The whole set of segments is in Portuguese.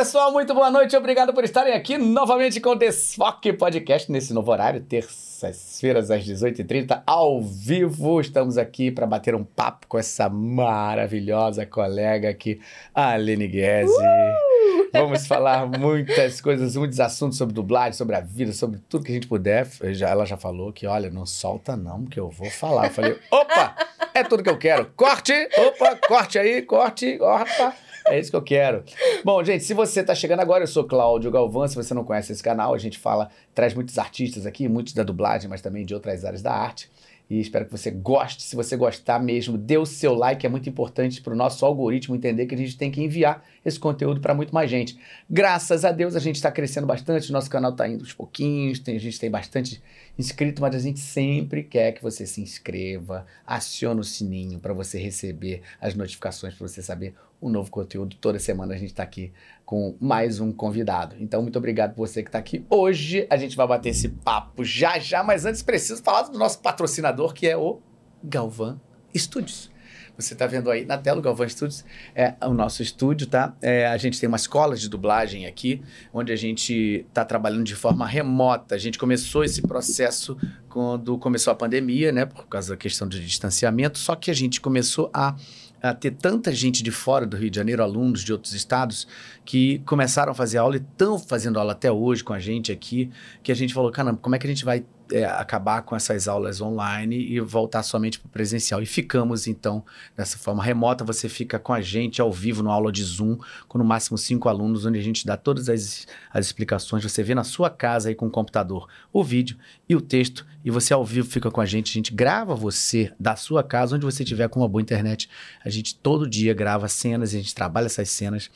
Pessoal, muito boa noite, obrigado por estarem aqui novamente com o Desfoque Podcast nesse novo horário, terças-feiras às 18h30, ao vivo. Estamos aqui para bater um papo com essa maravilhosa colega aqui, a Aline Guese. Uh! Vamos falar muitas coisas, muitos assuntos sobre dublagem, sobre a vida, sobre tudo que a gente puder. Ela já falou que, olha, não solta não, que eu vou falar. Eu falei, opa, é tudo que eu quero. Corte, opa, corte aí, corte, opa. É isso que eu quero. Bom, gente, se você está chegando agora, eu sou Cláudio Galvão. Se você não conhece esse canal, a gente fala, traz muitos artistas aqui, muitos da dublagem, mas também de outras áreas da arte. E espero que você goste. Se você gostar mesmo, dê o seu like, é muito importante para o nosso algoritmo entender que a gente tem que enviar esse conteúdo para muito mais gente. Graças a Deus a gente está crescendo bastante, nosso canal está indo aos pouquinhos, tem, a gente tem bastante inscrito, mas a gente sempre quer que você se inscreva, acione o sininho para você receber as notificações, para você saber um novo conteúdo. Toda semana a gente está aqui com mais um convidado. Então, muito obrigado por você que está aqui. Hoje a gente vai bater esse papo já já, mas antes preciso falar do nosso patrocinador, que é o Galvan Studios. Você está vendo aí na tela o Galvan Studios, é o nosso estúdio, tá? É, a gente tem uma escola de dublagem aqui, onde a gente está trabalhando de forma remota. A gente começou esse processo quando começou a pandemia, né? Por causa da questão de distanciamento, só que a gente começou a a ter tanta gente de fora do Rio de Janeiro, alunos de outros estados, que começaram a fazer aula e estão fazendo aula até hoje com a gente aqui, que a gente falou, caramba, como é que a gente vai é, acabar com essas aulas online e voltar somente para o presencial. E ficamos, então, dessa forma remota. Você fica com a gente ao vivo no aula de Zoom, com no máximo cinco alunos, onde a gente dá todas as, as explicações. Você vê na sua casa aí com o computador o vídeo e o texto, e você ao vivo fica com a gente. A gente grava você da sua casa, onde você estiver com uma boa internet. A gente todo dia grava cenas, a gente trabalha essas cenas,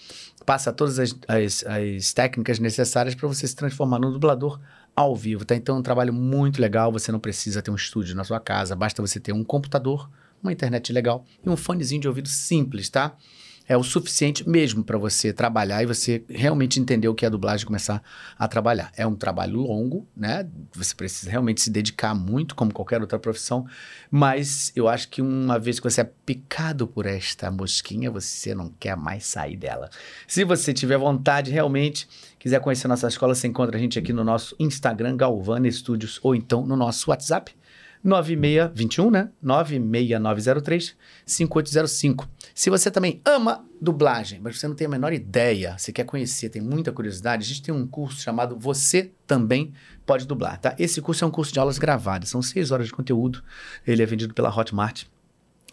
passa todas as, as, as técnicas necessárias para você se transformar no dublador ao vivo, tá? Então é um trabalho muito legal, você não precisa ter um estúdio na sua casa, basta você ter um computador, uma internet legal e um fonezinho de ouvido simples, tá? É o suficiente mesmo para você trabalhar e você realmente entender o que é a dublagem e começar a trabalhar. É um trabalho longo, né? Você precisa realmente se dedicar muito, como qualquer outra profissão, mas eu acho que uma vez que você é picado por esta mosquinha, você não quer mais sair dela. Se você tiver vontade, realmente, quiser conhecer nossa escola, você encontra a gente aqui no nosso Instagram, Galvana Studios, ou então no nosso WhatsApp, 9621, né? 96903 5805. Se você também ama dublagem, mas você não tem a menor ideia, você quer conhecer, tem muita curiosidade, a gente tem um curso chamado Você Também Pode Dublar, tá? Esse curso é um curso de aulas gravadas, são seis horas de conteúdo, ele é vendido pela Hotmart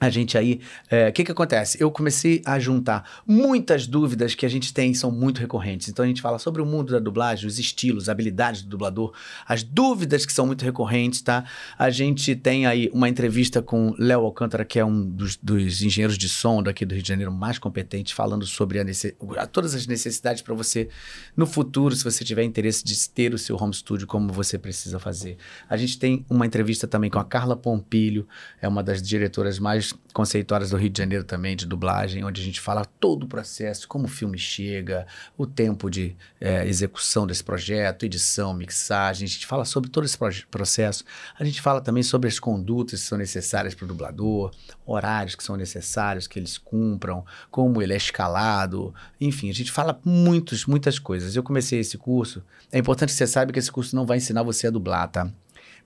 a gente aí, o é, que que acontece? Eu comecei a juntar muitas dúvidas que a gente tem, são muito recorrentes. Então a gente fala sobre o mundo da dublagem, os estilos, habilidades do dublador, as dúvidas que são muito recorrentes, tá? A gente tem aí uma entrevista com Léo Alcântara, que é um dos, dos, engenheiros de som daqui do Rio de Janeiro mais competentes, falando sobre a necess... todas as necessidades para você no futuro, se você tiver interesse de ter o seu home studio, como você precisa fazer. A gente tem uma entrevista também com a Carla Pompilho, é uma das diretoras mais conceituadas do Rio de Janeiro também, de dublagem, onde a gente fala todo o processo, como o filme chega, o tempo de é, execução desse projeto, edição, mixagem, a gente fala sobre todo esse processo. A gente fala também sobre as condutas que são necessárias para o dublador, horários que são necessários que eles cumpram, como ele é escalado, enfim, a gente fala muitos, muitas coisas. Eu comecei esse curso, é importante que você saiba que esse curso não vai ensinar você a dublar, tá?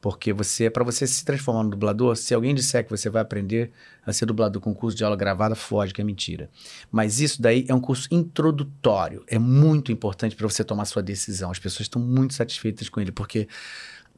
Porque você, para você se transformar no dublador, se alguém disser que você vai aprender a ser dublador com curso de aula gravada, foge, que é mentira. Mas isso daí é um curso introdutório. É muito importante para você tomar sua decisão. As pessoas estão muito satisfeitas com ele, porque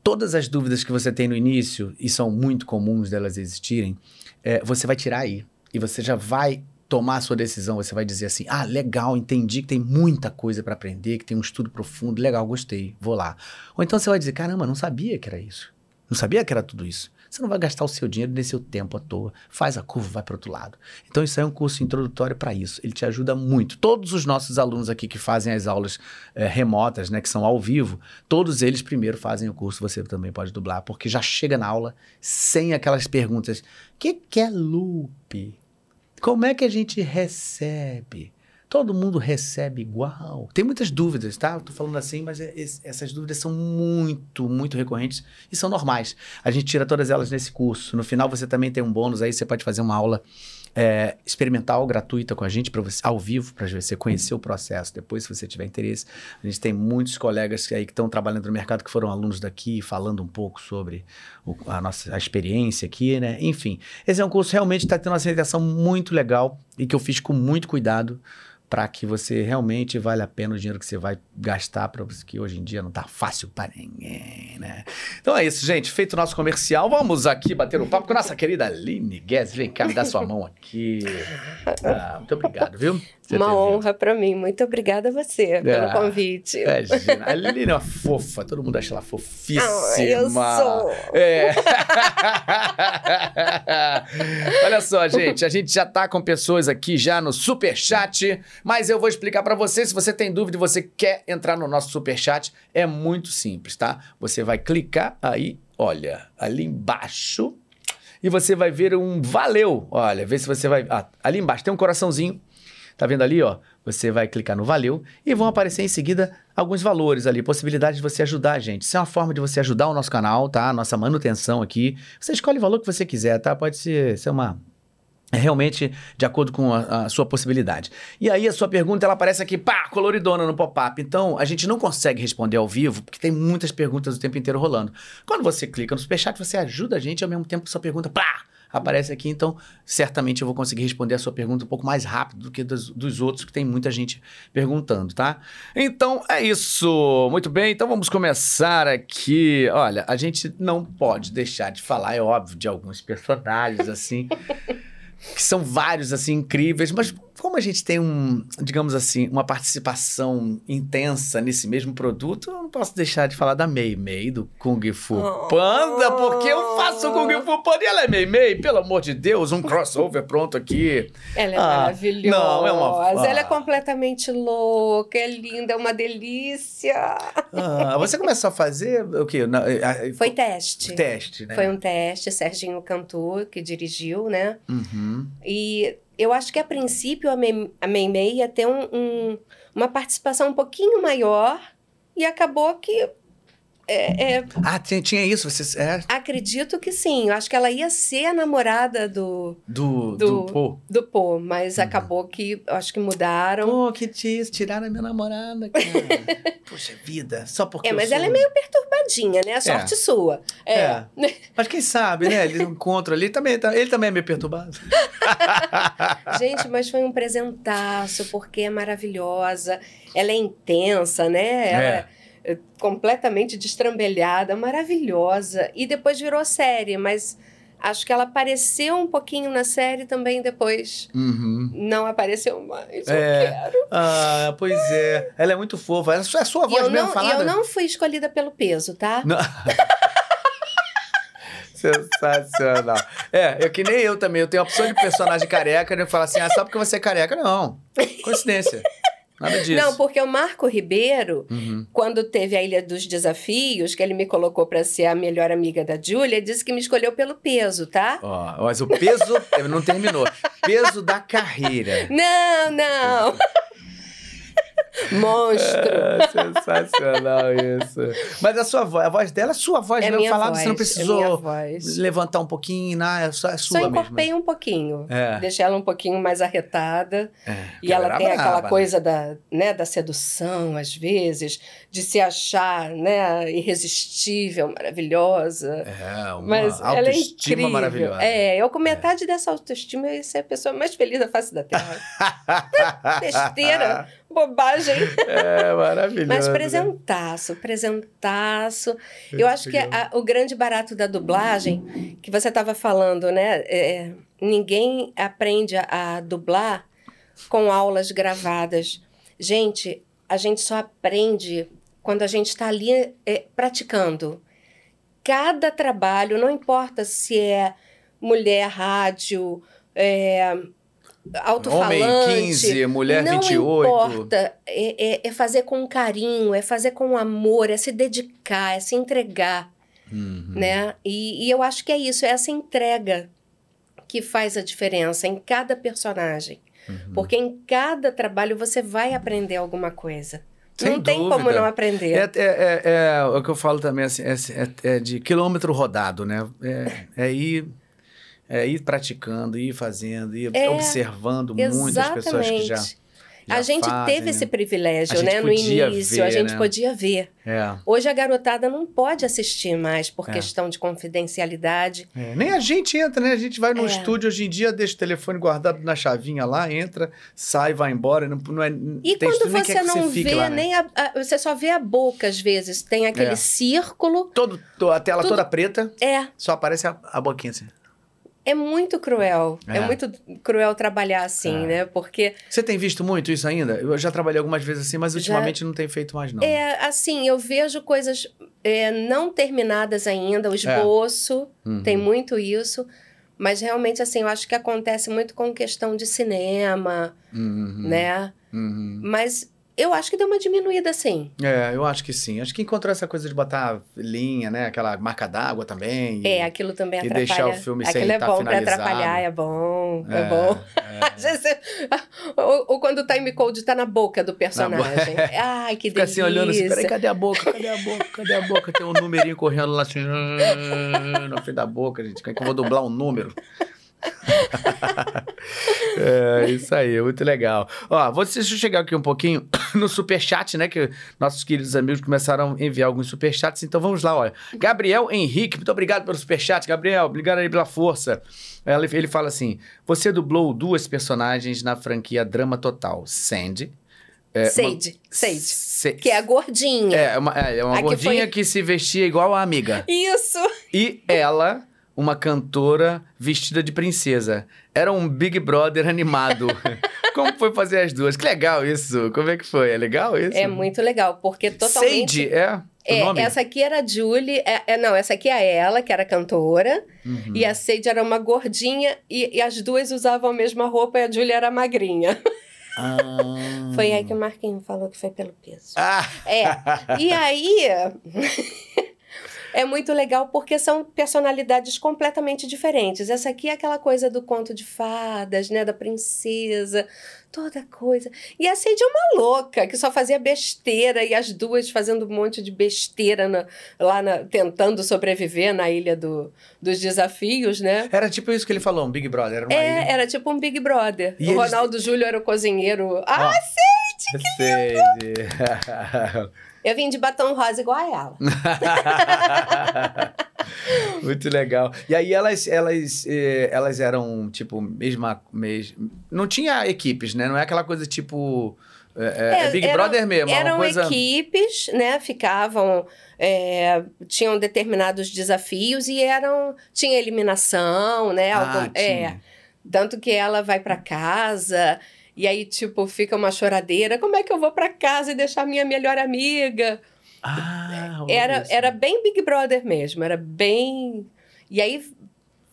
todas as dúvidas que você tem no início, e são muito comuns delas existirem, é, você vai tirar aí. E você já vai tomar a sua decisão, você vai dizer assim: ah, legal, entendi que tem muita coisa para aprender, que tem um estudo profundo, legal, gostei, vou lá. Ou então você vai dizer: caramba, não sabia que era isso. Não sabia que era tudo isso. Você não vai gastar o seu dinheiro nem seu tempo à toa. Faz a curva, vai para outro lado. Então, isso é um curso introdutório para isso. Ele te ajuda muito. Todos os nossos alunos aqui que fazem as aulas é, remotas, né, que são ao vivo, todos eles primeiro fazem o curso. Você também pode dublar, porque já chega na aula sem aquelas perguntas: o que, que é loop? Como é que a gente recebe? Todo mundo recebe igual? Tem muitas dúvidas, tá? Estou falando assim, mas é, essas dúvidas são muito, muito recorrentes e são normais. A gente tira todas elas nesse curso. No final você também tem um bônus aí, você pode fazer uma aula é, experimental, gratuita com a gente, para você, ao vivo, para você conhecer o processo. Depois, se você tiver interesse, a gente tem muitos colegas aí que estão trabalhando no mercado, que foram alunos daqui, falando um pouco sobre o, a nossa a experiência aqui, né? Enfim, esse é um curso realmente está tendo uma aceitação muito legal e que eu fiz com muito cuidado para que você realmente vale a pena o dinheiro que você vai gastar, para que hoje em dia não tá fácil para ninguém, né? Então é isso, gente. Feito o nosso comercial, vamos aqui bater um papo com a nossa querida Aline Guedes. Vem cá, me dá sua mão aqui. Ah, muito obrigado, viu? Uma honra para mim. Muito obrigada a você pelo ah, convite. Imagina. A Aline é uma fofa. Todo mundo acha ela fofíssima. Ah, eu sou. É. Olha só, gente. A gente já tá com pessoas aqui já no super chat, mas eu vou explicar para você. Se você tem dúvida e você quer entrar no nosso super chat, é muito simples, tá? Você vai clicar aí, olha, ali embaixo e você vai ver um valeu. Olha, vê se você vai. Ah, ali embaixo tem um coraçãozinho. Tá vendo ali, ó? Você vai clicar no valeu e vão aparecer em seguida alguns valores ali, possibilidade de você ajudar a gente. Isso é uma forma de você ajudar o nosso canal, tá? A nossa manutenção aqui. Você escolhe o valor que você quiser, tá? Pode ser, ser uma é realmente de acordo com a, a, sua possibilidade. E aí a sua pergunta ela aparece aqui, pá, coloridona no pop-up. Então a gente não consegue responder ao vivo porque tem muitas perguntas o tempo inteiro rolando. Quando você clica no superchat, você ajuda a gente ao mesmo tempo que sua pergunta, pá, aparece aqui, então certamente eu vou conseguir responder a sua pergunta um pouco mais rápido do que dos, dos, outros, que tem muita gente perguntando, tá? Então é isso. Muito bem, então vamos começar aqui. Olha, a gente não pode deixar de falar, é óbvio, de alguns personagens assim. que são vários, assim, incríveis, mas como a gente tem um, digamos assim, uma participação intensa nesse mesmo produto, eu não posso deixar de falar da Mei Mei, do Kung Fu Panda, porque eu faço Kung Fu Panda e ela é Mei Mei, pelo amor de Deus, um crossover pronto aqui. Ela é ah, maravilhosa. Não, é uma... Ah. Ela é completamente louca, é linda, é uma delícia. Ah, você começou a fazer o quê? Foi teste. Teste, né? Foi um teste, Serginho Cantor, que dirigiu, né? Uhum. E eu acho que a princípio a, Mei, a Meimei ia ter um, um, uma participação um pouquinho maior e acabou que é, é, ah, tinha, tinha isso? Você, é. Acredito que sim. Eu acho que ela ia ser a namorada do. Do, do, do Pô. Do Pô, mas uhum. acabou que. Acho que mudaram. Pô, que disso, tiraram a minha namorada, cara. Poxa vida, só porque. É, mas ela é meio perturbadinha, né? A sorte é. sua. É. é. Mas quem sabe, né? Ele encontra ali também. Tá, ele também é meio perturbado. Gente, mas foi um presentaço, porque é maravilhosa. Ela é intensa, né? Ela é completamente destrambelhada, maravilhosa. E depois virou série, mas acho que ela apareceu um pouquinho na série também depois. Uhum. Não apareceu mais. É. Eu quero. Ah, pois é. Ela é muito fofa. É a sua voz e mesmo não, falada. E eu não fui escolhida pelo peso, tá? Não. Sensacional. É, eu que nem eu também. Eu tenho a opção de personagem careca, né? Eu falo assim, ah, só porque você é careca. Não. Coincidência. Nada disso. Não, porque o Marco Ribeiro, uhum. quando teve a Ilha dos Desafios, que ele me colocou para ser a melhor amiga da Júlia, disse que me escolheu pelo peso, tá? Ó, mas o peso não terminou. Peso da carreira. Não, não. Monstro! É, sensacional isso. Mas a sua voz, a voz dela, a sua voz é mesmo falada, você não precisou é levantar um pouquinho, não, é só, é sua Só encorpei mesmo. um pouquinho. É. Deixei ela um pouquinho mais arretada. É. E ela tem brava, aquela né? coisa da, né, da sedução, às vezes, de se achar né, irresistível, maravilhosa. É, uma Mas autoestima ela é incrível. maravilhosa. É, eu com metade é. dessa autoestima, eu ia ser a pessoa mais feliz da face da Terra. Besteira bobagem. É, maravilhoso. Mas presentaço, presentaço. Eu acho que a, o grande barato da dublagem, que você estava falando, né? É, ninguém aprende a, a dublar com aulas gravadas. Gente, a gente só aprende quando a gente está ali é, praticando. Cada trabalho, não importa se é mulher rádio, é, alto-falante. Homem 15, mulher não 28. Não importa. É, é, é, fazer com carinho, é fazer com amor, é se dedicar, é se entregar. Uhum. Né? E, e eu acho que é isso, é essa entrega que faz a diferença em cada personagem. Uhum. Porque em cada trabalho você vai aprender alguma coisa. Sem não tem como não aprender. É, é, é, é, o que eu falo também, assim, é, é, é de quilômetro rodado, né? É, é ir É, ir praticando, ir fazendo, ir é, observando muitas pessoas que já a gente fazem, teve né? esse privilégio, né? No início, ver, a gente né? podia ver. É. Hoje a garotada não pode assistir mais por é. questão de confidencialidade. É. Nem a gente entra, né? A gente vai no é. estúdio hoje em dia, deixa o telefone guardado na chavinha lá, entra, sai, vai embora. Não, não é, e quando você não você vê lá, né? nem a, a, Você só vê a boca, às vezes. Tem aquele é. círculo. Todo, a tela tudo, toda preta. É. Só aparece a, a boquinha assim. É muito cruel. É, é muito cruel trabalhar assim, é. né? Porque. Você tem visto muito isso ainda? Eu já trabalhei algumas vezes assim, mas ultimamente já... não tem feito mais, não. É, assim, eu vejo coisas é, não terminadas ainda, o é. esboço, uhum. tem muito isso. Mas realmente, assim, eu acho que acontece muito com questão de cinema, uhum. né? Uhum. Mas eu acho que deu uma diminuída, sim. É, eu acho que sim. Acho que encontrou essa coisa de botar linha, né? Aquela marca d'água também. É, aquilo também atrapalha. E deixar o filme aquilo sem é tá bom para atrapalhar, é bom, é, é bom. É. ou, ou, quando o time code tá na boca do personagem. Ai, que Fica delícia. assim olhando assim, peraí, cadê a boca? Cadê a boca? Cadê a boca? Tem um numerinho correndo lá assim, na frente da boca, gente. Como é que eu vou dublar um número? é, isso aí, muito legal. Ó, vou, deixa eu chegar aqui um pouquinho no superchat, né? Que nossos queridos amigos começaram a enviar alguns superchats. Então vamos lá, olha. Gabriel Henrique, muito obrigado pelo superchat. Gabriel, obrigado aí pela força. Ele, ele fala assim: você dublou duas personagens na franquia Drama Total: Sandy. É, Sage, Sage. Se... Que é a gordinha. É, uma, é, é uma gordinha que, foi... que se vestia igual a amiga. Isso! E ela uma cantora vestida de princesa. Era um Big Brother animado. Como foi fazer as duas? Que legal isso. Como é que foi? É legal isso? É muito legal, porque totalmente... Sage, é? É, nome? essa aqui era a Julie, é, é, não, essa aqui é ela, que era cantora, uhum. e a Sage era uma gordinha, e, e, as duas usavam a mesma roupa, e a Julie era magrinha. Ah. Foi aí que o Marquinho falou que foi pelo peso. Ah. É. E aí, é muito legal porque são personalidades completamente diferentes. Essa aqui é aquela coisa do conto de fadas, né? Da princesa, toda coisa. E a Sadie é uma louca, que só fazia besteira, e as duas fazendo um monte de besteira na, lá na, tentando sobreviver na ilha do, dos desafios, né? Era tipo isso que ele falou, um Big Brother. Era é, ilha. era tipo um Big Brother. E o eles... Ronaldo Júlio era o cozinheiro. Ah, que lindo! Eu vim de batom rosa igual a ela. Muito legal. E aí elas, elas, eh, elas eram, tipo, mesma, mesma... Não tinha equipes, né? Não é aquela coisa, tipo... É, é, Big eram, Brother mesmo. É eram coisa... equipes, né? Ficavam... É, tinham determinados desafios e eram... Tinha eliminação, né? Ah, Algum, tinha. É, tanto que ela vai para casa e aí, tipo, fica uma choradeira. Como é que eu vou para casa e deixar minha melhor amiga? Ah, era, era bem Big Brother mesmo, era bem. E aí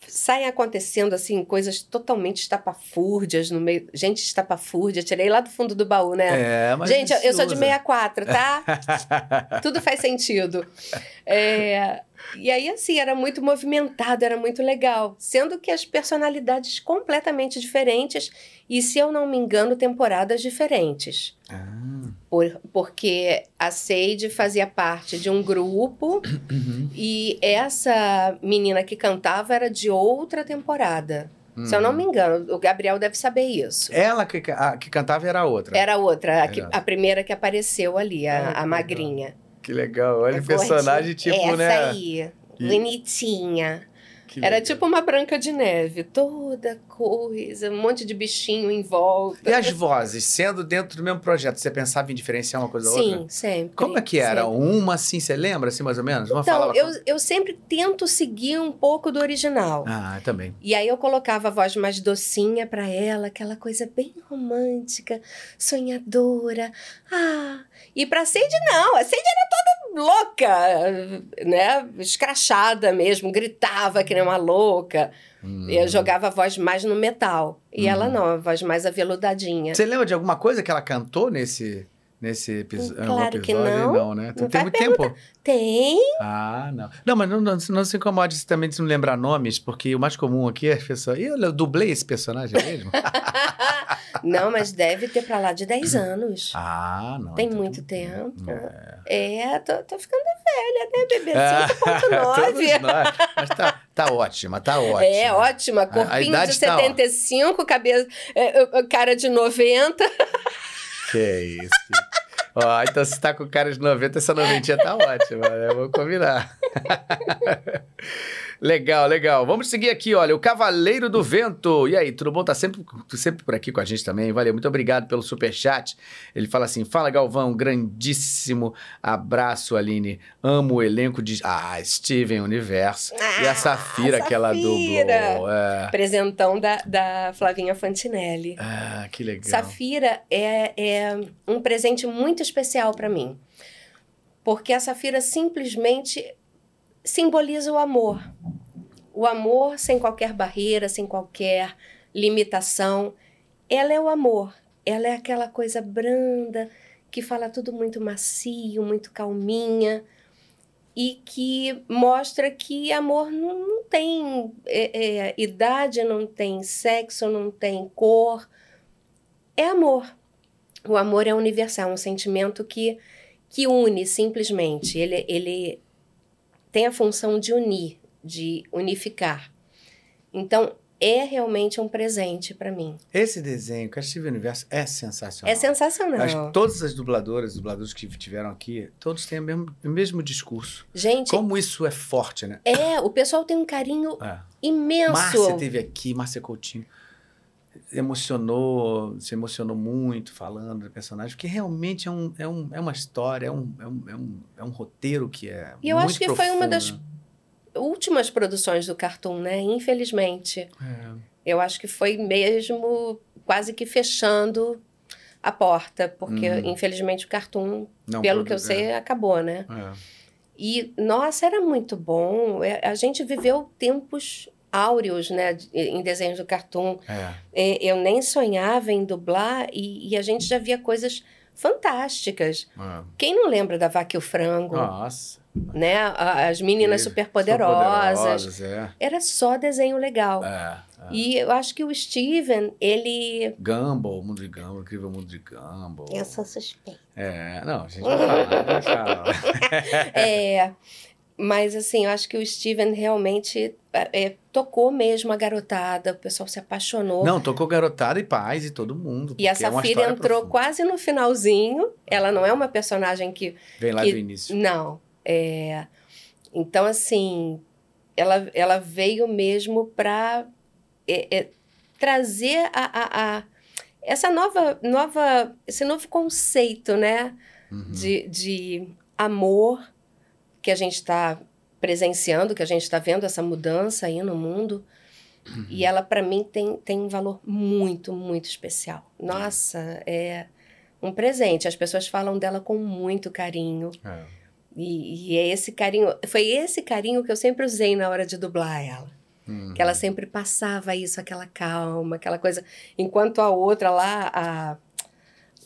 saem acontecendo assim coisas totalmente estapafúrdias no meio. Gente, estapafúrdia, tirei lá do fundo do baú, né? É, mas Gente, eu sou de 64, tá? Tudo faz sentido. É, e aí, assim, era muito movimentado, era muito legal. Sendo que as personalidades completamente diferentes e, se eu não me engano, temporadas diferentes. Ah. Por, porque a Seide fazia parte de um grupo uhum. e essa menina que cantava era de outra temporada. Se eu não uhum. me engano, o Gabriel deve saber isso. Ela que, a, que cantava era outra. Era outra, a, que, a primeira que apareceu ali, a, a magrinha. Que legal. Olha o personagem tipo, Essa né? Essa aí, bonitinha. Era tipo uma branca de neve, toda coisa, um monte de bichinho em volta. E as vozes, sendo dentro do mesmo projeto, você pensava em diferenciar uma coisa da outra? Sim, sempre. Como é que era? Sempre. Uma assim, você lembra assim mais ou menos? Uma então, eu, eu sempre tento seguir um pouco do original. Ah, também. E aí eu colocava a voz mais docinha para ela, aquela coisa bem romântica, sonhadora. Ah, e pra Sandy não, a Sandy era toda louca, né? Escrachada mesmo, gritava que nem uma louca. Hum. Eu jogava a voz mais no metal. E hum. ela não, a voz mais aveludadinha. Você lembra de alguma coisa que ela cantou nesse, nesse episo claro episódio? Que não. não, né? Não tem muito pergunta. tempo? Tem. Ah, não. Não, mas não, não, não se incomode também de não lembrar nomes, porque o mais comum aqui é as pessoas. Eu dublei esse personagem mesmo. Não, mas deve ter pra lá de 10 anos. Ah, não. Tem então, muito tempo. É, é tô, tô, ficando velha, né, bebê? 5.9. É, Mas tá, tá ótima, tá ótima. É, ótima. Corpinho de 75, tá, cabeça, é, cara de 90. Que isso. Ó, então se tá com cara de 90, essa noventinha tá ótima, né? Vou combinar. Legal, legal. Vamos seguir aqui, olha, o Cavaleiro do Vento. E aí, tudo bom? Tá sempre, sempre por aqui com a gente também. Valeu, muito obrigado pelo super chat. Ele fala assim: "Fala Galvão, grandíssimo abraço, Aline. Amo o elenco de Ah, Steven Universo ah, e a Safira, que ela dublou. É. Presentão da, da Flavinha Fantinelli. Ah, que legal. Safira é, é um presente muito especial para mim. Porque a Safira simplesmente simboliza o amor. O amor sem qualquer barreira, sem qualquer limitação. Ela é o amor. Ela é aquela coisa branda que fala tudo muito macio, muito calminha e que mostra que amor não, não tem é, é, idade, não tem sexo, não tem cor. É amor. O amor é universal, um sentimento que, que une simplesmente. Ele, ele tem a função de unir, de unificar. Então, é realmente um presente para mim. Esse desenho, Castilho Universo, é sensacional. É sensacional. Que todas as dubladoras, dubladores que tiveram aqui, todos têm o mesmo, o mesmo discurso. Gente. Como isso é forte, né? É, o pessoal tem um carinho é. imenso. Márcia teve aqui, Márcia Coutinho. Emocionou, se emocionou muito falando do personagem, porque realmente é, um, é, um, é uma história, é um, é, um, é, um, é um roteiro que é. E eu acho que profundo. foi uma das últimas produções do Cartoon, né? Infelizmente. É. Eu acho que foi mesmo quase que fechando a porta, porque hum. infelizmente o Cartoon, Não, pelo que eu sei, é. acabou, né? É. E, nossa, era muito bom. É, a gente viveu tempos áureos, né, em desenhos do Cartoon. É. é. Eu nem sonhava em dublar e, e a gente já via coisas fantásticas. É. Quem não lembra da Vaca e o Frango? Nossa né? As meninas superpoderosas. é. Era só desenho legal. É, é. E eu acho que o Steven, ele. Gumball, Mundo de Gumball, Incrível Mundo de Gumball. Eu sou suspeita. É, não, a gente vai falar, falar. é, mas assim, eu acho que o Steven realmente é, tocou mesmo a garotada, o pessoal se apaixonou. Não, tocou garotada e pais e todo mundo. E a Safira é entrou profunda. quase no finalzinho. Ela não é uma personagem que. Vem lá que, do início. Não. É, então, assim, ela, ela veio mesmo para é, é, trazer a, a, a, essa nova, nova, esse novo conceito, né? Uhum. De, de amor que a gente está presenciando, que a gente está vendo essa mudança aí no mundo. Uhum. E ela, para mim, tem, tem um valor muito, muito especial. Nossa, é um presente. As pessoas falam dela com muito carinho. É. E, e, é esse carinho, foi esse carinho que eu sempre usei na hora de dublar ela. Uhum. Que ela sempre passava isso, aquela calma, aquela coisa. Enquanto a outra lá, a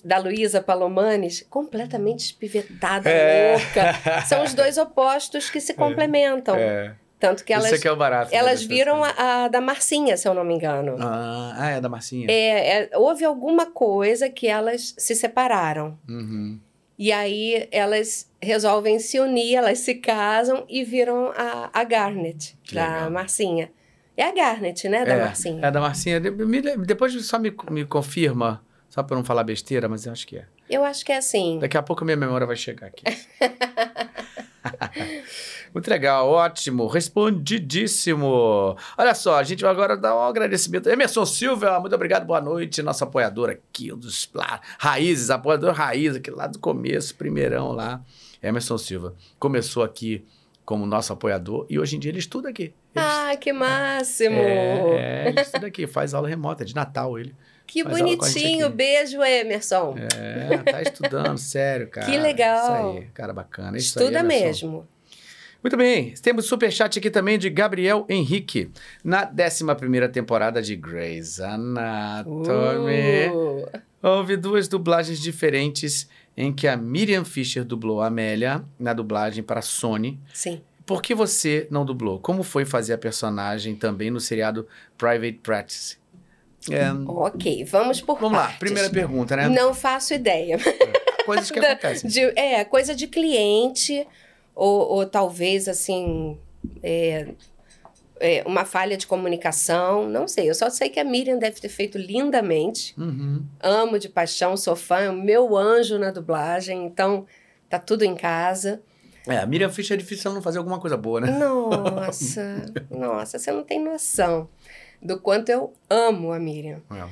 da Luísa Palomanes, completamente espivetada, é. louca. São os dois opostos que se é. complementam. É. Tanto que elas, Isso é, é o barato. Elas viram a, a, da Marcinha, se eu não me engano. Ah, ah é da Marcinha. É, é, houve alguma coisa que elas se separaram. Uhum. E aí elas resolvem se unir, elas se casam e viram a, a Garnet, que da legal. Marcinha. É a Garnet, né, da é, Marcinha? É da Marcinha. depois só me, me confirma, só para não falar besteira, mas eu acho que é. Eu acho que é assim. Daqui a pouco a minha memória vai chegar aqui. Muito legal, ótimo, respondidíssimo. Olha só, a gente vai agora dar um agradecimento. Emerson Silva, muito obrigado, boa noite, nosso apoiador aqui, um dos raízes, apoiador raiz, aqui lá do começo, primeirão lá. Emerson Silva começou aqui como nosso apoiador e hoje em dia ele estuda aqui. Ele ah, que máximo! É, é, ele estuda aqui, faz aula remota, de Natal ele. Que bonitinho, beijo, Emerson. É, tá estudando, sério, cara. Que legal. Isso aí, cara bacana. Isso Estuda aí, mesmo. Muito bem, temos superchat aqui também de Gabriel Henrique, na 11 temporada de Grey's Anatomy. Uh. Houve duas dublagens diferentes em que a Miriam Fisher dublou a Amélia na dublagem para Sony. Sim. Por que você não dublou? Como foi fazer a personagem também no seriado Private Practice? É... Ok, vamos por Vamos partes. lá, primeira pergunta, né? Não faço ideia. É, coisas que acontecem. De, é, coisa de cliente ou, ou talvez assim. É, é, uma falha de comunicação, não sei. Eu só sei que a Miriam deve ter feito lindamente. Uhum. Amo de paixão, sou fã, é o meu anjo na dublagem, então tá tudo em casa. É, a Miriam Fischer é difícil ela não fazer alguma coisa boa, né? Nossa, nossa, você não tem noção do quanto eu amo a Miriam. É.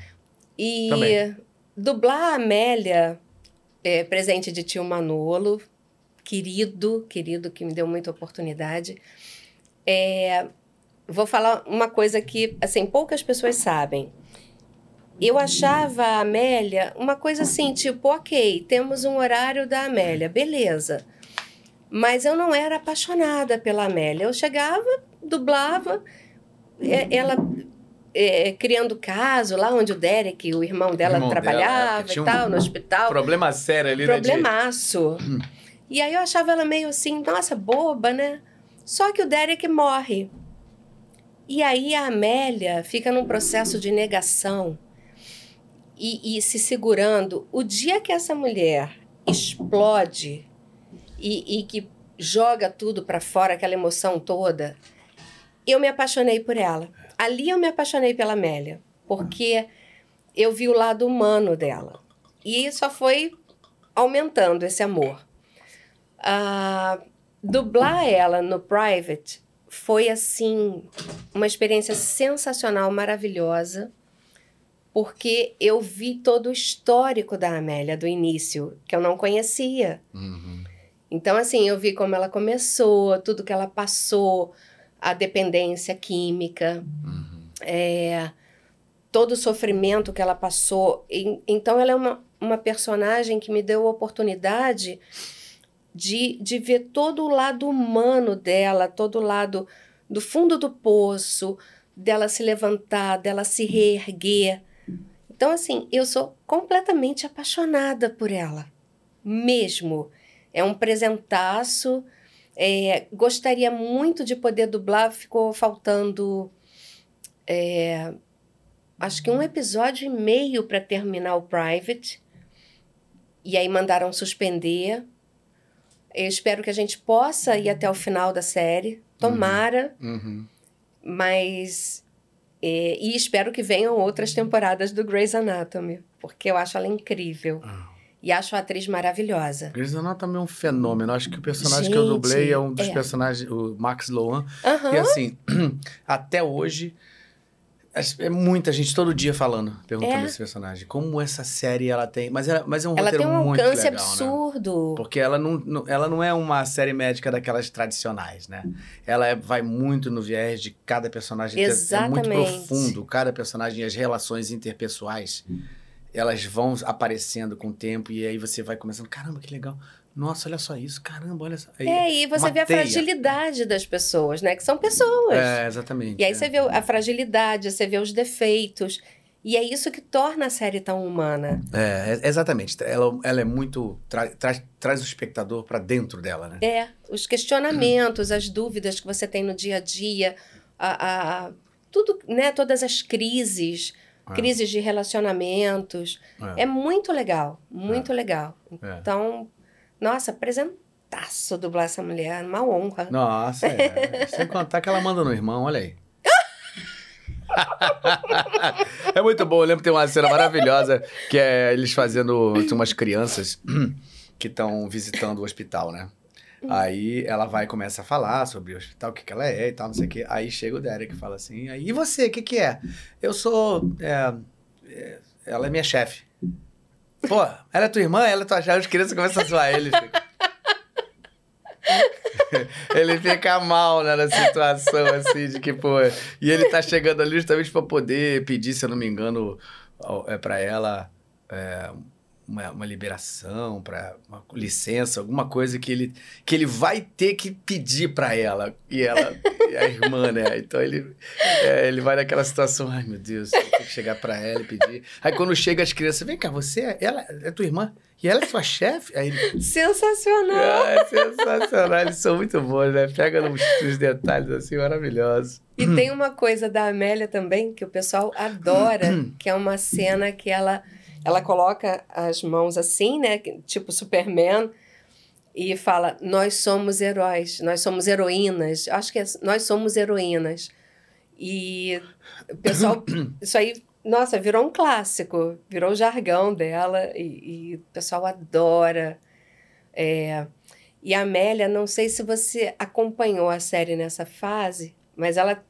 E Também. dublar a Amélia, é, presente de tio Manolo, querido, querido, que me deu muita oportunidade. É, vou falar uma coisa que, assim, poucas pessoas sabem. Eu achava a Amélia uma coisa assim, tipo, ok, temos um horário da Amélia, beleza. Mas eu não era apaixonada pela Amélia. Eu chegava, dublava, é, ela é, criando caso lá onde o Derek, o irmão dela, irmão dela, trabalhava tinha e um tal, no hospital. Problema sério ali, né? de- Problemaço. E aí eu achava ela meio assim, nossa, boba, né? Só que o Derek morre. E aí a Amélia fica num processo de negação e, e se segurando. O dia que essa mulher explode e, e que joga tudo pra fora, aquela emoção toda, eu me apaixonei por ela. Ali eu me apaixonei pela Amélia, porque eu vi o lado humano dela. E só foi aumentando esse amor. Ah, dublar ela no Private foi, assim, uma experiência sensacional, maravilhosa, porque eu vi todo o histórico da Amélia do início, que eu não conhecia. Uhum. Então, assim, eu vi como ela começou, tudo que ela passou, a dependência química, Uhum. é, todo o sofrimento que ela passou. E- então, ela é uma, uma personagem que me deu a oportunidade de, de ver todo o lado humano dela, todo o lado do fundo do poço, dela se levantar, dela se reerguer. Então, assim, eu sou completamente apaixonada por ela, mesmo. É um presentaço. É, gostaria muito de poder dublar, ficou faltando é, acho que um episódio e meio para terminar o Private. E aí mandaram suspender. Eu espero que a gente possa ir até o final da série. Tomara, Uhum. mas. é, e espero que venham outras temporadas do Grey's Anatomy, porque eu acho ela incrível. Ah. E acho a atriz maravilhosa. Grey's Anatomy é um fenômeno. Acho que o personagem que eu dublei Gente, é um dos é. personagens, o Max Lohan. Aham. E assim, até hoje, é muita gente todo dia falando, perguntando É. esse personagem. Como essa série ela tem. Mas, ela, mas é um Ela roteiro tem um muito alcance legal, né? absurdo. Porque ela não, não- ela não é uma série médica daquelas tradicionais, né? Ela é- vai muito no viés de cada personagem. ter- É muito Exatamente. profundo. Cada personagem e as relações interpessoais, elas vão aparecendo com o tempo e aí você vai começando, caramba, que legal. Nossa, olha só isso. Caramba, olha só. Aí- É, e você vê a teia. fragilidade das pessoas, né? Que são pessoas. É, exatamente. E aí é. você vê a fragilidade, você vê os defeitos. E é isso que torna a série tão humana. É, é- exatamente. Ela, ela é muito. tra- traz, traz o espectador pra dentro dela, né? É, os questionamentos, as dúvidas que você tem no dia a dia, a, a- tudo, né? Todas as crises, É. crises de relacionamentos. É, muito legal, muito legal. É. Então, nossa, apresentaço dublar essa mulher, uma honra. Nossa, é. Sem contar que ela manda no irmão, olha aí. é muito bom, eu lembro que tem uma cena maravilhosa que é eles fazendo. Tem umas crianças que estão visitando o hospital, né? Aí ela vai e começa a falar sobre o hospital, o que, que ela é e tal, não sei o quê. Aí chega o Derek e fala assim: e você, o que, que é? Eu sou. é, é, ela é minha chefe. Pô, ela é tua irmã? Ela é tua chefe? As crianças começam a zoar ele. ele fica mal né, na situação, assim, de que, pô. E ele tá chegando ali justamente pra poder pedir, se eu não me engano, é para ela é, uma, uma liberação, para uma licença, alguma coisa que ele, que ele vai ter que pedir pra ela. E ela, e a irmã, né? Então ele, é, ele vai naquela situação, ai meu Deus, eu tenho que chegar pra ela e pedir. Aí quando chega as crianças, vem cá, você, é- ela é tua irmã? E ela é sua chefe? Aí ele, Sensacional! ah, é sensacional, eles são muito bons, né? Pega nos, nos detalhes assim maravilhosos. E tem uma coisa da Amélia também que o pessoal adora, que é uma cena que ela, ela coloca as mãos assim, né? Tipo Superman. e fala: Nós somos heróis, nós somos heroínas. Acho que é, nós somos heroínas. E o pessoal, isso aí, nossa, virou um clássico, virou o jargão dela e, e o pessoal adora. É, e a Amélia, não sei se você acompanhou a série nessa fase, mas ela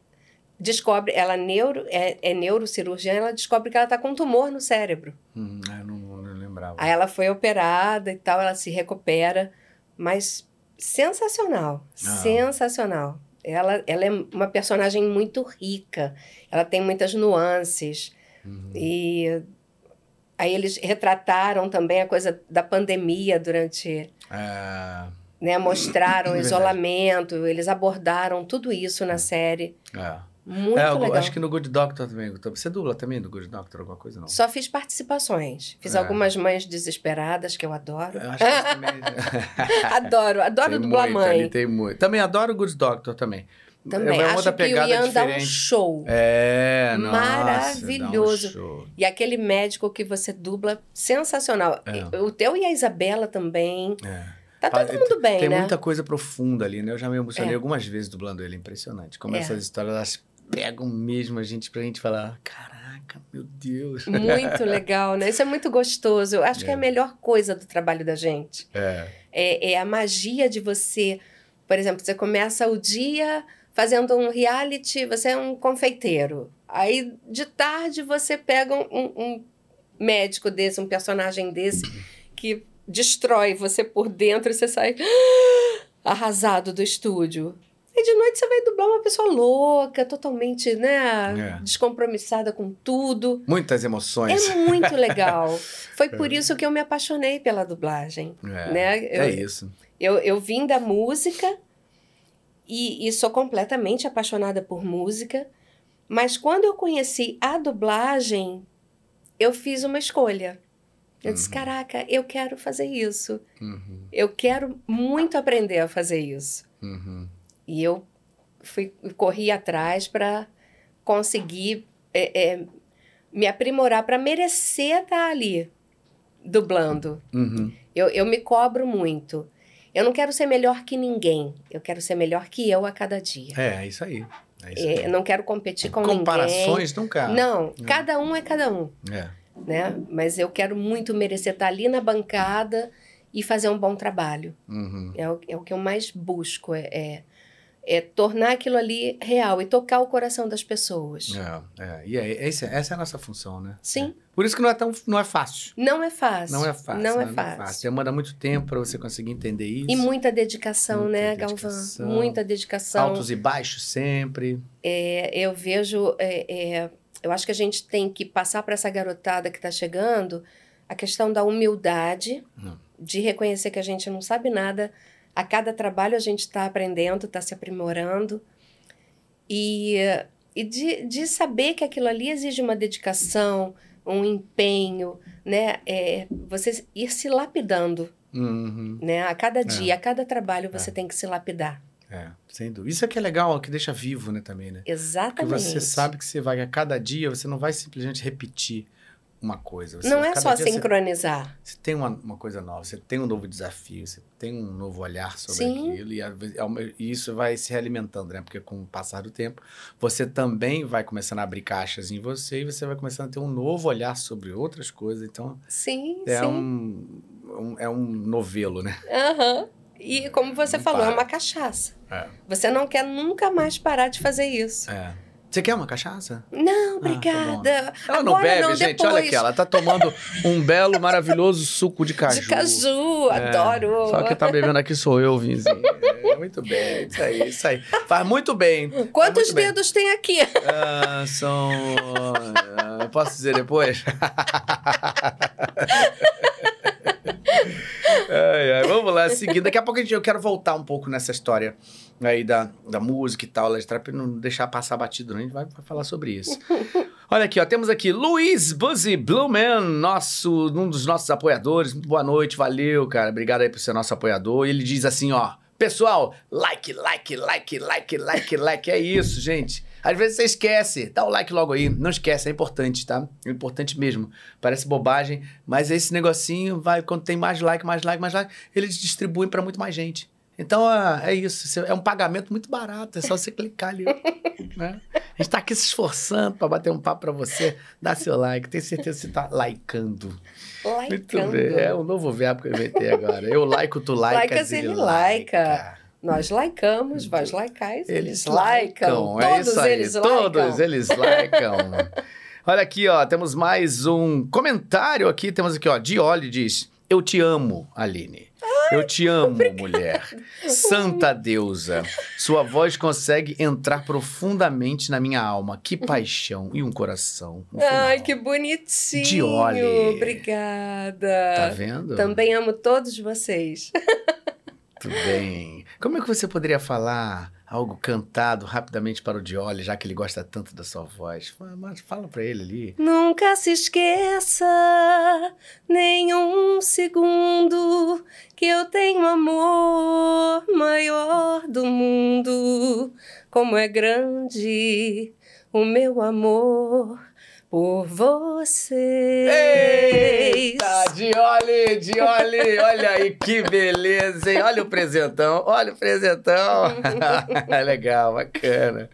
descobre, ela é, neuro, é, é neurocirurgiã, ela descobre que ela está com um tumor no cérebro. Hum, eu não, não lembrava. Aí ela foi operada e tal, ela se recupera, mas sensacional, ah. sensacional. Ela, ela é uma personagem muito rica, ela tem muitas nuances. Uhum. E aí eles retrataram também a coisa da pandemia durante. É... Né, mostraram o isolamento, eles abordaram tudo isso na série. É. Muito é, legal. Acho que no Good Doctor também. Você dubla também no Good Doctor alguma coisa, não? Só fiz participações. Fiz é. algumas mães desesperadas, que eu adoro. Eu acho que também... adoro, adoro tem dublar muito, mãe. Tem muito. Também adoro o Good Doctor também. Também. É acho que o Ian dá um show. É, nossa, Maravilhoso. Um show. E aquele médico que você dubla, sensacional. É. O teu e a Isabela também. É. Tá todo mundo bem, tem né? Tem muita coisa profunda ali, né? Eu já me emocionei é. algumas vezes dublando ele, impressionante. Como é. essas histórias, elas pegam mesmo a gente pra gente falar, caraca, meu Deus. Muito legal, né? Isso é muito gostoso. Eu acho é. que é a melhor coisa do trabalho da gente. É. é. É a magia de você, por exemplo, você começa o dia fazendo um reality, você é um confeiteiro. Aí, de tarde, você pega um, um médico desse, um personagem desse, que destrói você por dentro e você sai arrasado do estúdio. E de noite você vai dublar uma pessoa louca, totalmente, né, é. descompromissada com tudo. Muitas emoções. É muito legal. Foi por é. isso que eu me apaixonei pela dublagem. É, né? eu, é isso. Eu, eu vim da música e, e sou completamente apaixonada por música, mas quando eu conheci a dublagem, eu fiz uma escolha. Eu uhum. disse: caraca, eu quero fazer isso. Uhum. Eu quero muito aprender a fazer isso. Uhum. E eu fui, corri atrás para conseguir é, é, me aprimorar, para merecer estar ali dublando. Uhum. Eu, eu me cobro muito. Eu não quero ser melhor que ninguém. Eu quero ser melhor que eu a cada dia. É, é isso aí. É isso aí. É, não quero competir com Comparações ninguém. Comparações nunca. Não, é. cada um é cada um. É. Né? Mas eu quero muito merecer estar ali na bancada e fazer um bom trabalho. Uhum. É, o, é o que eu mais busco. é, é é tornar aquilo ali real e tocar o coração das pessoas. É, é. E é, essa, essa é a nossa função, né? Sim. É. Por isso que não é tão não é fácil. Não é fácil. Não é fácil. Não, é, não é fácil. fácil. Demanda muito tempo para você conseguir entender isso. E muita dedicação, muita né, dedicação, Galvão? Muita dedicação. Altos e baixos sempre. É, eu vejo, é, é eu acho que a gente tem que passar para essa garotada que está chegando a questão da humildade, hum. de reconhecer que a gente não sabe nada a cada trabalho a gente está aprendendo, está se aprimorando. E, e de, de saber que aquilo ali exige uma dedicação, um empenho, né? É, você ir se lapidando. Uhum. Né? A cada dia, é. a cada trabalho, você é. tem que se lapidar. É, sem dúvida. Isso é que é legal, que deixa vivo, né, também, né? Exatamente. Porque você sabe que você vai, a cada dia, você não vai simplesmente repetir uma coisa. Você, não é só sincronizar. Você, você, tem uma, uma coisa nova, você tem um novo desafio, você tem um novo olhar sobre Sim. aquilo e, e, isso vai se realimentando, né? Porque com o passar do tempo, você também vai começando a abrir caixas em você e você vai começando a ter um novo olhar sobre outras coisas. Então, sim, é, sim. Um, um, é um novelo, né? Uhum. E como você não falou, para. é uma cachaça. É. Você não quer nunca mais parar de fazer isso. É. Você quer uma cachaça? Não, obrigada. Ah, tá ela não bebe, não, gente. Depois. Olha aqui, ela tá tomando um belo, maravilhoso suco de caju. De caju, é, adoro. Só que tá bebendo aqui sou eu, Vinzinho. É, muito bem, isso aí, isso aí. Faz muito bem. Quantos muito dedos bem. tem aqui? Ah, são. Ah, posso dizer depois? ai, ai, vamos lá, seguindo. Daqui a pouco a gente, eu quero voltar um pouco nessa história aí da, da música e tal, para não deixar passar batido, não. a gente vai, vai falar sobre isso. Olha aqui, ó, temos aqui Luiz Buzzy Blumen, nosso, um dos nossos apoiadores. Boa noite, valeu, cara. Obrigado aí por ser nosso apoiador. E ele diz assim, ó, Pessoal, like, like, like, like, like, like. É isso, gente. Às vezes você esquece. Dá o like logo aí. Não esquece, é importante, tá? É importante mesmo. Parece bobagem, mas esse negocinho vai, quando tem mais like, mais like, mais like, eles distribuem para muito mais gente. Então é, é isso, é um pagamento muito barato, é só você clicar ali. né? A gente está aqui se esforçando para bater um papo para você. Dá seu like, tenho certeza que você está likeando. Likeando. Muito bem, é um novo verbo que eu inventei agora. Eu like, tu like, Laicas, ele laica. Nós likeamos, vós likeais, eles, eles likeam. É todos isso aí, eles todos eles likeam. Olha aqui, ó, temos mais um comentário aqui, temos aqui, ó, Dioli diz, eu te amo, Aline. Eu te amo, Obrigada. mulher. Santa deusa. Sua voz consegue entrar profundamente na minha alma. Que paixão e um coração. Ai, que bonitinho. De Obrigada. Tá vendo? Também amo todos vocês. Tudo bem. Como é que você poderia falar algo cantado rapidamente para o Dioli, já que ele gosta tanto da sua voz. Mas fala para ele ali. Nunca se esqueça, nenhum segundo, que eu tenho amor maior do mundo. Como é grande o meu amor por você. Eita, Dioli, Dioli, olha aí que beleza, hein? Olha o presentão, olha o presentão. Legal, bacana.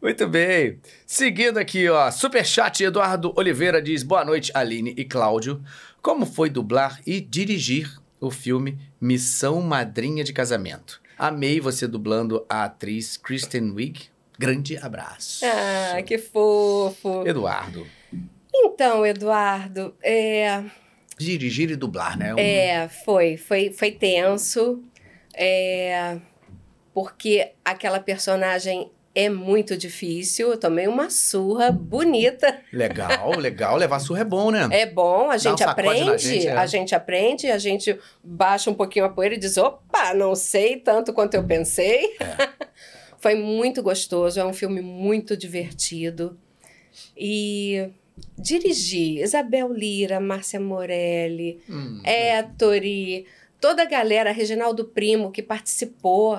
Muito bem. Seguindo aqui, ó, Superchat Eduardo Oliveira diz: Boa noite, Aline e Cláudio. Como foi dublar e dirigir o filme Missão Madrinha de Casamento? Amei você dublando a atriz Kristen Wiig Grande abraço. Ah, que fofo. Eduardo. Então, Eduardo, é... Dirigir e dublar, né? Um... É, foi. Foi, foi tenso. É... Porque aquela personagem é muito difícil. Eu tomei uma surra bonita. Legal, legal. Levar surra é bom, né? É bom, a gente um aprende. Gente, é. A gente aprende, a gente baixa um pouquinho a poeira e diz: opa, não sei tanto quanto eu pensei. É. Foi muito gostoso, é um filme muito divertido. E dirigi Isabel Lira, Márcia Morelli, hum, Ettore, toda a galera, Reginaldo Primo, que participou.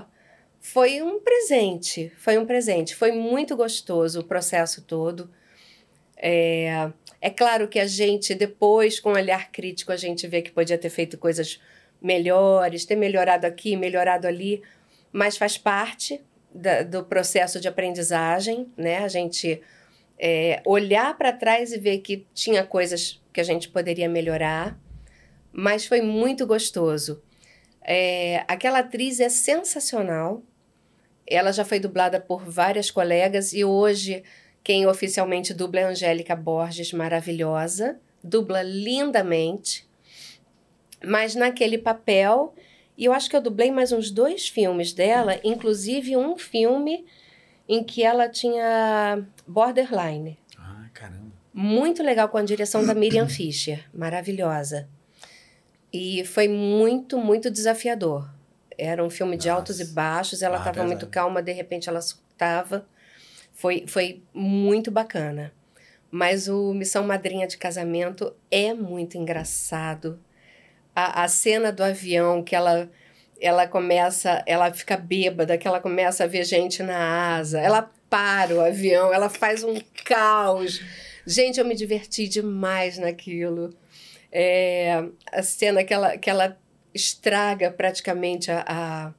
Foi um presente, foi um presente. Foi muito gostoso o processo todo. É, é claro que a gente, depois, com um olhar crítico, a gente vê que podia ter feito coisas melhores, ter melhorado aqui, melhorado ali, mas faz parte da, do processo de aprendizagem, né? A gente é, olhar para trás e ver que tinha coisas que a gente poderia melhorar, mas foi muito gostoso. É, aquela atriz é sensacional. Ela já foi dublada por várias colegas e hoje quem oficialmente dubla é Angélica Borges, maravilhosa, dubla lindamente. Mas naquele papel e eu acho que eu dublei mais uns dois filmes dela, inclusive um filme em que ela tinha borderline. Ah, caramba. Muito legal com a direção da Miriam Fischer, maravilhosa. E foi muito, muito desafiador. Era um filme de Nossa. altos e baixos, ela estava ah, muito calma, de repente ela surtava. Foi, foi muito bacana. Mas o Missão Madrinha de Casamento é muito engraçado a, a cena do avião que ela ela começa, ela fica bêbada, que ela começa a ver gente na asa, ela para o avião, ela faz um caos. Gente, eu me diverti demais naquilo. É, a cena que ela, que ela estraga praticamente a, a,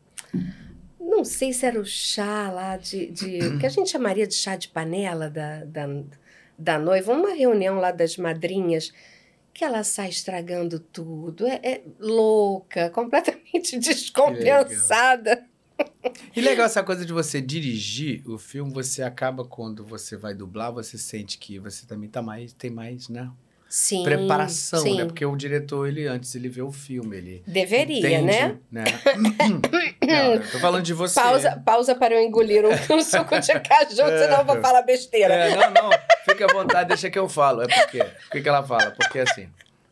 Não sei se era o chá lá de. de que a gente chamaria de chá de panela da, da, da noiva, uma reunião lá das madrinhas que ela sai estragando tudo. É, é louca, completamente descompensada. E legal essa coisa de você dirigir o filme, você acaba quando você vai dublar, você sente que você também tá mais, tem mais, né? Sim, preparação, sim. né? Porque o diretor, ele antes ele vê o filme, ele deveria, entende, né? né? não, tô falando de você. Pausa, pausa para eu engolir um, suco de caju, é, senão eu vou falar besteira. É, não, não, fique à vontade, deixa que eu falo. É porque, por que ela fala? Porque assim,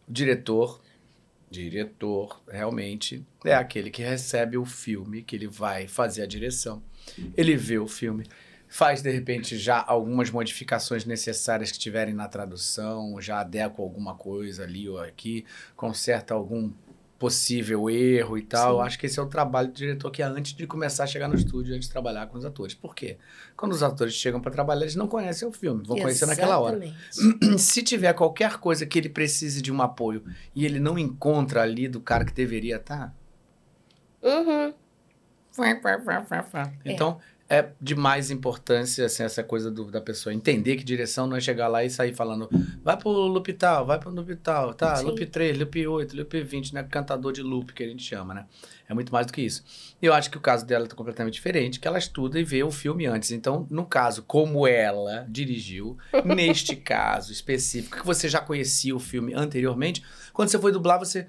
o diretor, diretor, realmente é aquele que recebe o filme, que ele vai fazer a direção. Ele vê o filme, faz de repente já algumas modificações necessárias que tiverem na tradução, já adequa alguma coisa ali ou aqui, conserta algum possível erro e tal. Eu acho que esse é o trabalho do diretor que é antes de começar a chegar no estúdio, antes de trabalhar com os atores. Por quê? Quando os atores chegam para trabalhar, eles não conhecem o filme, vão conhecer naquela hora. Se tiver qualquer coisa que ele precise de um apoio e ele não encontra ali do cara que deveria estar. Tá, uhum. Então, é de mais importância assim, essa coisa do, da pessoa entender que direção não é chegar lá e sair falando vai pro loop tal, vai pro loop tal, tá, Sim. loop 3, loop 8, loop 20, né? Cantador de loop que a gente chama, né? É muito mais do que isso. E eu acho que o caso dela tá completamente diferente, que ela estuda e vê o filme antes. Então, no caso, como ela dirigiu, neste caso específico, que você já conhecia o filme anteriormente, quando você foi dublar, você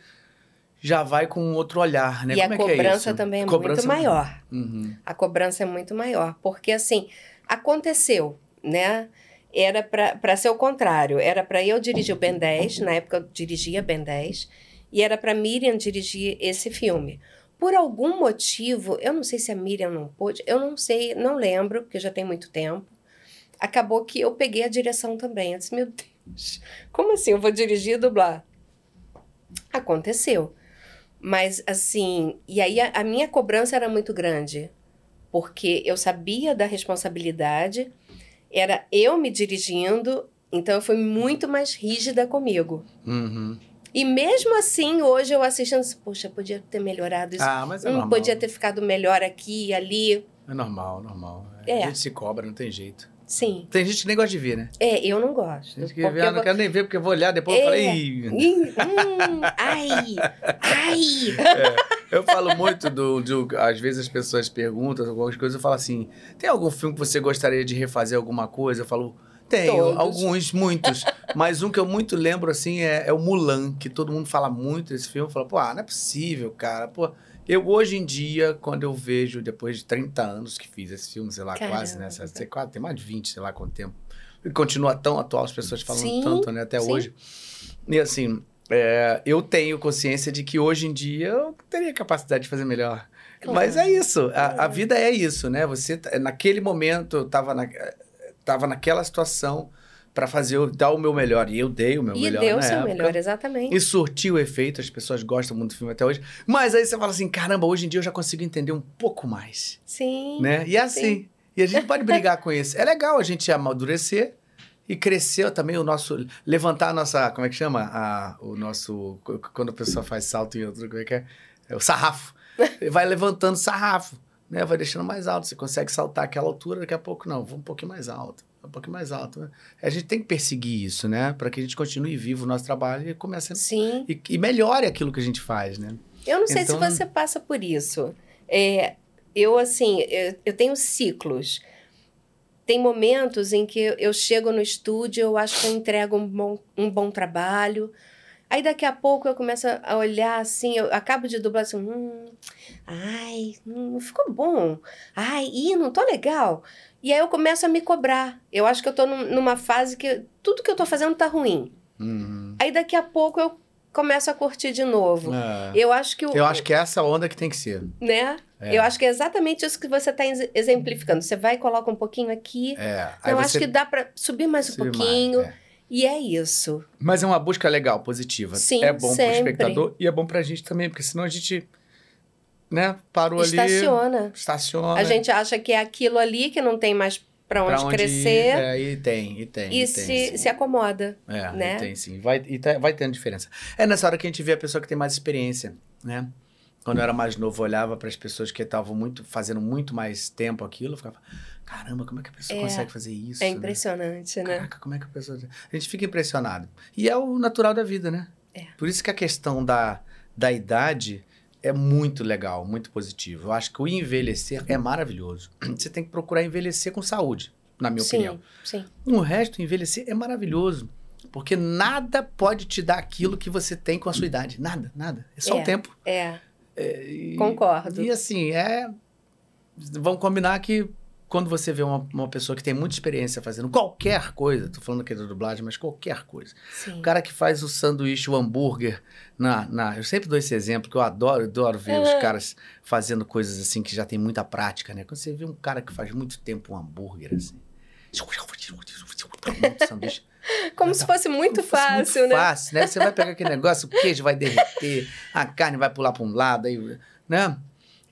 já vai com outro olhar, né? E Como a é, é cobrança é também é cobrança... muito maior. Uhum. A cobrança é muito maior, porque assim, aconteceu, né? Era para ser o contrário, era para eu dirigir o Ben 10, na época eu dirigia Ben 10, e era para Miriam dirigir esse filme. Por algum motivo, eu não sei se a Miriam não pôde, eu não sei, não lembro, porque já tem muito tempo. Acabou que eu peguei a direção também. Eu disse, meu Deus, como assim eu vou dirigir e dublar? Aconteceu. Mas, assim, e aí a, a minha cobrança era muito grande, porque eu sabia da responsabilidade, era eu me dirigindo, então eu fui muito mais rígida comigo. Uhum. E mesmo assim, hoje eu assistindo, poxa, podia ter melhorado isso. Ah, mas é hum, Podia ter ficado melhor aqui e ali. É normal, normal. É. A gente se cobra, não tem jeito. Sim. Tem gente que nem gosta de ver, né? É, eu não gosto. Tem gente que vê, ah, não vou... quero nem ver porque eu vou olhar depois é. eu falei. Hum, ai! Ai! É, eu falo muito do, do. Às vezes as pessoas perguntam algumas coisas, eu falo assim: tem algum filme que você gostaria de refazer alguma coisa? Eu falo. Tenho, Todos. alguns, muitos. Mas um que eu muito lembro, assim, é, é, o Mulan, que todo mundo fala muito desse filme. Fala, pô, ah, não é possível, cara. Pô, eu, hoje em dia, quando eu vejo, depois de 30 anos que fiz esse filme, sei lá, Caramba. quase, né? Sei, quase, tem mais de 20, sei lá quanto tempo. E continua tão atual, as pessoas falando sim, tanto, né? Até sim. hoje. E assim, é, eu tenho consciência de que hoje em dia eu teria capacidade de fazer melhor. Claro. Mas é isso, a, a, vida é isso, né? Você, naquele momento, eu tava, na, tava naquela situação para fazer dar o meu melhor. E eu dei o meu e melhor. E deu o seu época. melhor, exatamente. E surtiu o efeito, as pessoas gostam muito do filme até hoje. Mas aí você fala assim: caramba, hoje em dia eu já consigo entender um pouco mais. Sim. Né? E é assim. Sim. E a gente pode brigar com isso. É legal a gente amadurecer e crescer também o nosso. levantar a nossa. Como é que chama? A, o nosso. Quando a pessoa faz salto em outro. Como é que é? É o sarrafo. Vai levantando o sarrafo. Né? Vai deixando mais alto. Você consegue saltar aquela altura, daqui a pouco não. Vou um pouquinho mais alto um pouquinho mais alto. Né? A gente tem que perseguir isso, né? Para que a gente continue vivo o nosso trabalho e comece a... Sim. E, e, melhore aquilo que a gente faz, né? Eu não sei então... se você passa por isso. É, eu, assim, eu, eu tenho ciclos. Tem momentos em que eu chego no estúdio, eu acho que eu entrego um bom, um bom trabalho. Aí daqui a pouco eu começo a olhar assim, eu acabo de dublar assim, hum, ai, não ficou bom. Ai, ih, não tô legal. E aí eu começo a me cobrar. Eu acho que eu tô num, numa fase que tudo que eu tô fazendo tá ruim. Uhum. Aí daqui a pouco eu começo a curtir de novo. É. Eu acho que o, Eu acho que é essa onda que tem que ser. Né? É. Eu acho que é exatamente isso que você está exemplificando. Você vai e coloca um pouquinho aqui. É. eu acho que dá para subir mais subir um pouquinho. Mais, é. E é isso. Mas é uma busca legal, positiva. Sim, É bom para o espectador e é bom para a gente também, porque senão a gente né, parou estaciona. ali. Estaciona. A gente acha que é aquilo ali que não tem mais para onde, onde, crescer. É, e tem, e tem. E, e se, tem, se acomoda. É, né? tem sim. Vai, e tá, vai tendo diferença. É nessa hora que a gente vê a pessoa que tem mais experiência, né? Quando eu era mais novo, eu olhava para as pessoas que estavam muito, fazendo muito mais tempo aquilo, ficava, caramba, como é que a pessoa é, consegue fazer isso? É né? impressionante, né? Caraca, como é que a pessoa. A gente fica impressionado. E é o natural da vida, né? É. Por isso que a questão da, da idade é muito legal, muito positivo. Eu acho que o envelhecer é maravilhoso. Você tem que procurar envelhecer com saúde, na minha sim, opinião. Sim. O resto, envelhecer é maravilhoso. Porque nada pode te dar aquilo que você tem com a sua idade. Nada, nada. É só é, o tempo. É. é e, Concordo. E assim, é. Vamos combinar que quando você vê uma, uma pessoa que tem muita experiência fazendo qualquer coisa, tô falando aqui da dublagem, mas qualquer coisa. Sim. O cara que faz o sanduíche, o hambúrguer, na, na, eu sempre dou esse exemplo, que eu adoro, adoro ver os caras fazendo coisas assim que já tem muita prática, né? Quando você vê um cara que faz muito tempo um hambúrguer, assim, sanduíche. Como se fosse muito fácil, fosse muito né? fácil, né? Você vai pegar aquele negócio, o queijo vai derreter, a carne vai pular para um lado, aí, né?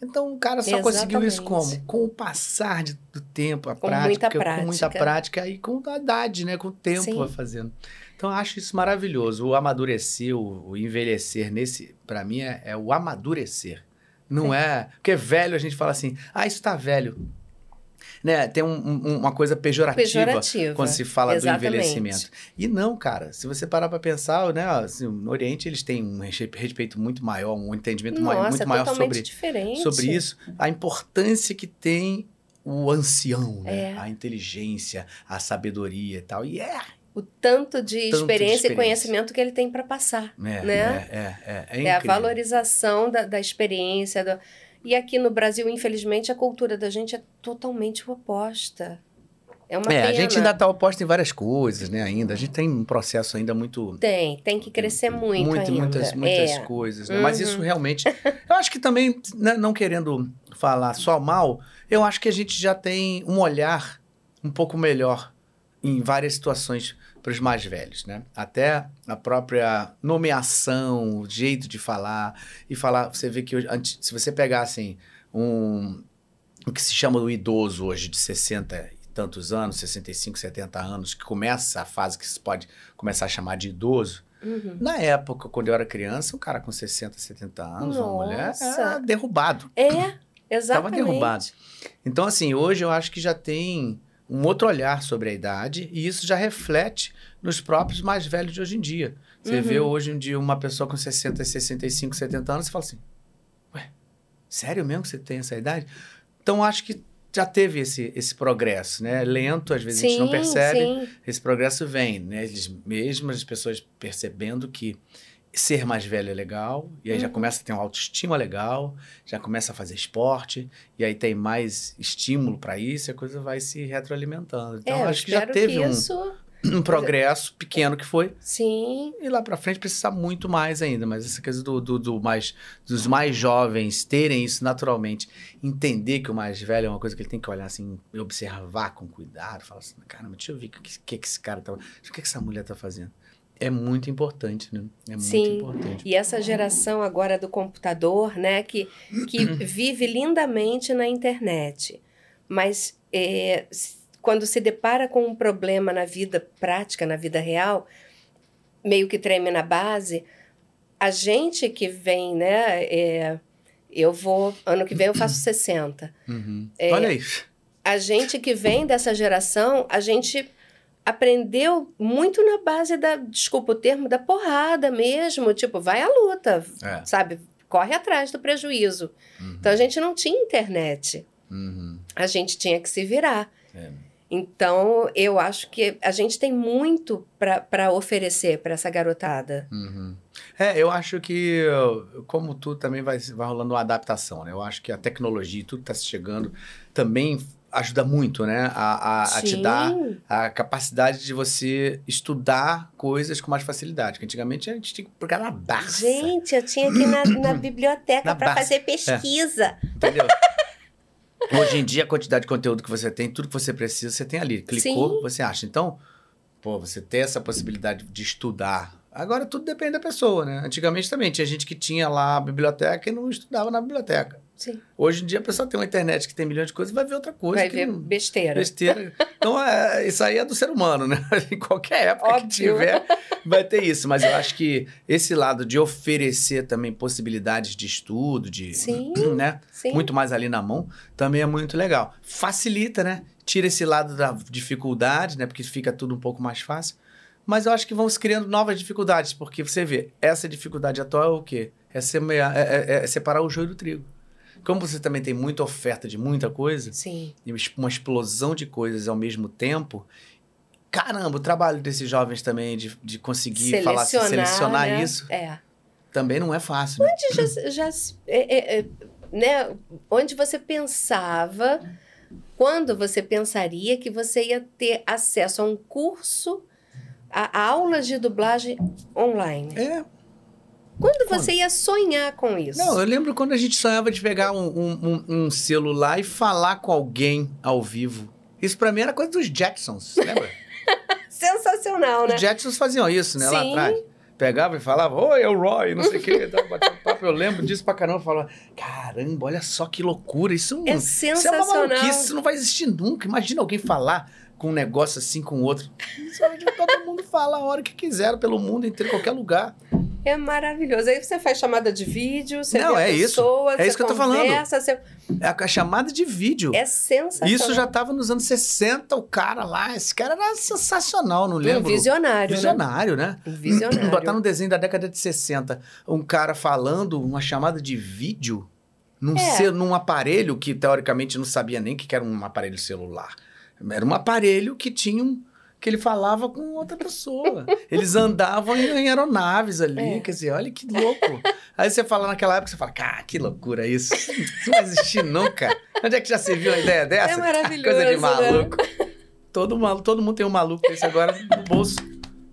Então o cara só Exatamente. conseguiu isso como? Com o passar de, do tempo, a com prática, muita prática, com muita prática e com a idade, né? Com o tempo Sim. fazendo. Então eu acho isso maravilhoso. O amadurecer, o, o envelhecer nesse, para mim é, é, o amadurecer. Não é. é, porque velho a gente fala assim, ah, isso tá velho né, tem um, um, uma coisa pejorativa, pejorativa, quando se fala Exatamente. do envelhecimento. E não, cara, se você parar para pensar, né, assim, no Oriente eles têm um respeito muito maior, um entendimento Nossa, maior, muito é maior sobre, diferente. sobre isso, a importância que tem o ancião, né? É. a inteligência, a sabedoria e tal. E é o tanto de, tanto experiência, experiência, e conhecimento que ele tem para passar. É, né? é, é, é, é, é a valorização da, da experiência, do, e aqui no Brasil, infelizmente, a cultura da gente é totalmente oposta. É uma é, pena. a gente ainda está oposta em várias coisas, né? Ainda. A gente tem um processo ainda muito. Tem, tem que crescer muito. muito ainda. Muitas, muitas é. coisas. Né? Uhum. Mas isso uhum. realmente. eu acho que também, né, não querendo falar só mal, eu acho que a gente já tem um olhar um pouco melhor em várias situações para os mais velhos, né? Até a própria nomeação, o jeito de falar e falar, você vê que se você pegar assim um o que se chama do idoso hoje de 60 e tantos anos, 65, 70 anos, que começa a fase que se pode começar a chamar de idoso, Uhum. Na época, quando eu era criança, um cara com 60, 70 anos, Nossa. uma mulher, era derrubado. É, exatamente. Estava derrubado. Então, assim, hoje eu acho que já tem um outro olhar sobre a idade e isso já reflete nos próprios mais velhos de hoje em dia. Você uhum. vê hoje em dia uma pessoa com 60, 65, 70 anos e fala assim: Ué, sério mesmo que você tem essa idade? Então acho que já teve esse, esse progresso, né? Lento, às vezes sim, a gente não percebe, sim. esse progresso vem, né? Eles, mesmo as pessoas percebendo que ser mais velho é legal, e aí uhum. já começa a ter uma autoestima legal, já começa a fazer esporte, e aí tem mais estímulo para isso, e a coisa vai se retroalimentando. Então, é, acho que já teve que um, isso... um progresso pequeno que foi. Sim. E lá para frente precisa muito mais ainda, mas essa coisa do, do, do, mais, dos mais jovens terem isso naturalmente, entender que o mais velho é uma coisa que ele tem que olhar assim, observar com cuidado, falar assim, caramba, deixa eu ver o que, que, que esse cara tá, o que, que essa mulher tá fazendo é muito importante, né? É Sim. muito importante. E essa geração agora do computador, né, que, que vive lindamente na internet, mas é, quando se depara com um problema na vida prática, na vida real, meio que treme na base, a gente que vem, né, é, eu vou, ano que vem eu faço 60. Uhum. É, Olha isso. A gente que vem dessa geração, a gente aprendeu muito na base da, desculpa o termo, da porrada mesmo. Tipo, vai à luta, é. sabe? Corre atrás do prejuízo. Uhum. Então a gente não tinha internet. Uhum. A gente tinha que se virar. É. Então, eu acho que a gente tem muito para oferecer para essa garotada. Uhum. É, eu acho que, como tu também vai, vai rolando uma adaptação, né? Eu acho que a tecnologia, tudo que está chegando, também ajuda muito, né? A, a, a, te dar a capacidade de você estudar coisas com mais facilidade. Porque antigamente a gente tinha que procurar na Barça. Gente, eu tinha que ir na, na biblioteca para fazer pesquisa. É. Entendeu? Hoje em dia, a quantidade de conteúdo que você tem, tudo que você precisa, você tem ali. Clicou, Sim. você acha. Então, pô, você ter essa possibilidade de estudar. Agora tudo depende da pessoa, né? Antigamente também tinha gente que tinha lá a biblioteca e não estudava na biblioteca. Sim. Hoje em dia a pessoa tem uma internet que tem milhões de coisas e vai ver outra coisa. Vai ver não... besteira. Besteira. Então, é, isso aí é do ser humano, né? em qualquer época Óbvio. que tiver, vai ter isso. Mas eu acho que esse lado de oferecer também possibilidades de estudo, de. Sim. Né? Sim. Muito mais ali na mão, também é muito legal. Facilita, né? Tira esse lado da dificuldade, né? Porque fica tudo um pouco mais fácil. Mas eu acho que vão se criando novas dificuldades, porque você vê, essa dificuldade atual é o quê? É, semear, é, é, é separar o joio do trigo. Como você também tem muita oferta de muita coisa, Sim. e uma explosão de coisas ao mesmo tempo, caramba, o trabalho desses jovens também de, de conseguir selecionar, falar, selecionar né? isso, é. também não é fácil. Né? Onde já, já é, é, é, né? Onde você pensava, quando você pensaria que você ia ter acesso a um curso, a, a aulas de dublagem online? É. Quando você quando? ia sonhar com isso? Não, eu lembro quando a gente sonhava de pegar um, um, um, celular e falar com alguém ao vivo. Isso pra mim era coisa dos Jetsons, lembra? Sensacional, né? Os Jetsons faziam isso, né? Lá Sim. atrás. Pegava e falava, oi, é o Roy, não sei o quê. Eu lembro disso pra caramba. Eu falava, caramba, olha só que loucura. Isso, É isso é uma sensacional. maluquice, isso não vai existir nunca. Imagina alguém falar com um negócio assim com o outro. Isso é de todo mundo fala a hora que quiser, pelo mundo inteiro, em qualquer lugar. É maravilhoso. Aí você faz chamada de vídeo, você Não, vê a é isso. pessoa, É você isso que eu tô falando. conversa, você- É a, a chamada de vídeo. É sensacional. Isso já tava nos anos 60, o cara lá. Esse cara era sensacional, não Um lembro. visionário, né? Visionário, né? Um visionário. Botar no desenho da década de 60 um cara falando uma chamada de vídeo num, É. num aparelho que teoricamente não sabia nem que era um aparelho celular. Era um aparelho que tinha um. que ele falava com outra pessoa. Eles andavam em, aeronaves ali. É. Quer dizer, olha que louco. Aí você fala naquela época, você fala, cara, que loucura isso. Isso não vai existir nunca. Onde é que já se viu uma ideia dessa? É maravilhoso, Coisa de né? maluco. Todo, malu- todo mundo tem um maluco desse agora no bolso.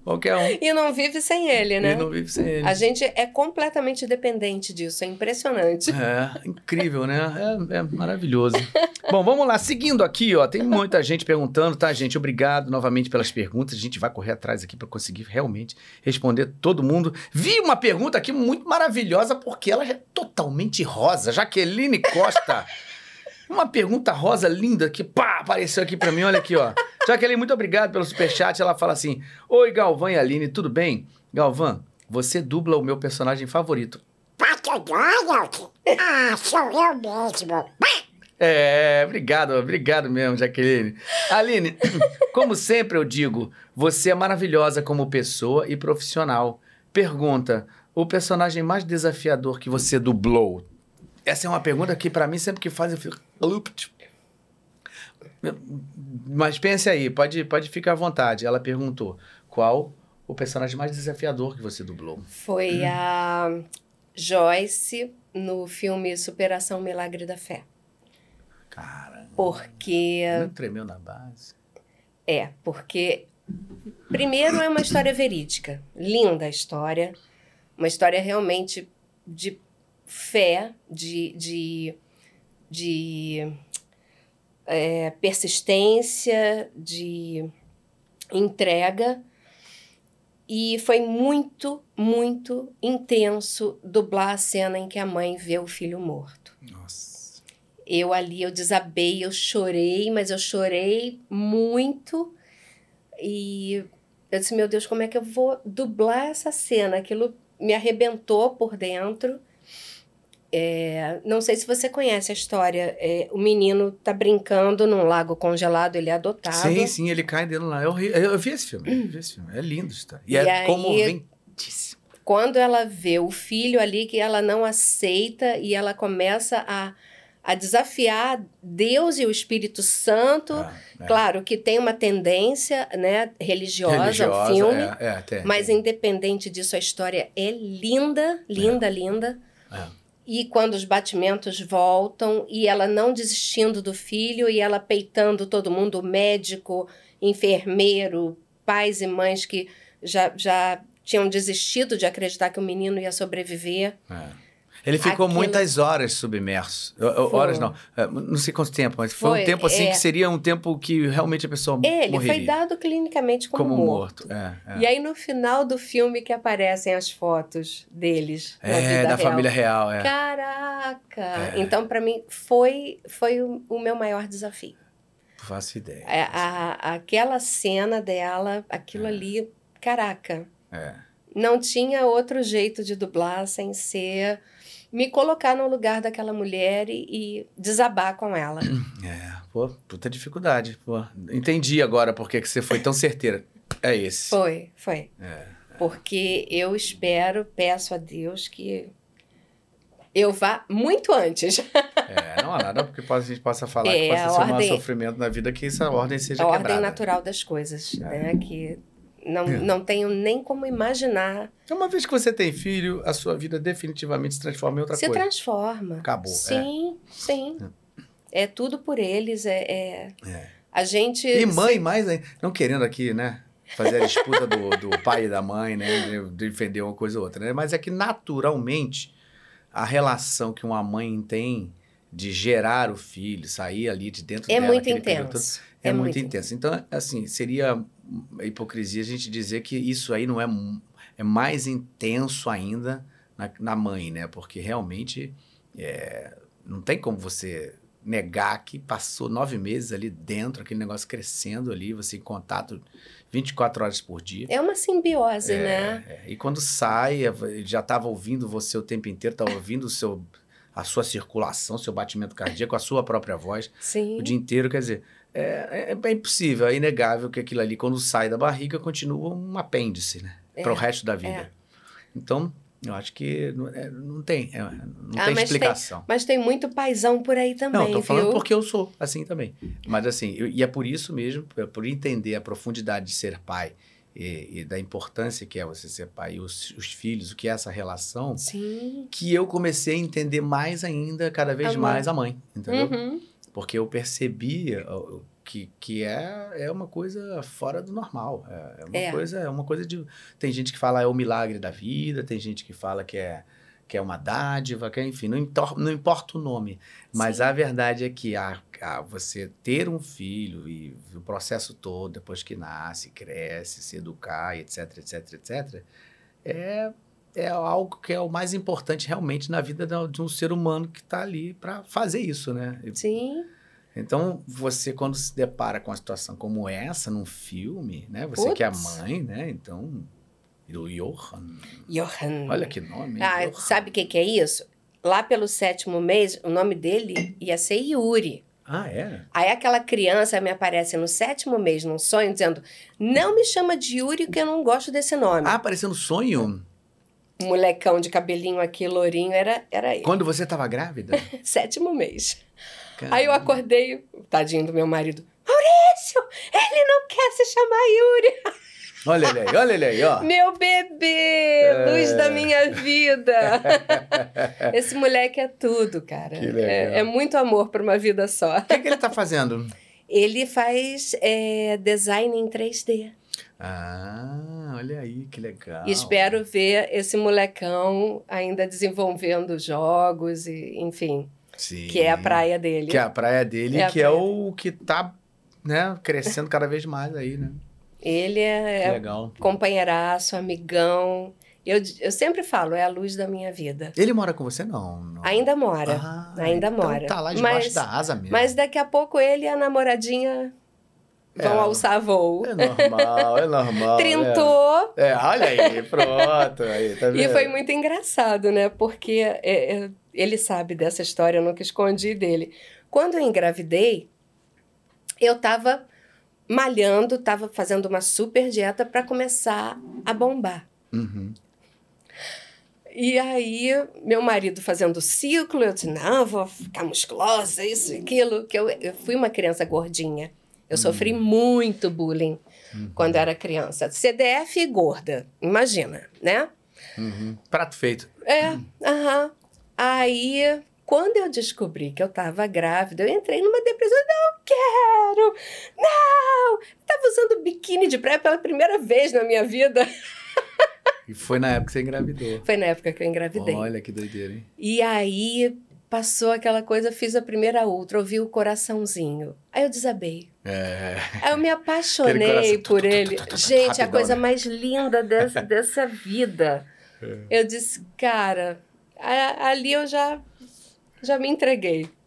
Qualquer um. E não vive sem ele, né? E não vive sem ele. A gente é completamente dependente disso, é impressionante. É, incrível, né? É, é maravilhoso. Bom, vamos lá. Seguindo aqui, ó, tem muita gente perguntando, tá, gente? Obrigado novamente pelas perguntas. A gente vai correr atrás aqui para conseguir realmente responder todo mundo. Vi uma pergunta aqui muito maravilhosa, porque ela é totalmente rosa. Jaqueline Costa. Uma pergunta rosa linda que pá, apareceu aqui para mim. Olha aqui, ó. Jaqueline, muito obrigado pelo superchat. Ela fala assim: Oi, Galvão e Aline, tudo bem? Galvão, você dubla o meu personagem favorito. Ah, sou eu mesmo. É, obrigado, obrigado mesmo, Jaqueline. Aline, como sempre eu digo, você é maravilhosa como pessoa e profissional. Pergunta: o personagem mais desafiador que você dublou? Essa é uma pergunta que pra mim sempre que faz eu fico. "Upt". Mas pense aí, pode, pode ficar à vontade. Ela perguntou: qual o personagem mais desafiador que você dublou? Foi a Joyce no filme Superação Milagre da Fé. Cara, Porque. não tremeu na base. É, porque. Primeiro é uma história verídica. Linda a história. Uma história realmente de fé, de. de, de é, persistência, de entrega. E foi muito, muito intenso dublar a cena em que a mãe vê o filho morto. Nossa. Eu ali, eu desabei, eu chorei, mas eu chorei muito. E eu disse, meu Deus, como é que eu vou dublar essa cena? Aquilo me arrebentou por dentro. É, não sei se você conhece a história. É, o menino tá brincando num lago congelado, ele é adotado. Sim, sim, ele cai dentro lá. Eu, ri- eu vi esse filme, eu vi esse filme. É lindo isso. tá? E, E é aí- comoventíssimo. quando ela vê o filho ali que ela não aceita e ela começa a, a desafiar Deus e o Espírito Santo. Ah, é. Claro que tem uma tendência né, religiosa, ao filme, é, é, mas independente disso, a história é linda, linda, linda. É. E quando os batimentos voltam, e ela não desistindo do filho, e ela peitando todo mundo, médico, enfermeiro, pais e mães que já, já tinham desistido de acreditar que o menino ia sobreviver. É. Ele ficou Aquilo- muitas horas submerso. Foi. Horas não. É, Não sei quanto tempo, mas foi, Foi, um tempo assim é. que seria um tempo que realmente a pessoa Ele morreria. foi dado clinicamente como, como morto. morto. É, é. E aí, no final do filme, que aparecem as fotos deles. na É, vida da real. família real, é. Caraca! É. Então, para mim, foi, foi o, o meu maior desafio. Não faço ideia. É, a- aquela cena dela, aquilo ali, caraca. É. Não tinha outro jeito de dublar sem ser me colocar no lugar daquela mulher e, e desabar com ela. É, pô, puta dificuldade. Pô. Entendi agora por que você foi tão certeira. É esse. Foi, foi. É. Porque eu espero, peço a Deus que eu vá muito antes. É, não há nada porque a gente possa falar É, que possa ser um ordem- sofrimento na vida que essa ordem seja a ordem quebrada. natural das coisas, É. né? Que não, É. não tenho nem como imaginar. Então, uma vez que você tem filho, a sua vida definitivamente se transforma em outra se coisa. transforma. Acabou, é. Sim, sim. É tudo por eles. É, é- É. A gente. E mãe mais ainda. Não querendo aqui, né? Fazer a disputa do, do pai e da mãe, né? de Defender uma coisa ou outra, né? Mas é que naturalmente a relação que uma mãe tem de gerar o filho, sair ali de dentro É dela, muito período. É, É muito muito intenso. Então, assim, seria hipocrisia a gente dizer que isso aí não é, é mais intenso ainda na, na mãe, né? Porque realmente é, não tem como você negar que passou nove meses ali dentro, aquele negócio crescendo ali, você em contato 24 horas por dia. É uma simbiose, né? É, e quando sai, ele já estava ouvindo você o tempo inteiro, estava ouvindo o seu, a sua circulação, seu batimento cardíaco, a sua própria voz Sim. o dia inteiro. Quer dizer, é, é, é impossível, é inegável que aquilo ali, quando sai da barriga, continua um apêndice, né? É, Para o resto da vida. é. Então, eu acho que não, é, não tem, é, não Ah, tem mas explicação. Mas tem muito paizão por aí também, Não, tô falando porque eu sou assim também. Mas assim, eu- e é por isso mesmo, por entender a profundidade de ser pai e, e da importância que é você ser pai e os, os filhos, o que é essa relação, Sim. que eu comecei a entender mais ainda, cada vez A mais a mãe, entendeu? Uhum. Porque eu percebi que, que é, é uma coisa fora do normal. É, é uma É. coisa, é uma coisa de. Tem gente que fala é o milagre da vida, tem gente que fala que é, que é uma dádiva, que é, enfim, não, intor- não importa o nome. Mas Sim. a verdade é que a, a você ter um filho e o processo todo, depois que nasce, cresce, se educar, etc, etc, etc, é, é algo que é o mais importante realmente na vida da- de um ser humano que está ali para fazer isso, né? Sim. então, você quando se depara com uma situação como essa num filme, né? Você que é Putz. mãe, né? Então, e o Johan, Johan. olha que nome? Ah, Johan. sabe o que, que é isso? Lá pelo sétimo mês, o nome dele ia ser Yuri. Ah, é? Aí aquela criança me aparece no sétimo mês, num sonho, dizendo: Não me chama de Yuri, que eu não gosto desse nome. Ah, apareceu no sonho? Molecão de cabelinho aqui, lourinho, era, era ele. Quando você estava grávida? Sétimo mês. Caramba. Aí eu acordei, tadinho do meu marido. Maurício, ele não quer se chamar Yuri. Olha ele aí, olha ele aí, ó. Meu bebê, luz da minha vida. Esse moleque é tudo, cara. Que legal. É, é muito amor para uma vida só. O que, que ele tá fazendo? Ele faz é, design em 3D. Ah, olha aí, que legal. E espero ver esse molecão ainda desenvolvendo jogos e, enfim, Sim. que é a praia dele. Que é a praia dele, É a que é praia o que tá, né, crescendo cada vez mais aí, né? Ele é, é legal. companheiraço, amigão. Eu, eu sempre falo, é a luz da minha vida. Ele mora com você, não? não. Ainda mora. Ah, ainda então mora. Tá lá debaixo Mas- da asa mesmo. Mas daqui a pouco ele e a namoradinha vão É. alçar voo. É normal, é normal. Trintou. É, É, olha aí, pronto. Aí, tá E vendo? foi muito engraçado, né? Porque é, é, ele sabe dessa história, eu nunca escondi dele. Quando eu engravidei, eu tava malhando, tava fazendo uma super dieta para começar a bombar. Uhum. E aí, meu marido fazendo ciclo, eu disse, não, vou ficar musculosa, isso e aquilo. Que eu, eu fui uma criança gordinha. Eu sofri muito bullying quando era criança. CDF e gorda, imagina, né? Uhum. Prato feito. É, aham. Aí, quando eu descobri que eu tava grávida, eu entrei numa depressão. Não quero! Não! Eu tava usando biquíni de praia pela primeira vez na minha vida. E foi na época que você engravidou. Foi na época que eu engravidei. Olha que doideira, hein? E aí, passou aquela coisa, fiz a primeira ultra, ouvi o coraçãozinho. Aí eu desabei. É. Eu me apaixonei por ele. Gente, a coisa mais linda dessa, dessa vida. É. Eu disse, cara, ali eu já, já me entreguei.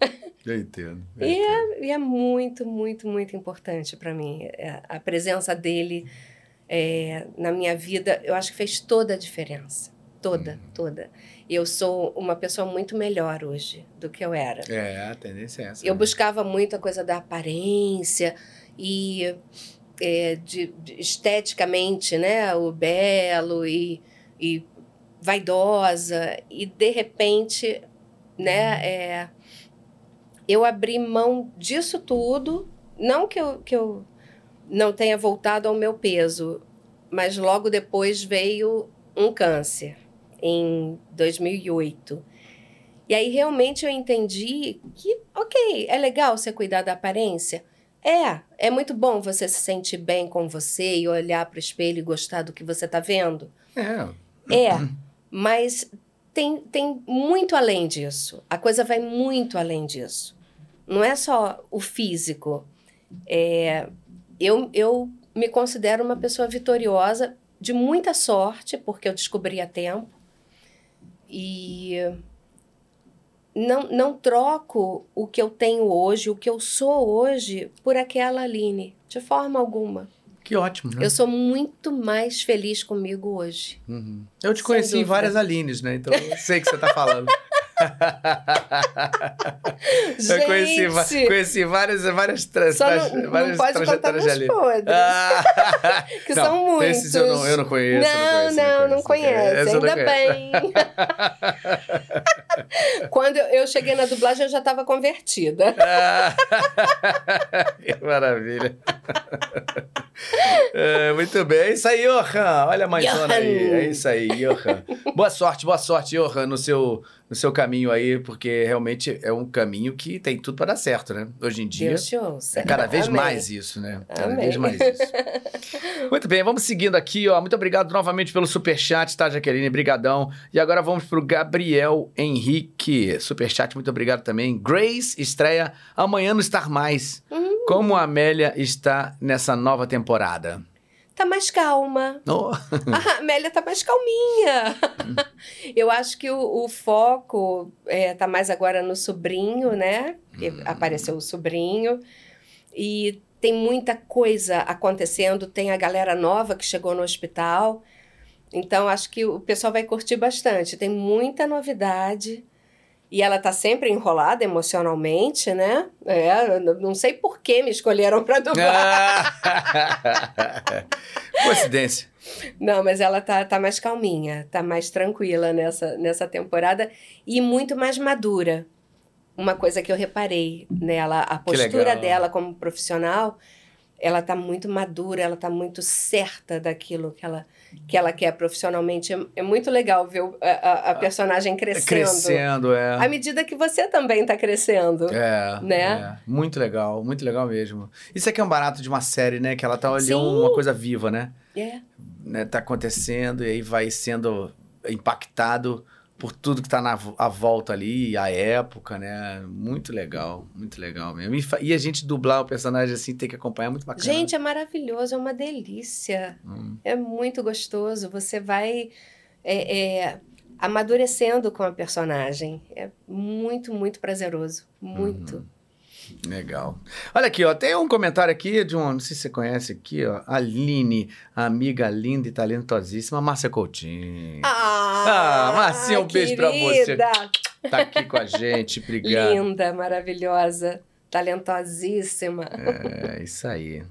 É. Eu entendo. eu E entendo. é, e é muito, muito, muito importante para mim. É, A presença dele é, na minha vida, eu acho que fez toda a diferença. Toda, Uhum. toda. Eu sou uma pessoa muito melhor hoje do que eu era. É, a tendência é essa. Eu né? buscava muito a coisa da aparência e é, de, de- esteticamente, né? O belo e, e vaidosa. E, de repente, né? é, eu abri mão disso tudo. Não que eu, que eu não tenha voltado ao meu peso, mas logo depois veio um câncer, em 2008. E aí realmente eu entendi que, ok, é legal você cuidar da aparência. É, é muito bom você se sentir bem com você e olhar para o espelho e gostar do que você está vendo. É. É, mas tem, tem muito além disso. A coisa vai muito além disso. não é só o físico. É, eu, eu me considero uma pessoa vitoriosa, de muita sorte, porque eu descobri a tempo. E não, não troco o que eu tenho hoje, o que eu sou hoje, por aquela Aline, de forma alguma. Que ótimo, né? Eu sou muito mais feliz comigo hoje. Uhum. Eu te conheci em várias Alines, né? Então eu sei o que você está falando. Gente, eu conheci, conheci várias, várias, tra Só não, não várias pode trajetórias de ali. Ah, que não, são muitos. Esses eu não, eu não conheço. Não, não, não conheço. Ainda bem. Quando eu cheguei na dublagem, eu já estava convertida. que maravilha. É, muito bem. É isso aí, Johan. Olha a mãezona aí. É isso aí, Johan. Boa sorte, boa sorte, Johan, no seu no seu caminho aí, porque realmente é um caminho que tem tudo para dar certo, né? Hoje em dia. Deus é cada vez Amém. mais isso, né? Cada Amém. vez mais isso. Muito bem, vamos seguindo aqui, ó. Muito obrigado novamente pelo superchat, tá, Jaqueline? Brigadão. E agora vamos pro Gabriel Henrique. Superchat, muito obrigado também. Grace estreia amanhã no Star Mais. Hum. Como a Amélia está nessa nova temporada? Tá mais calma. Oh. a Amélia tá mais calminha. Eu acho que o, o foco é, tá mais agora no sobrinho, né? Hum. Apareceu o sobrinho. E tem muita coisa acontecendo. Tem a galera nova que chegou no hospital. Então, acho que o pessoal vai curtir bastante. Tem muita novidade. E ela tá sempre enrolada emocionalmente, né? É, não sei por que me escolheram para dublar. Coincidência. Não, mas ela tá, tá mais calminha, tá mais tranquila nessa, nessa temporada e muito mais madura. Uma coisa que eu reparei nela, a postura dela como profissional, ela tá muito madura, ela tá muito certa daquilo que ela que ela quer profissionalmente. É, é muito legal ver a, a, a, personagem crescendo. Crescendo, é. À medida que você também está crescendo. É. Né? É. Muito legal, muito legal mesmo. Isso aqui é um barato de uma série, né? Que ela tá olhando uma coisa viva, né? É. Né? Tá acontecendo e aí vai sendo impactado por tudo que está na a volta ali, a época, né? Muito legal, muito legal mesmo. E, a gente dublar o personagem assim, tem que acompanhar, é muito bacana. Gente, é maravilhoso, é uma delícia. Hum. É muito gostoso. Você vai é, é, amadurecendo com a personagem. É muito, muito prazeroso. Muito. Uhum. Legal. Olha aqui, ó, tem um comentário aqui de um, não sei se você conhece aqui, ó, Aline, amiga linda e talentosíssima, Márcia Coutinho. Ah, ah Marcinha, um beijo pra você. Tá aqui com a gente, obrigado. Linda, maravilhosa, talentosíssima. É, isso aí.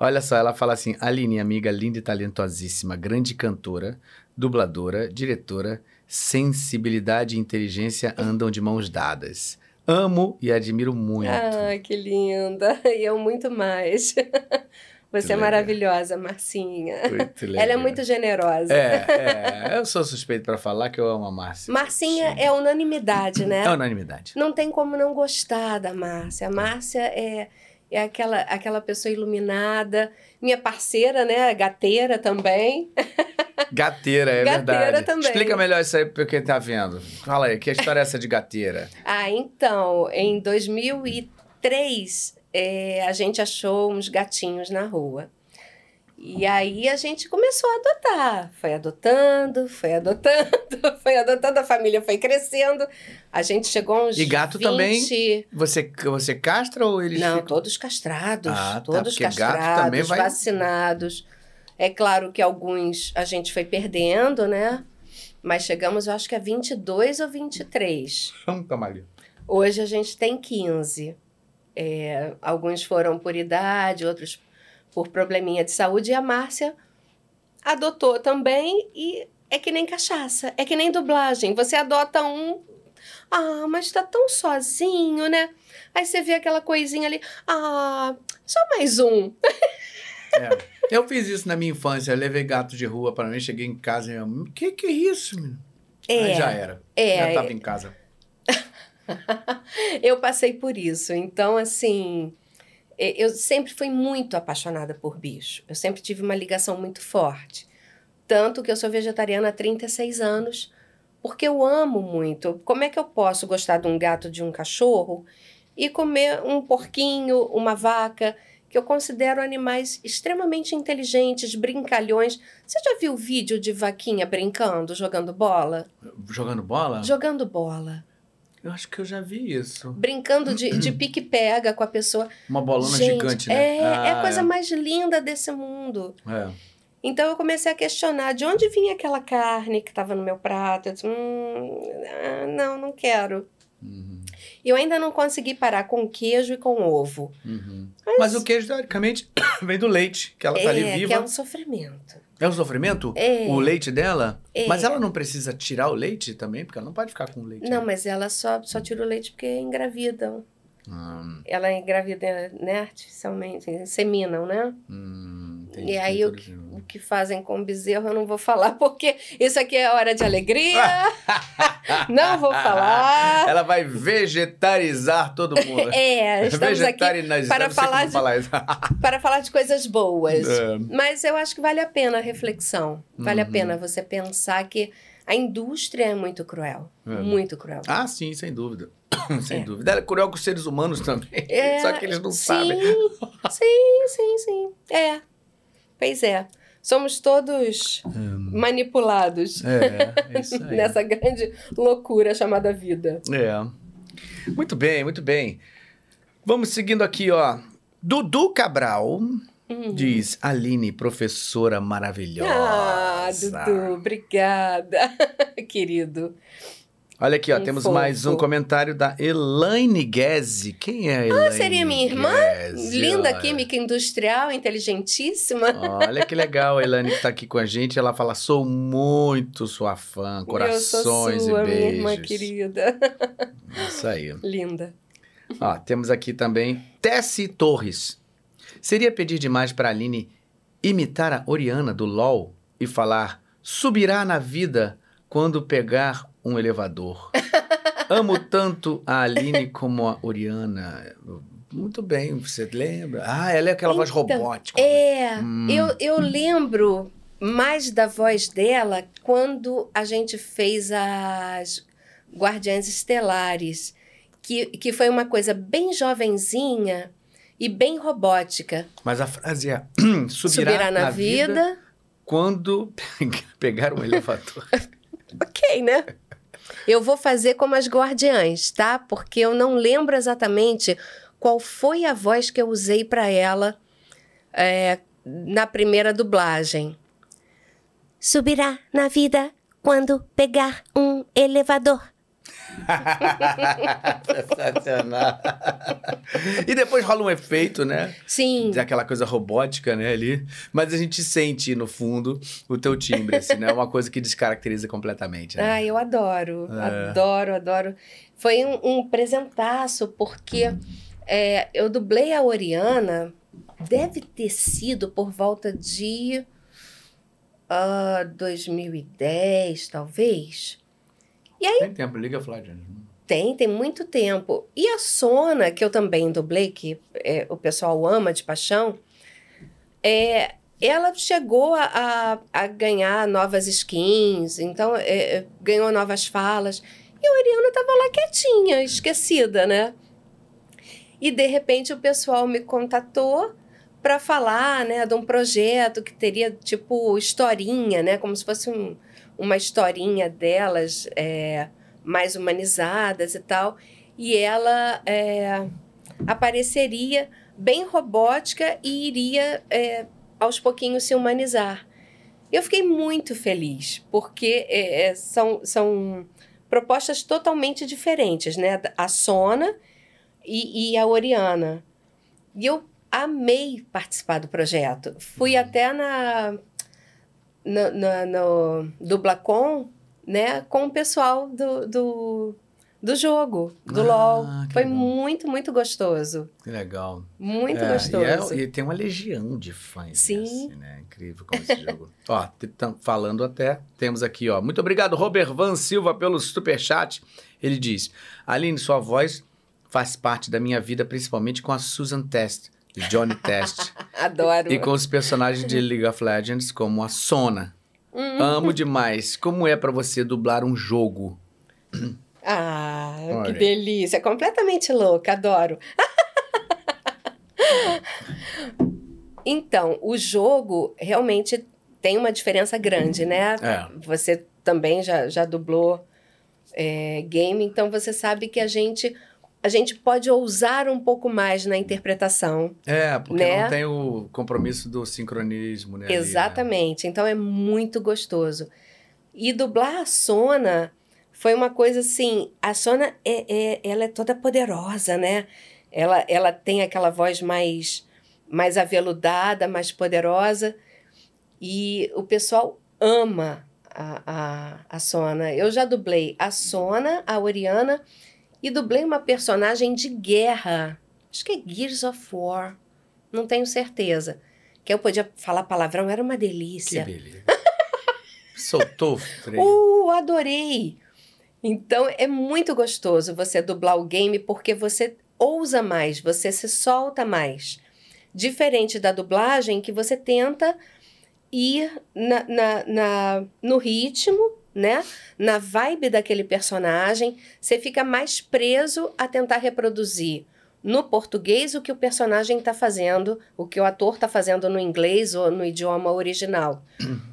Olha só, ela fala assim: Aline, amiga linda e talentosíssima, grande cantora, dubladora, diretora, sensibilidade e inteligência andam de mãos dadas. Amo e admiro muito. Ah, que linda. E eu muito mais. Você é maravilhosa, Marcinha. Ela é muito generosa. É, é. Eu sou suspeito para falar que eu amo a Márcia. Marcinha Sim. é unanimidade, né? É unanimidade. Não tem como não gostar da Márcia. A Márcia é, é aquela, aquela pessoa iluminada. Minha parceira, né? Gateira também. Gateira, é gateira verdade. também. Explica melhor isso aí para quem tá vendo. Fala aí, que história é essa de gateira? ah, então, em 2003, é, a gente achou uns gatinhos na rua. E aí a gente começou a adotar. Foi adotando, foi adotando, foi adotando, a família foi crescendo. A gente chegou a uns E gato 20... também? Você, você castra ou eles Não, ficam... todos castrados. Ah, tá, todos castrados, vai... vacinados. É claro que alguns a gente foi perdendo, né? Mas chegamos, eu acho que a 22 ou 23. Santa Maria. Hoje a gente tem 15. É, alguns foram por idade, outros por probleminha de saúde. E a Márcia adotou também e é que nem cachaça, é que nem dublagem. Você adota um, ah, mas tá tão sozinho, né? Aí você vê aquela coisinha ali, ah, só mais um. É. Eu fiz isso na minha infância. Levei gato de rua para mim, cheguei em casa e eu, que que é isso, menino? É, Aí já era. É, já estava em casa. eu passei por isso. Então, assim, eu sempre fui muito apaixonada por bicho. Eu sempre tive uma ligação muito forte. Tanto que eu sou vegetariana há 36 anos, porque eu amo muito. Como é que eu posso gostar de um gato, de um cachorro e comer um porquinho, uma vaca, que eu considero animais extremamente inteligentes, brincalhões. Você já viu vídeo de vaquinha brincando, jogando bola? Jogando bola? Jogando bola. Eu acho que eu já vi isso. Brincando de, de pique-pega com a pessoa. Uma bolona Gente, gigante, né? É, é Ah, a coisa mais linda desse mundo. É. Então eu comecei a questionar de onde vinha aquela carne que estava no meu prato. Eu disse, hum, ah, não, não quero. Uhum, E eu ainda não consegui parar com queijo e com ovo. uhum. Mas o queijo, teoricamente, vem do leite, que ela tá ali é, viva. que é um sofrimento. É um sofrimento? É. O leite dela? É. Mas ela não precisa tirar o leite também? Porque ela não pode ficar com o leite. Não, né? mas ela só, só tira o leite porque engravidam. Hum, Ela engravida, né, artificialmente, inseminam, né? hum, entendi, E aí o que, o que fazem com o bezerro eu não vou falar, porque isso aqui é hora de alegria. não vou falar. Ela vai vegetarizar todo mundo. É, estamos aqui para falar de- falar para falar de coisas boas. É. Mas eu acho que vale a pena a reflexão. Vale a Uhum. pena você pensar que a indústria é muito cruel. É. Muito cruel. Ah, sim, sem dúvida. sem É. dúvida. Ela é cruel com os seres humanos também. É, Só que eles não sim, sabem. Sim, sim, sim. É. Pois é. Somos todos manipulados É, é nessa grande loucura chamada vida. É. Muito bem, muito bem. Vamos seguindo aqui, ó. Dudu Cabral Hum. diz: Aline, professora maravilhosa. Ah, Dudu, obrigada, querido. Olha aqui, ó, Um temos fofo. mais um comentário da Elaine Guese. Quem é a Elaine? Ah, seria minha irmã? Guese? Linda Olha. química industrial, inteligentíssima. Olha que legal, a Elaine que tá aqui com a gente. Ela fala: sou muito sua fã, corações Eu sou sua, e minha beijos. irmã querida. Isso aí. Linda. Ó, temos aqui também Tessie Torres. Seria pedir demais para Aline imitar a Oriana do LOL e falar: subirá na vida quando pegar um elevador. Amo tanto a Aline como a Oriana. Muito bem, você lembra? Ah, ela é aquela voz Então, robótica. É, Hum. eu, eu lembro mais da voz dela quando a gente fez as Guardiãs Estelares, que, que foi uma coisa bem jovenzinha e bem robótica. Mas a frase é: subirá, Subirá na, vida. quando pegar um elevador. Ok, né? Eu vou fazer como as Guardiãs, tá? Porque eu não lembro exatamente qual foi a voz que eu usei para ela é, na primeira dublagem. Subirá na vida quando pegar um elevador. Sensacional. e depois rola um efeito, né? Sim, Aquela coisa robótica, né, ali. Mas a gente sente, no fundo, o teu timbre, assim, né? Uma coisa que descaracteriza completamente, né? Ah, eu adoro, É. adoro, adoro. Foi um, um presentaço, porque é, eu dublei a Oriana, deve ter sido por volta de ah, 2010, talvez. Tem tempo, liga, Flávia. Tem, tem muito tempo. E a Sona, que eu também dublei, que é, o pessoal ama de paixão, é, ela chegou a, a, a ganhar novas skins, então é, é, ganhou novas falas. E a Oriana estava lá quietinha, esquecida, né? E de repente o pessoal me contatou para falar, né, de um projeto que teria tipo historinha, né, como se fosse um, uma historinha delas é, mais humanizadas e tal. E ela é, apareceria bem robótica e iria é, aos pouquinhos se humanizar. Eu fiquei muito feliz, porque é, é, são, são propostas totalmente diferentes, né? A Sona e, e a Oriana. E eu amei participar do projeto. Fui até na, no, no, no Dublacon, né? Com o pessoal do, do, do jogo, do Ah, LOL. Foi legal. muito, muito gostoso. Que legal. Muito É, gostoso. E, é- e tem uma legião de fãs. Sim. Nesse, né? Incrível como esse jogo. ó, falando até. Temos aqui, ó. Muito obrigado, Robert Van Silva, pelo superchat. Ele diz: Aline, sua voz faz parte da minha vida, principalmente com a Susan Test, Johnny Test. Adoro. e com os personagens de League of Legends, como a Sona. Hum. Amo demais. Como é pra você dublar um jogo? Ah, Olha que delícia. Completamente louca, adoro. então, o jogo realmente tem uma diferença grande, né? É. Você também já, já dublou é, game, então você sabe que a gente, a gente pode ousar um pouco mais na interpretação. É, porque Né? não tem o compromisso do sincronismo, né? ali, né? Exatamente. Então é muito gostoso. E dublar a Sona foi uma coisa assim. A Sona é, é- ela é toda poderosa, né? Ela, ela tem aquela voz mais, mais aveludada, mais poderosa. E o pessoal ama a, a, a Sona. Eu já dublei a Sona, a Oriana, e dublei uma personagem de guerra. Acho que é Gears of War. Não tenho certeza. Que eu podia falar palavrão, era uma Que delícia. beleza. Soltou o freio. Uh, adorei! Então é muito gostoso você dublar o game porque você ousa mais, você se solta mais. Diferente da dublagem que você tenta ir na, na, na- no ritmo, né? Na vibe daquele personagem, você fica mais preso a tentar reproduzir no português o que o personagem está fazendo, o que o ator está fazendo no inglês ou no idioma original.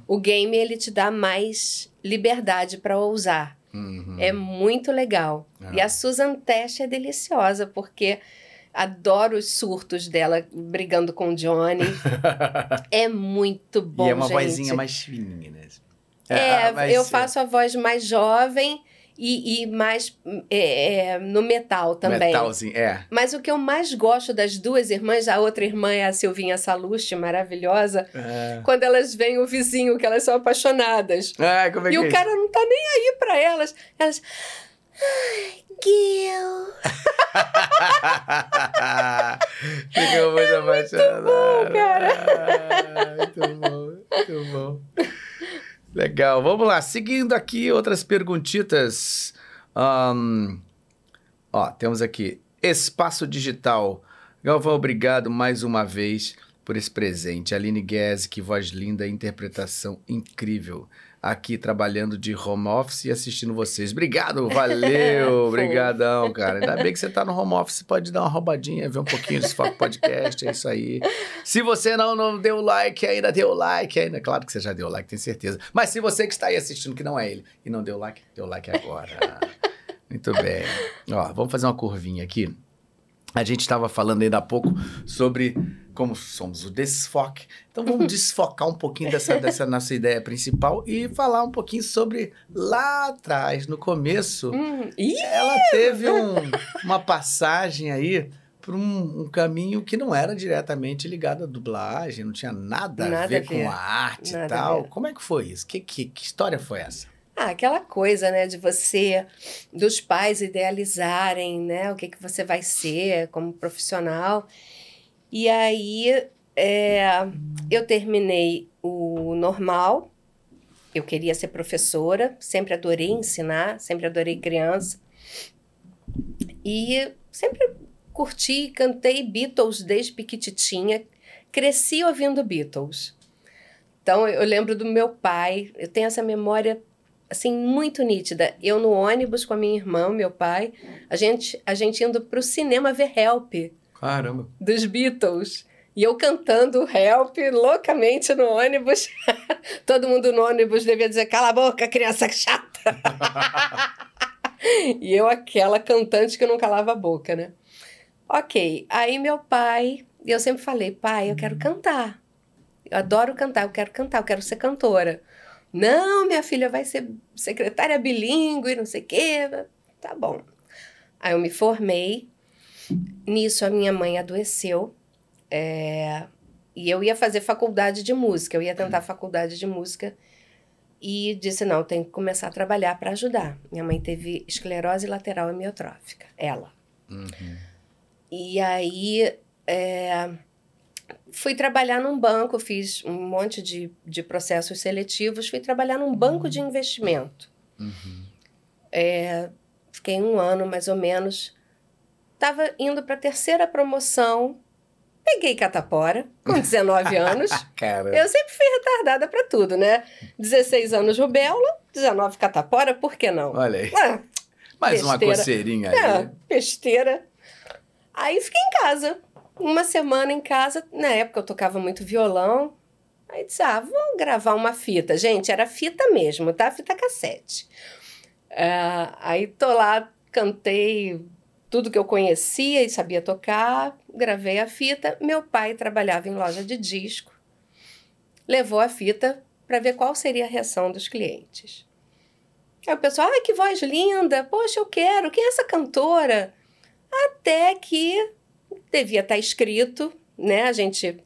o game ele te dá mais liberdade para ousar. Uhum. É muito legal. É. E a Susan Tesh é deliciosa, porque adoro os surtos dela brigando com o Johnny. é muito bom, e é uma gente. vozinha mais fininha, né? É, mas- eu faço a voz mais jovem e, e mais é, é, no metal também. Metalzinho, é. Mas o que eu mais gosto das duas irmãs, a outra irmã é a Silvinha Saluste, maravilhosa, É. quando elas veem o vizinho, que elas são apaixonadas. Ah, como é E que é o isso? cara não tá nem aí pra elas. Elas. Ai, Gil. Ficou muito apaixonado. bom, cara. Ah, muito bom, muito bom. Legal, vamos lá. Seguindo aqui outras perguntitas. Ahn, ó, temos aqui Espaço Digital. Galvão, obrigado mais uma vez por esse presente. Aline Guese, que voz linda, interpretação incrível. Aqui trabalhando de home office e assistindo vocês. Obrigado, valeu, obrigadão, cara. Ainda bem que você tá no home office, pode dar uma roubadinha, ver um pouquinho desse Foco Podcast, é isso aí. Se você não, não deu like ainda, deu like ainda. Claro que você já deu like, tenho certeza. Mas se você que está aí assistindo, que não é ele, e não deu like, deu like agora. Muito bem. Ó, vamos fazer uma curvinha aqui. A gente estava falando ainda há pouco sobre como somos o desfoque. Então vamos desfocar um pouquinho dessa, dessa nossa ideia principal e falar um pouquinho sobre lá atrás, no começo. Hum, Ela teve um- uma passagem aí por um, um caminho que não era diretamente ligado à dublagem, não tinha nada, a Nada ver a ver. com a arte Nada e a tal. Como é que foi isso? Que, que, que história foi essa? Ah, aquela coisa, né, de você, dos pais idealizarem, né, o que, que você vai ser como profissional. E aí, é, eu terminei o normal, eu queria ser professora, sempre adorei ensinar, sempre adorei criança. E sempre curti, cantei Beatles desde pequititinha, cresci ouvindo Beatles. Então, eu lembro do meu pai, eu tenho essa memória assim muito nítida. Eu no ônibus com a minha irmã, meu pai, a gente a gente indo para o cinema ver Help Caramba. dos Beatles. E eu cantando Help loucamente no ônibus. Todo mundo no ônibus devia dizer: cala a boca, criança chata. e eu, aquela cantante que não calava a boca, né? Ok. Aí meu pai, eu sempre falei: pai, eu quero cantar. Eu adoro cantar, eu quero cantar, eu quero ser cantora. Não, minha filha vai ser secretária bilíngue, não sei o quê. Tá bom. Aí eu me formei. Nisso a minha mãe adoeceu. É, e eu ia fazer faculdade de música, eu ia tentar faculdade de música e disse: não, tenho que começar a trabalhar para ajudar. Minha mãe teve esclerose lateral amiotrófica, ela. Uhum. E aí é, fui trabalhar num banco, fiz um monte de, de processos seletivos, fui trabalhar num banco de investimento. Uhum. É, fiquei um ano mais ou menos. Estava indo para a terceira promoção. Peguei catapora com 19 anos. Caramba. Eu sempre fui retardada para tudo, né? 16 anos rubéola, 19 catapora, por que não? Olha aí. Ah, Mais uma Besteira. coceirinha aí. É, besteira. Aí fiquei em casa. Uma semana em casa. Na época eu tocava muito violão. Aí disse, ah, vou gravar uma fita. Gente, era fita mesmo, tá? Fita cassete. É, aí tô lá, cantei tudo que eu conhecia e sabia tocar. Gravei a fita. Meu pai trabalhava em loja de disco. Levou a fita para ver qual seria a reação dos clientes. Aí o pessoal, ai, que voz linda, poxa, eu quero, quem é essa cantora? Até que devia estar escrito, né? A gente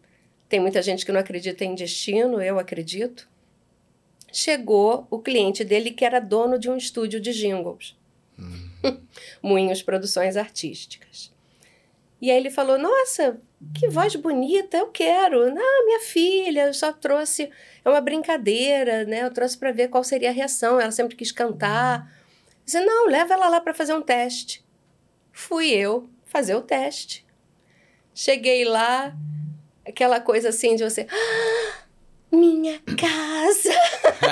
tem muita gente que não acredita em destino, eu acredito. Chegou o cliente dele que era dono de um estúdio de jingles. Moinhos Produções Artísticas. E aí ele falou: Nossa, que voz bonita, eu quero. Ah, minha filha, eu só trouxe. É uma brincadeira, né? Eu trouxe para ver qual seria a reação. Ela sempre quis cantar. Disse: Não, leva ela lá para fazer um teste. Fui eu fazer o teste. Cheguei lá, aquela coisa assim de você. "Ah, minha casa!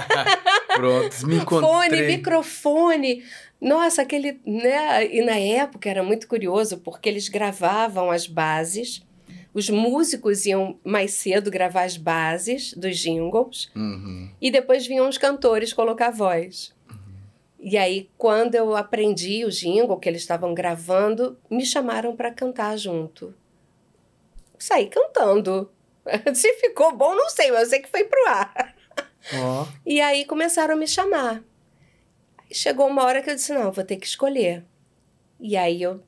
Pronto, me Fone, microfone. Nossa, aquele. Né? E na época era muito curioso, porque eles gravavam as bases, os músicos iam mais cedo gravar as bases dos jingles, Uhum. e depois vinham os cantores colocar voz. E aí, quando eu aprendi o jingle que eles estavam gravando, me chamaram para cantar junto. Saí cantando. Se ficou bom, não sei, mas eu sei que foi pro ar. Ó. E aí começaram a me chamar. Chegou uma hora que eu disse: não, vou ter que escolher. E aí eu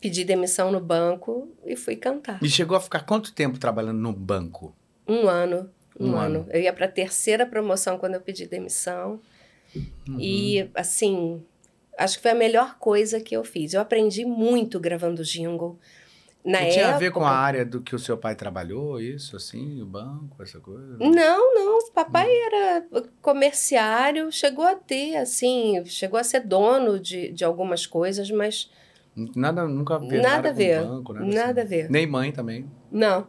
pedi demissão no banco e fui cantar. E chegou a ficar quanto tempo trabalhando no banco? Um ano. Um, Um ano. ano. Eu ia para a terceira promoção quando eu pedi demissão. Uhum. E, assim, acho que foi a melhor coisa que eu fiz. Eu aprendi muito gravando jingle. Na E época. tinha a ver com a área do que o seu pai trabalhou, isso, assim, o banco, essa coisa? Não, não. Papai era comerciário, chegou a ter, assim, chegou a ser dono de, de algumas coisas, mas Nada, nunca vi Nada nada, a com ver. banco, nada, nada a assim. ver. Nem mãe também. Não.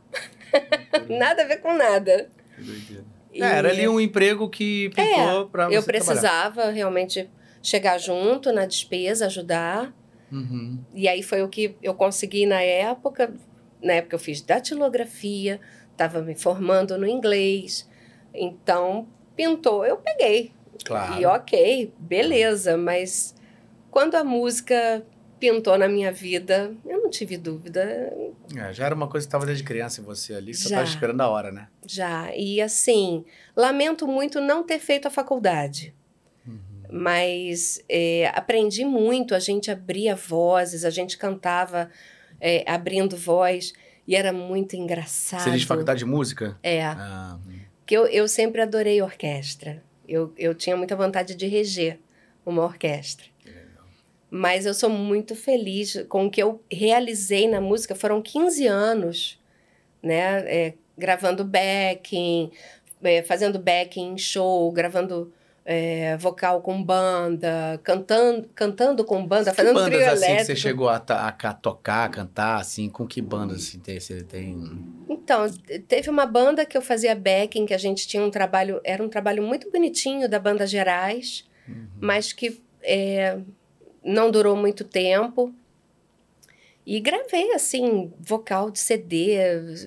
nada a ver com nada. Que doideira. E É, era ali um emprego que pintou pra você eu trabalhar. precisava realmente chegar junto na despesa, ajudar. Uhum. E aí foi o que eu consegui na época. Na época eu fiz datilografia, estava me formando no inglês. Então, pintou, eu peguei. Claro. E ok, beleza, mas quando a música pintou na minha vida, eu não tive dúvida, É, já era uma coisa que estava desde criança em você ali, você Já. estava esperando a hora, né? já. E assim, lamento muito não ter feito a faculdade. Mas é, aprendi muito, a gente abria vozes, a gente cantava é, abrindo voz, e era muito engraçado. Você fez faculdade de música? É, Ah, porque eu, eu sempre adorei orquestra. Eu, eu tinha muita vontade de reger uma orquestra. Mas eu sou muito feliz com o que eu realizei na música. Foram 15 anos, né? É, gravando backing, é, fazendo backing em show, gravando é, vocal com banda, cantando, cantando com banda, que fazendo bandas trio assim que elétrico. você chegou a, a ca- tocar, cantar, assim? Com que bandas assim, tem, você tem? Então, teve uma banda que eu fazia backing, que a gente tinha um trabalho, era um trabalho muito bonitinho da banda Gerais, Uhum. mas que é, não durou muito tempo. E gravei, assim, vocal de CD,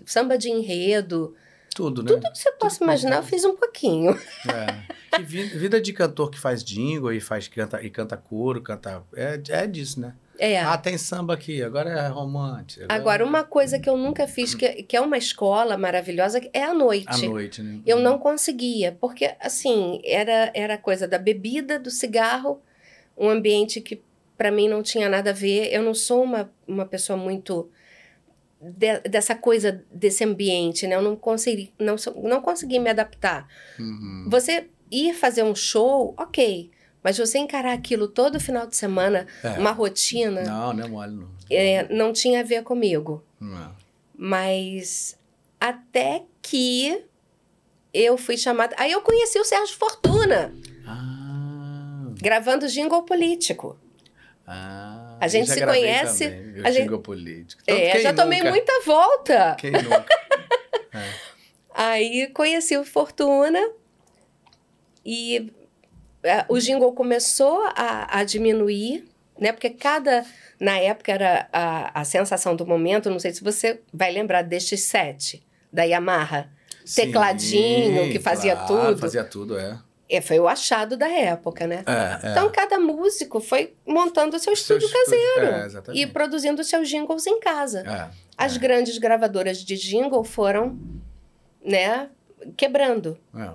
samba de enredo, Tudo, né? tudo que você possa imaginar, eu fiz um pouquinho. É. Vida de cantor que faz jingle e faz canta e canta coro, canta é, é disso, né? É. Ah, tem samba aqui, agora é romântico. Agora, uma coisa que eu nunca fiz, que, que é uma escola maravilhosa, é a noite. à noite, né? Eu não conseguia, porque assim, era era coisa da bebida, do cigarro, um ambiente que para mim não tinha nada a ver. Eu não sou uma, uma pessoa muito de- dessa coisa desse ambiente, né? Eu não consegui não, não consegui me adaptar. Uhum. Você ir fazer um show, OK, mas você encarar aquilo todo final de semana, É. uma rotina, Não, não é mole, não. é, não tinha a ver comigo. Não. Mas até que eu fui chamada. Aí eu conheci o Sérgio Fortuna, Ah, gravando jingle político. ah, A gente se conhece, Também, a gente- político. Tanto é, já tomei nunca? muita volta. Quem nunca? Aí conheci o Fortuna e é, o jingle começou a, a diminuir, né? Porque cada. Na época era a, a sensação do momento, não sei se você vai lembrar destes sete, da Yamaha. Tecladinho, Sim, que fazia claro, tudo. Fazia tudo, é. É, foi o achado da época, né? É, é. Então, cada músico foi montando o seu Seu estúdio estúdio, caseiro é, exatamente. e produzindo seus jingles em casa. É, As é, grandes gravadoras de jingle foram, né, quebrando. é.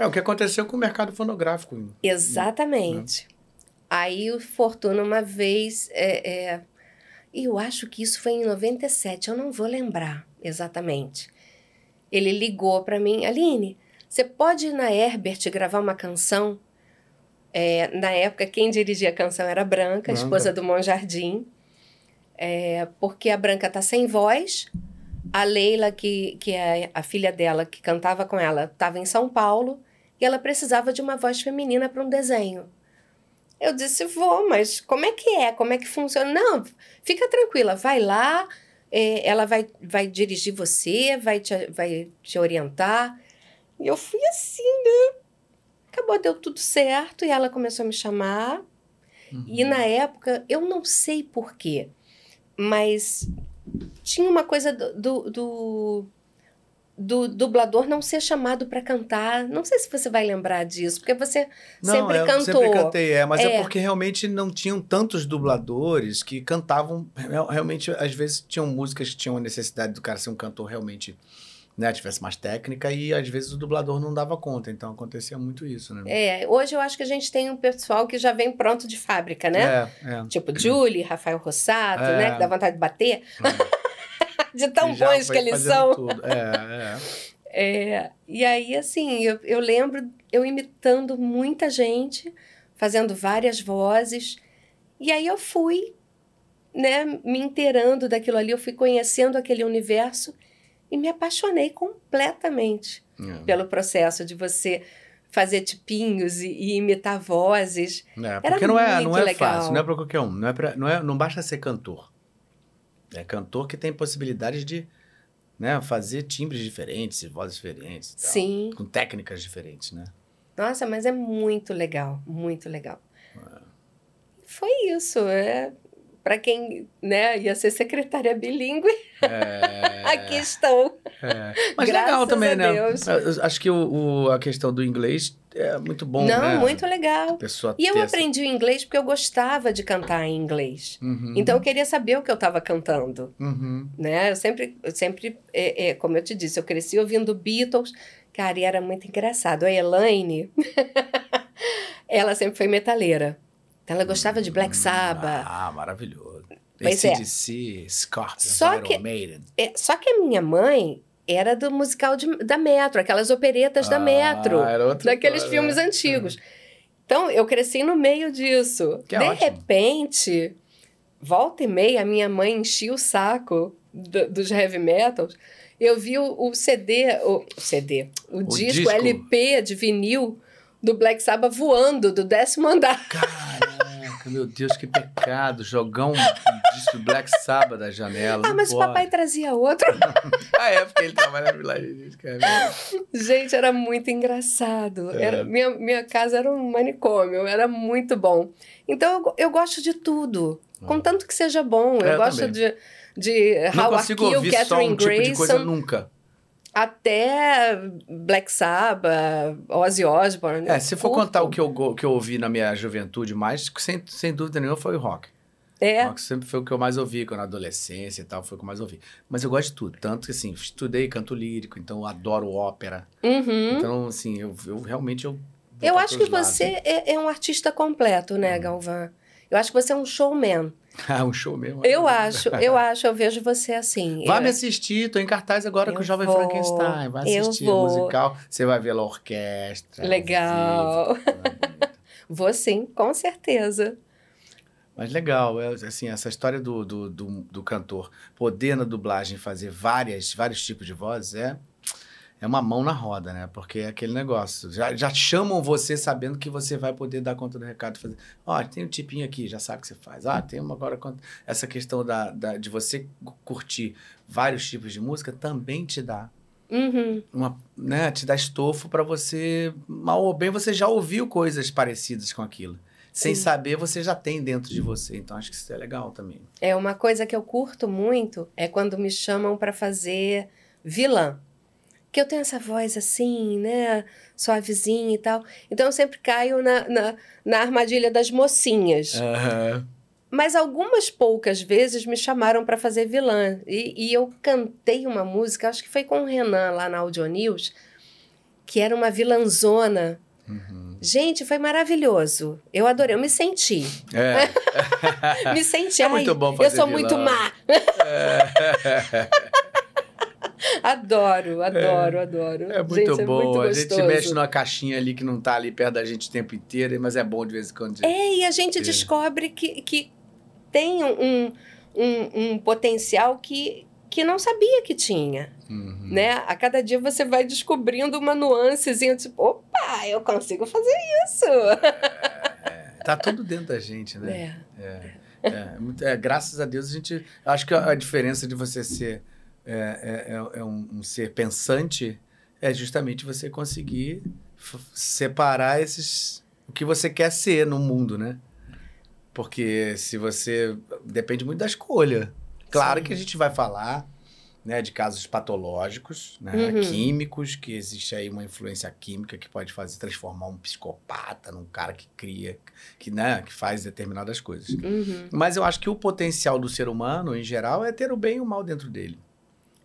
É o que aconteceu com o mercado fonográfico. Exatamente. Aí o Fortuna, uma vez, é, é, eu acho que isso foi em 97, eu não vou lembrar exatamente. Ele ligou para mim, Aline, você pode ir na Herbert gravar uma canção? É, na época, quem dirigia a canção era a Branca, a Branca. esposa do Monjardim. É, porque a Branca tá sem voz. A Leila, que, que é a filha dela, que cantava com ela, estava em São Paulo. E ela precisava de uma voz feminina para um desenho. Eu disse, vou, mas como é que é? Como é que funciona? Não, fica tranquila, vai lá, é, ela vai, vai dirigir você, vai te, vai te orientar. E eu fui assim, né? Acabou, deu tudo certo, e ela começou a me chamar. E na época, eu não sei porquê, mas tinha uma coisa do, do, do, do dublador não ser chamado para cantar. Não sei se você vai lembrar disso, porque você sempre eu cantou. sempre cantei, é, mas é. É. porque realmente não tinham tantos dubladores que cantavam. real- Realmente, às vezes tinham músicas que tinham a necessidade do cara ser um cantor realmente, né, tivesse mais técnica e às vezes o dublador não dava conta, então acontecia muito isso, né? É, hoje eu acho que a gente tem um pessoal que já vem pronto de fábrica, né? É, é. Tipo Julie, Rafael Rossato, É. né? Que dá vontade de bater. de tão bons que eles são. tudo. É, é. É, e aí, assim, eu, eu lembro eu imitando muita gente, fazendo várias vozes. E aí eu fui, né, me inteirando daquilo ali, eu fui conhecendo aquele universo e me apaixonei completamente É. pelo processo de você fazer tipinhos e, e imitar vozes. É, Era porque não é, não é legal. fácil, não é pra qualquer um. Não, é pra, não, é, não basta ser cantor. É cantor que tem possibilidades de né, fazer timbres diferentes, e vozes diferentes. tal, Sim. Com técnicas diferentes, né? Nossa, mas é muito legal, muito legal. É. Foi isso, é para quem, né, ia ser secretária bilíngue, É, aqui estou. é. Mas Graças legal também, né? Deus. Eu Acho que o, o- a questão do inglês é muito bom, Não, né? muito legal. E eu essa- aprendi o inglês porque eu gostava de cantar em inglês. Uhum, Então eu queria saber o que eu estava cantando, uhum. né? Eu sempre, eu sempre é, é, como eu te disse, eu cresci ouvindo Beatles, cara, e era muito engraçado. A Elaine, ela sempre foi metaleira. Então ela gostava de Black Sabbath. Ah, maravilhoso. Pois é. ACDC, Scorpions, Só Iron que- Maiden. É, só que a minha mãe era do musical de- da Metro, aquelas operetas da Ah, Metro, era outra daqueles filmes né? antigos. Então, eu cresci no meio disso. Que de repente, volta e meia, a minha mãe enchia o saco do- dos heavy metals. Eu vi o, o CD, o, o CD, o, disco, disco. LP de vinil do Black Sabbath voando do décimo andar. Caraca, meu Deus, que pecado. Jogar um disco Black Sabbath da janela. Ah, mas o pode. papai trazia outro. Ah, é, porque ele trabalha no Village. Gente, era muito engraçado. É. Era, minha, minha casa era um manicômio, era muito bom. Então eu, eu gosto de tudo, contanto que seja bom. Eu, É, eu gosto também. de, de Não How I consigo Kill, ouvir só Catherine um tipo de coisa Grayson, nunca. Até Black Sabbath, Ozzy Osbourne. É, se for Curto. contar o que eu, que eu ouvi na minha juventude mais, sem, sem dúvida nenhuma foi o rock. É, Rock sempre foi o que eu mais ouvi, quando na adolescência e tal, foi o que eu mais ouvi. Mas eu gosto de tudo, tanto que assim, estudei canto lírico, então eu adoro ópera. uhum. Então, assim, eu, eu realmente eu. Eu acho que todos os você é, é um artista completo, né, Galvão? Eu acho que você é um showman. Ah, um show mesmo. Eu acho, eu acho, eu vejo você assim. Vai Eu- me assistir, tô em cartaz agora com Eu o Jovem vou, Frankenstein. Vai assistir vou. o musical. Você vai ver lá a orquestra. Legal. vivo. Vou sim, com certeza. Mas legal, é, assim, essa história do, do, do, do cantor poder na dublagem fazer várias, vários tipos de vozes é, é uma mão na roda, né? Porque é aquele negócio. Já, já chamam você sabendo que você vai poder dar conta do recado. Fazer, ó, tem um tipinho aqui, já sabe o que você faz. Ah, tem uma agora. Essa questão da, da, de você curtir vários tipos de música também te dá Uhum. uma, né, te dá estofo para você, mal ou bem, você já ouviu coisas parecidas com aquilo. sem saber, você já tem dentro de você. Então acho que isso é legal também. É uma coisa que eu curto muito é quando me chamam para fazer vilã. Que eu tenho essa voz assim, né? Suavezinha e tal. Então eu sempre caio na, na, na armadilha das mocinhas. Uhum. Mas algumas poucas vezes me chamaram para fazer vilã. E, e, eu cantei uma música, acho que foi com o Renan lá na Audio News, que era uma vilãzona. Uhum. Gente, foi maravilhoso. Eu adorei, eu me senti. É. me senti. É muito bom fazer Eu sou vilã. muito má. É. adoro, adoro, é. adoro. É muito gente, bom. É muito a gente mexe numa caixinha ali que não tá ali perto da gente o tempo inteiro, mas é bom de vez em quando. É, e a gente é. descobre que, que tem um, um, um potencial que, que não sabia que tinha. Uhum. Né? A cada dia você vai descobrindo uma nuancezinha, tipo, opa, eu consigo fazer isso. É, tá tudo dentro da gente, né? É. é, é, é graças a Deus a gente. Acho que a, a diferença de você ser é, é um, um, ser pensante é justamente você conseguir separar esses. o que você quer ser no mundo, né? Porque se você. Depende muito da escolha. Claro Sim. que a gente vai falar né, de casos patológicos, né, uhum. químicos, que existe aí uma influência química que pode fazer transformar um psicopata num cara que cria, que, né, que faz determinadas coisas. Uhum. Mas eu acho que o potencial do ser humano, em geral, é ter o bem e o mal dentro dele.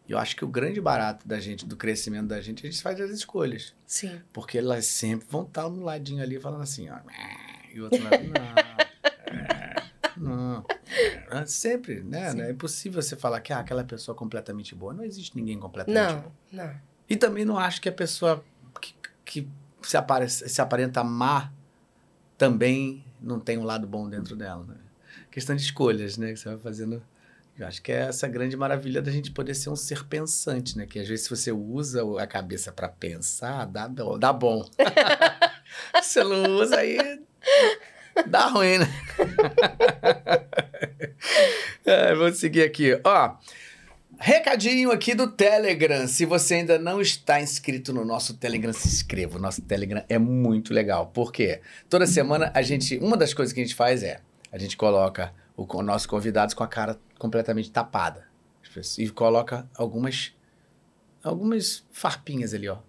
Eu acho que o grande barato da gente, do crescimento da gente, a gente faz as escolhas. Sim. Porque elas sempre vão estar no ladinho ali falando assim, ó. E o outro lado, não. Não. É, sempre, né? Sim. É impossível você falar que ah, aquela pessoa é completamente boa. Não existe ninguém completamente não, bom. Não, E também não acho que a pessoa que, que se, aparece, se aparenta má também não tem um lado bom dentro dela, né? Questão de escolhas, né? Que você vai fazendo... Eu acho que é essa grande maravilha da gente poder ser um ser pensante, né? Que às vezes se você usa a cabeça para pensar, dá, dá bom. se você não usa, aí Dá ruim, né? é, vou seguir aqui. Ó, recadinho aqui do Telegram. Se você ainda não está inscrito no nosso Telegram, se inscreva. O nosso Telegram é muito legal. Por quê? Toda semana a gente. Uma das coisas que a gente faz é a gente coloca o, nossos convidados com a cara completamente tapada. E coloca algumas. Algumas farpinhas ali, ó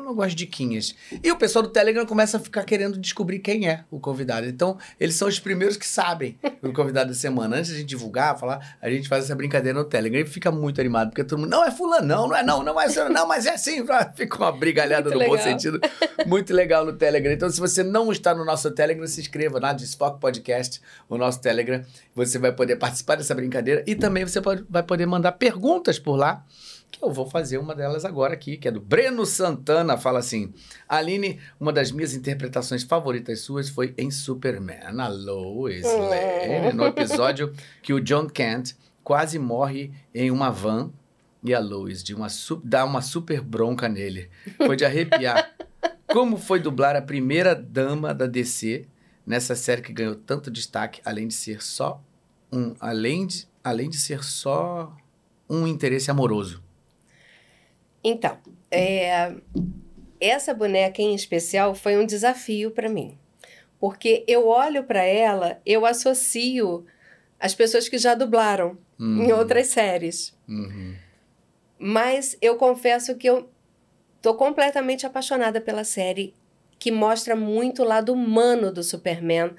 algumas diquinhas. E o pessoal do Telegram começa a ficar querendo descobrir quem é o convidado. Então, eles são os primeiros que sabem o convidado da semana. Antes de a gente divulgar, falar, a gente faz essa brincadeira no Telegram e fica muito animado, porque todo mundo, não é fulano, não, não é não, não é fulano, não, mas é sim. Fica uma brigalhada muito no legal. bom sentido. Muito legal no Telegram. Então, se você não está no nosso Telegram, se inscreva na Desfoque Podcast, o nosso Telegram. Você vai poder participar dessa brincadeira e também você pode, vai poder mandar perguntas por lá que eu vou fazer uma delas agora aqui, que é do Breno Santana. Fala assim: Aline, uma das minhas interpretações favoritas suas foi em Superman, a Lois Lane, no episódio que o John Kent quase morre em uma van e a Lois de uma dá uma super bronca nele. Foi de arrepiar. Como foi dublar a primeira dama da DC nessa série que ganhou tanto destaque, além de ser só um, além de, além de ser só um interesse amoroso? Então, é, essa boneca em especial foi um desafio para mim. Porque eu olho para ela, eu associo as pessoas que já dublaram uhum. em outras séries. Uhum. Mas eu confesso que eu tô completamente apaixonada pela série, que mostra muito o lado humano do Superman,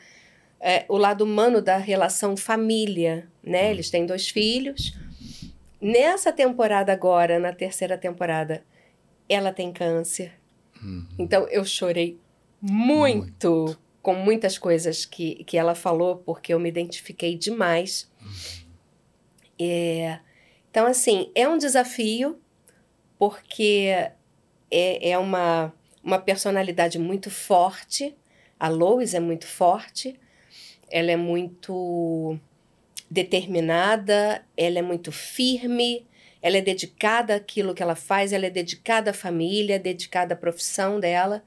é, o lado humano da relação família, né? Uhum. Eles têm dois filhos Nessa temporada agora, na terceira temporada, ela tem câncer. Uhum. Então eu chorei muito, muito, com muitas coisas que, que ela falou, porque eu me identifiquei demais. Uhum. É, então, assim, é um desafio, porque é, é uma, uma personalidade muito forte. A Lois é muito forte, ela é muito determinada, ela é muito firme, ela é dedicada àquilo que ela faz, ela é dedicada à família, dedicada à profissão dela.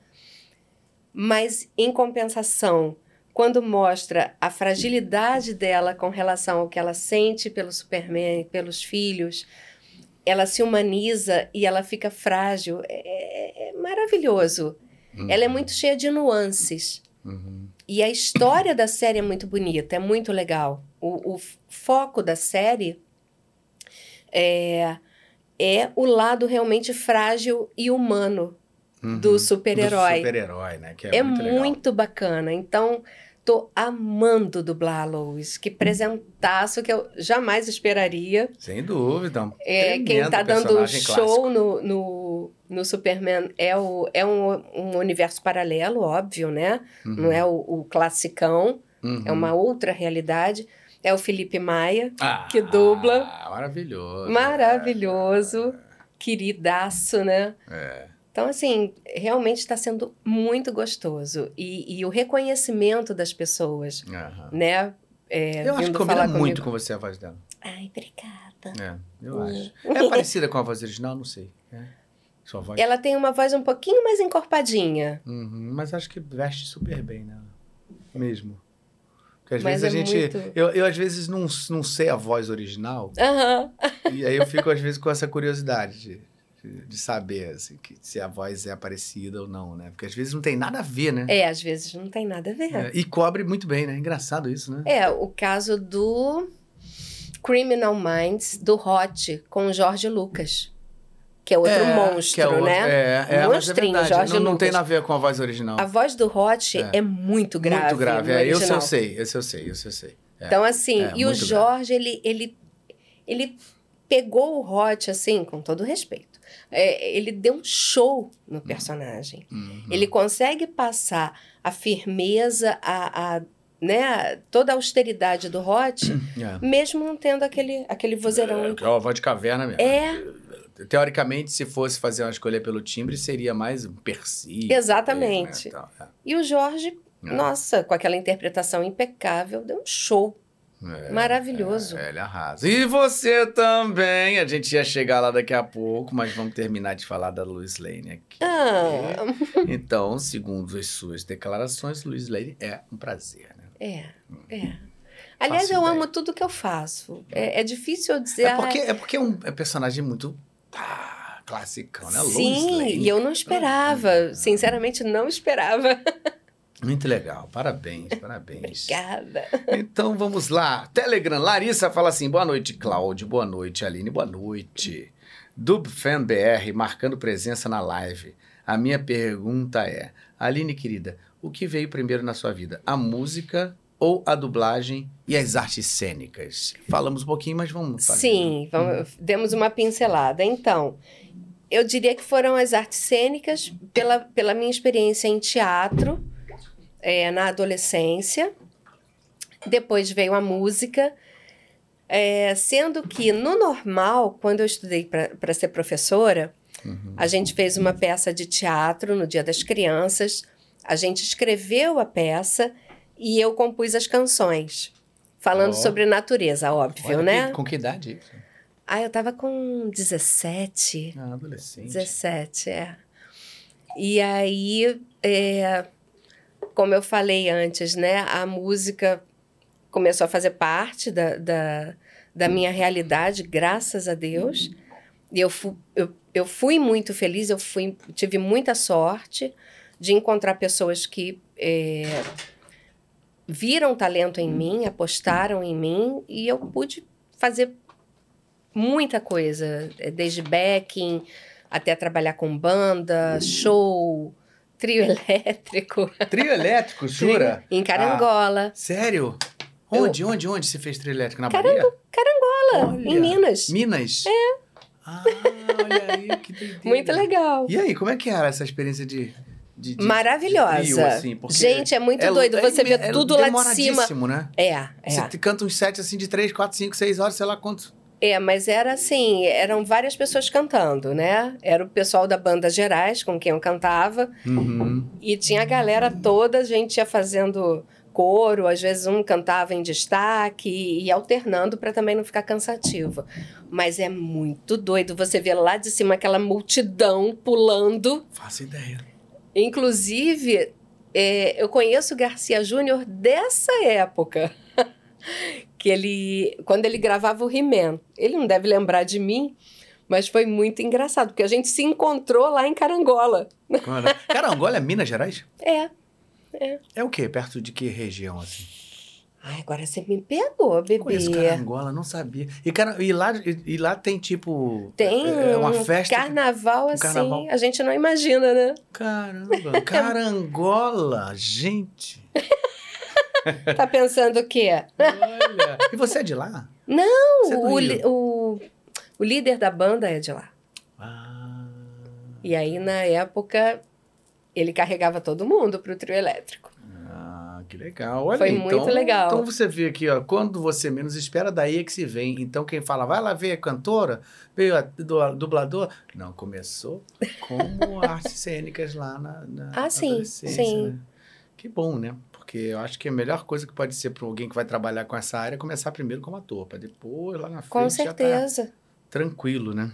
Mas, em compensação, quando mostra a fragilidade dela com relação ao que ela sente pelo Superman, pelos filhos, ela se humaniza e ela fica frágil. É, é, é maravilhoso. Uhum. Ela é muito cheia de nuances. Uhum. E a história da série é muito bonita, é muito legal. O, o foco da série é, é o lado realmente frágil e humano Uhum. do super-herói. Do super-herói, né? Que é, É, muito, muito, bacana. Então, tô amando dublar a Lois. Que presentaço que eu jamais esperaria. Sem dúvida. um É, quem tá dando show no, no, no Superman é, o, é um, um universo paralelo, óbvio, né? Uhum. Não é o, o classicão, Uhum. é uma outra realidade. É o Felipe Maia, Ah, que dubla. Maravilhoso. maravilhoso, queridaço, né? É. Então, assim, realmente está sendo muito gostoso. E, e o reconhecimento das pessoas, Aham. né? É, Eu acho que combina muito comigo. com você a voz dela. Ai, obrigada. É, eu Hum. acho. É parecida com a voz original? Não sei. É. Sua voz. Ela tem uma voz um pouquinho mais encorpadinha. Uhum, mas acho que veste super bem, né? Mesmo. Porque às Mas vezes a é gente. muito- Eu, eu às vezes não, não sei a voz original. Aham. e aí eu fico, às vezes, com essa curiosidade de, de, saber assim, que, se a voz é parecida ou não, né? Porque às vezes não tem nada a ver, né? É, às vezes não tem nada a ver. É, e cobre muito bem, né? Engraçado isso, né? É, o caso do Criminal Minds, do Hot, com o Jorge Lucas. Que é outro É, monstro, que é outro- né? É, é, mas é Monstrinho. Jorge não, não tem Lucas. nada a ver com a voz original. A voz do Hot É. é, muito grave. Muito grave. É, esse eu sei, esse eu sei, esse eu sei. É. Então, assim, É, e o Jorge, ele, ele, ele pegou o Hot, assim, com todo respeito. É, ele deu um show no personagem. Uhum. Ele consegue passar a firmeza, a, a, né, toda a austeridade do Hot, É. mesmo não tendo aquele, aquele vozeirão. É, é uma voz de caverna mesmo. É, Teoricamente, se fosse fazer uma escolha pelo timbre, seria mais um Percy. Exatamente. né, tal, é. e o Jorge, É. nossa, com aquela interpretação impecável, deu um show É, maravilhoso. É, ele arrasa. E você também. A gente ia chegar lá daqui a pouco, mas vamos terminar de falar da Luiz Lane aqui. Ah, Então, segundo as suas declarações, Luiz Lane é um prazer, né? é, é. Aliás, Faço eu ideia. amo tudo que eu faço. É, é difícil eu dizer. É porque "Ah, é, porque é um é personagem muito ah, classicão, né? Sim, Lane. e eu não esperava. Sinceramente, não esperava. Muito legal. Parabéns, parabéns. Obrigada. Então vamos lá. Telegram, Larissa fala assim: boa noite, Cláudio. Boa noite, Aline. Boa noite. Dubfan BR marcando presença na live. A minha pergunta é: Aline, querida, o que veio primeiro na sua vida? A música ou a dublagem e as artes cênicas? Falamos um pouquinho, mas vamos fazer. Sim, vamos, demos uma pincelada. Então, eu diria que foram as artes cênicas pela, pela minha experiência em teatro é, na adolescência. Depois veio a música. é, sendo que, no normal, quando eu estudei para ser professora, Uhum. a gente fez uma peça de teatro no Dia das Crianças, a gente escreveu a peça e eu compus as canções, falando Ó. sobre natureza, óbvio, Olha né? que- com que idade isso? Ah, eu tava com 17. Ah, adolescente. 17, é. E aí, é, como eu falei antes, né? A música começou a fazer parte da, da, da minha realidade, graças a Deus. E eu, fu, eu, eu fui muito feliz, eu fui, tive muita sorte de encontrar pessoas que é, viram talento em mim, apostaram em mim, e eu pude fazer muita coisa, eh, desde backing até trabalhar com banda, show, trio elétrico. Trio elétrico, jura? Em Carangola. Ah, sério? Onde, onde, onde você fez trio elétrico? Na Carango- Bahia? Carangola, Olha. em Minas. Minas? É. Ah, olha aí, que doideira. Muito legal. E aí, como é que era essa experiência de... de- de- Maravilhosa. de trio, assim? Gente, é muito doido. Você vê tudo lá de cima. né? É, Você é. te canta uns sets assim de 3, 4, 5, 6 horas, sei lá quantos. É, mas era assim, eram várias pessoas cantando, né? Era o pessoal da banda Gerais com quem eu cantava. Uhum. E tinha a galera toda, a gente ia fazendo coro, às vezes um cantava em destaque e, e alternando para também não ficar cansativo. Mas é muito doido você ver lá de cima aquela multidão pulando. Faço ideia. Inclusive, é, eu conheço o Garcia Júnior dessa época. que ele, quando ele gravava o He-Man, ele não deve lembrar de mim, mas foi muito engraçado, porque a gente se encontrou lá em Carangola. Carangola é Minas Gerais? É, é. É o quê? Perto de que região, assim? Ai, agora você me pegou, bebê. Conheço Carangola, não sabia. E, cara, e, lá, e, e lá tem, tipo... Tem é, é uma um festa... carnaval um assim, carnaval. a gente não imagina, né? Caramba, Carangola, gente. Tá pensando o quê? Olha. E você é de lá? Não, é o, li- o, o líder da banda é de lá. Ah, E aí, na época, ele carregava todo mundo pro trio elétrico. ah, que legal. Olha, Foi aí, muito então, legal. Então você vê aqui, ó, quando você menos espera, daí é que se vem. Então quem fala, vai lá ver a cantora, veio a du- dublador. Não, começou como artes cênicas lá na, na Ah, sim, sim. né? Que bom, né? Porque eu acho que a melhor coisa que pode ser para alguém que vai trabalhar com essa área é começar primeiro como ator, para depois lá na frente Com já tá certeza. tranquilo, né?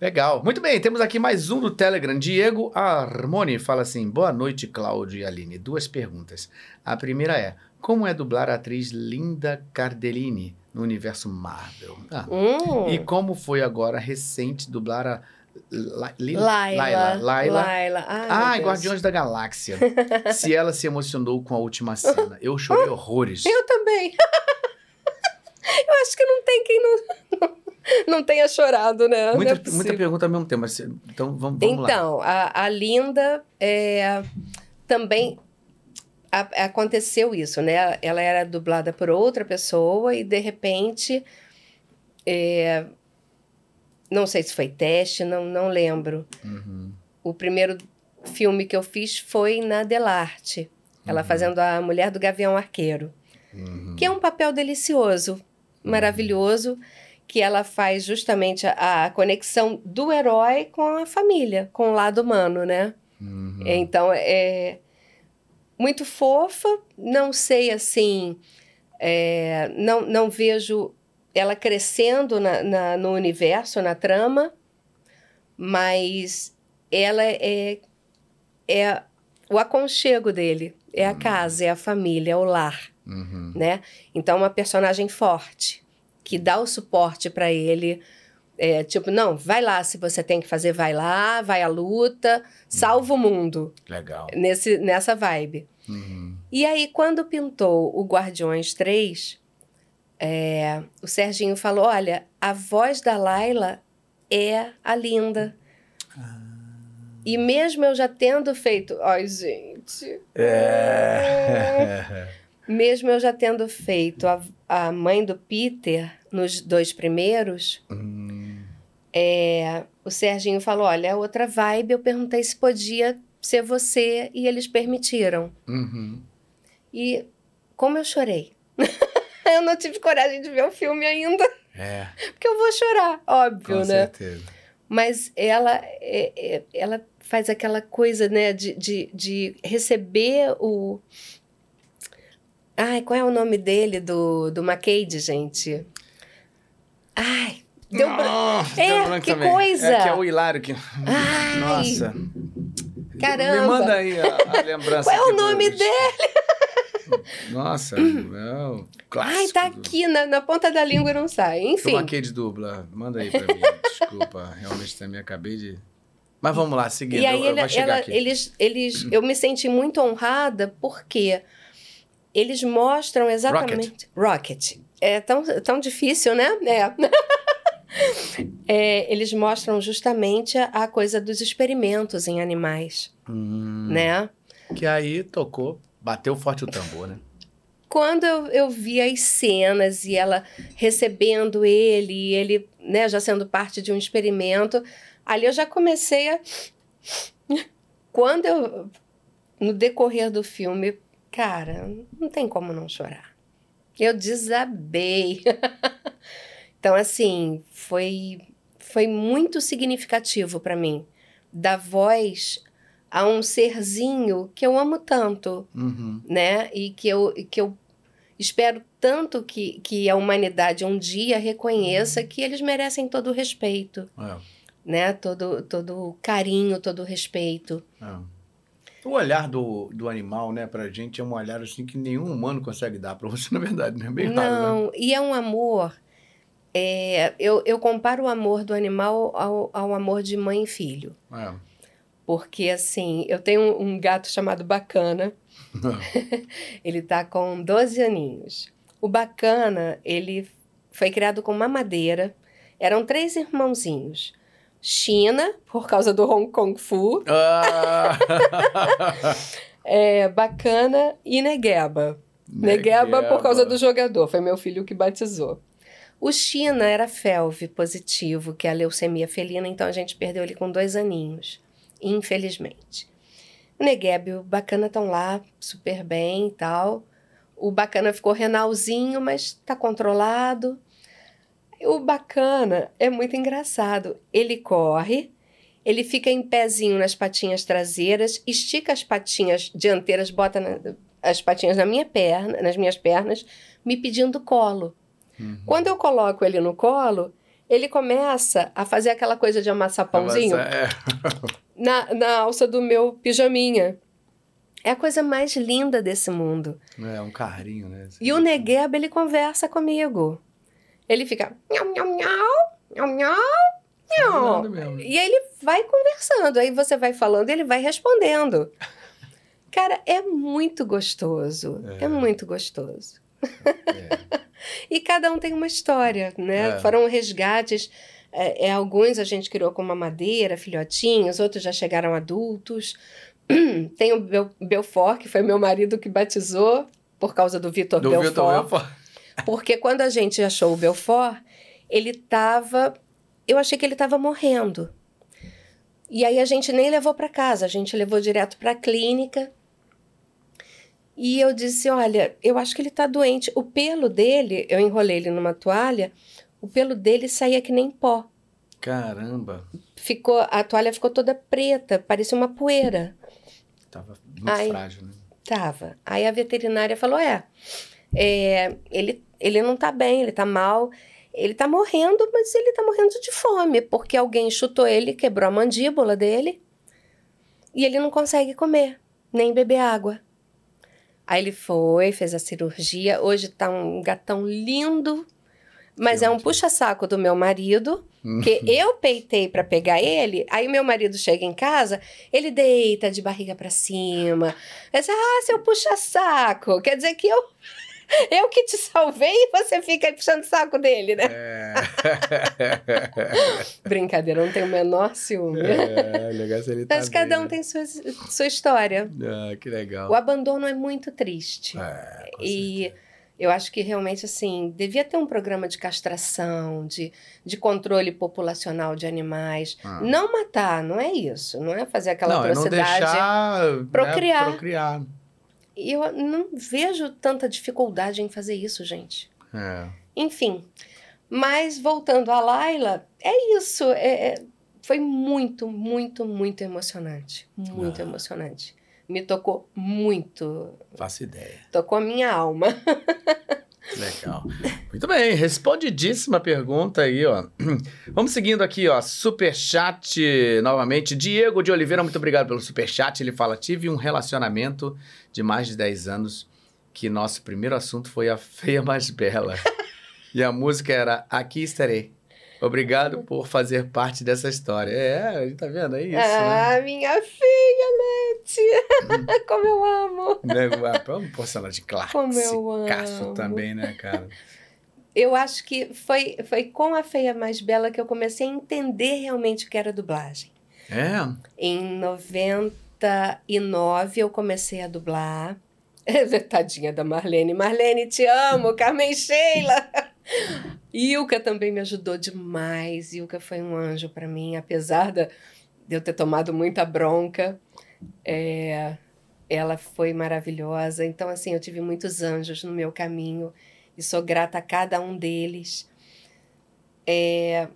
Legal. Muito bem, temos aqui mais um do Telegram. Diego Armoni fala assim: Boa noite, Cláudio e Aline. Duas perguntas. A primeira é: Como é dublar a atriz Linda Cardellini no universo Marvel? Ah, Hum. E como foi agora recente dublar a Laila. Laila. Ai. Guardiões da Galáxia. Se ela se emocionou com a última cena. Eu chorei horrores. Eu também. Eu acho que não tem quem não, não tenha chorado, né? Não é Muita, muita pergunta ao mesmo tempo, mas então vamos, vamos lá. Então, a, a Linda é, também a- aconteceu isso, né? Ela era dublada por outra pessoa e de repente, é, não sei se foi teste, não, não lembro. Uhum. O primeiro filme que eu fiz foi na Delarte, ela Uhum. fazendo a mulher do Gavião Arqueiro, Uhum. que é um papel delicioso, maravilhoso, que ela faz justamente a, a conexão do herói com a família, com o lado humano, né? Uhum. Então, é muito fofa, não sei assim, é, não, não vejo ela crescendo na, na- no universo, na trama, mas ela é, é o aconchego dele, é a casa, é a família, é o lar, Uhum. né? Então, uma personagem forte, que dá o suporte para ele, é, tipo, não, vai lá, se você tem que fazer, vai lá, vai à luta, salva o mundo Legal. nesse, nessa vibe. Uhum. E aí, quando pintou o Guardiões 3, é, o Serginho falou: olha, a voz da Laila é a linda. E mesmo eu já tendo feito. Ai, gente. É. Mesmo eu já tendo feito a, a mãe do Peter nos dois primeiros, Hum, é, o Serginho falou: olha, é outra vibe. Eu perguntei se podia ser você e eles permitiram. uhum. E como eu chorei. eu não tive coragem de ver o filme ainda, É, porque eu vou chorar, óbvio, com né? certeza. Mas ela, é- é- ela faz aquela coisa, né, de, de, de receber o. Ai, qual é o nome dele, do, do McCade, gente? Ai, deu branco. É, deu branco que também. coisa! É que é o Hilário que... Ai, Nossa. Caramba. Me manda aí a, a lembrança. Qual é o nome dele? Nossa, é o clássico. Ai, tá aqui na, na ponta da língua e não sai. Enfim. Aquele de dubla. Manda aí pra mim. Desculpa, realmente também acabei de... Mas vamos lá, seguindo. E aí eu, eu ela- eles, eles, eu me senti muito honrada porque eles mostram exatamente Rocket. É tão, tão difícil, né? É. É, eles mostram justamente a, a coisa dos experimentos em animais, Hum, né? Que aí tocou, bateu forte o tambor, né? Quando eu, eu vi as cenas e ela recebendo ele, e ele né, já sendo parte de um experimento, ali eu já comecei a. Quando eu. No decorrer do filme, cara, não tem como não chorar. Eu desabei. então, assim, foi, foi muito significativo para mim. Dar voz a um serzinho que eu amo tanto Uhum. né? E que eu, que eu espero tanto que, que a humanidade um dia reconheça que eles merecem todo o respeito, É, né? Todo, todo o carinho, todo o respeito. é. O olhar do, do animal, né, pra gente é um olhar assim que nenhum humano consegue dar pra você, na verdade, né? Bem raro, né? Não, e é um amor. é, eu, eu comparo o amor do animal ao, ao amor de mãe e filho. É. Porque, assim, eu tenho um, gato chamado Bacana. ele tá com 12 aninhos. O Bacana, ele foi criado com mamadeira. Eram três irmãozinhos. China, por causa do Hong Kong Fu. Ah. é, Bacana e Negueba. Negueba por causa do jogador. Foi meu filho que batizou. O China era FeLV positivo, que é a leucemia felina, então a gente perdeu ele com dois aninhos, infelizmente. O Negueb e o Bacana estão lá, super bem e tal. O Bacana ficou renalzinho, mas está controlado. O Bacana é muito engraçado. Ele corre, ele fica em pezinho nas patinhas traseiras, estica as patinhas dianteiras, bota na, as patinhas na minha perna, nas minhas pernas, me pedindo colo. Uhum. Quando eu coloco ele no colo, ele começa a fazer aquela coisa de amassar pãozinho é. na, na alça do meu pijaminha. É a coisa mais linda desse mundo. É, um carinho, né? E o Negueba, ele conversa comigo. Ele fica... Nhau, nhau, nhau, nhau, nhau. E ele vai conversando. Aí você vai falando e ele vai respondendo. Cara, é muito gostoso. É, é muito gostoso. É. e cada um tem uma história, né? É. Foram resgates. É, é, alguns a gente criou com uma madeira, filhotinhos, outros já chegaram adultos. tem o Bel Belfort, que foi meu marido que batizou por causa do Vitor Belfort. porque quando a gente achou o Belfort, ele estava. Eu achei que ele estava morrendo. E aí a gente nem levou para casa, a gente levou direto para a clínica. E eu disse: Olha, eu acho que ele está doente. O pelo dele, eu enrolei ele numa toalha, o pelo dele saía que nem pó. Caramba! Ficou, a toalha ficou toda preta, parecia uma poeira. Tava muito Aí, frágil, né? Tava. Aí a veterinária falou: é, é ele, ele não tá bem, ele tá mal. Ele tá morrendo, mas ele tá morrendo de fome, porque alguém chutou ele, quebrou a mandíbula dele, e ele não consegue comer, nem beber água. Aí ele foi, fez a cirurgia. Hoje tá um gatão lindo, mas que é um puxa-saco do meu marido, que eu peitei para pegar ele. Aí meu marido chega em casa, ele deita de barriga para cima. Diz, ah, seu puxa-saco. Quer dizer que eu eu que te salvei e você fica aí puxando o saco dele, né? É. Brincadeira, não tem o menor ciúme. É, legal se ele tá Mas cada um né? tem sua, sua história. Ah, que legal. O abandono é muito triste. É, e certeza. Eu acho que realmente, assim, devia ter um programa de castração, de, de controle populacional de animais. Ah. Não matar, não é isso. Não é fazer aquela não, atrocidade. É não deixar, procriar. Né, procriar. E eu não vejo tanta dificuldade em fazer isso, gente. É. Enfim. Mas voltando a Laila, é isso. É, é, foi muito, muito, muito emocionante. Muito ah. emocionante. Me tocou muito. Faço ideia. Tocou a minha alma. Legal. Muito bem, respondidíssima pergunta aí, ó. Vamos seguindo aqui, ó. Superchat novamente. Diego de Oliveira, muito obrigado pelo superchat. Ele fala: tive um relacionamento de mais de 10 anos que nosso primeiro assunto foi a feia mais bela. e a música era Aqui Estarei. Obrigado por fazer parte dessa história. É, tá vendo? É isso. Ah, né? minha filha, Leti! Como eu amo! Né? Posso falar de classe. Como eu amo. também, né, cara? Eu acho que foi, foi com a Feia Mais Bela que eu comecei a entender realmente o que era dublagem. É? Em 99 eu comecei a dublar. Tadinha da Marlene. Marlene, te amo! Carmen Sheila! Ilka também me ajudou demais. Ilka foi um anjo para mim, apesar de eu ter tomado muita bronca. É, ela foi maravilhosa. Então, assim, eu tive muitos anjos no meu caminho e sou grata a cada um deles. É,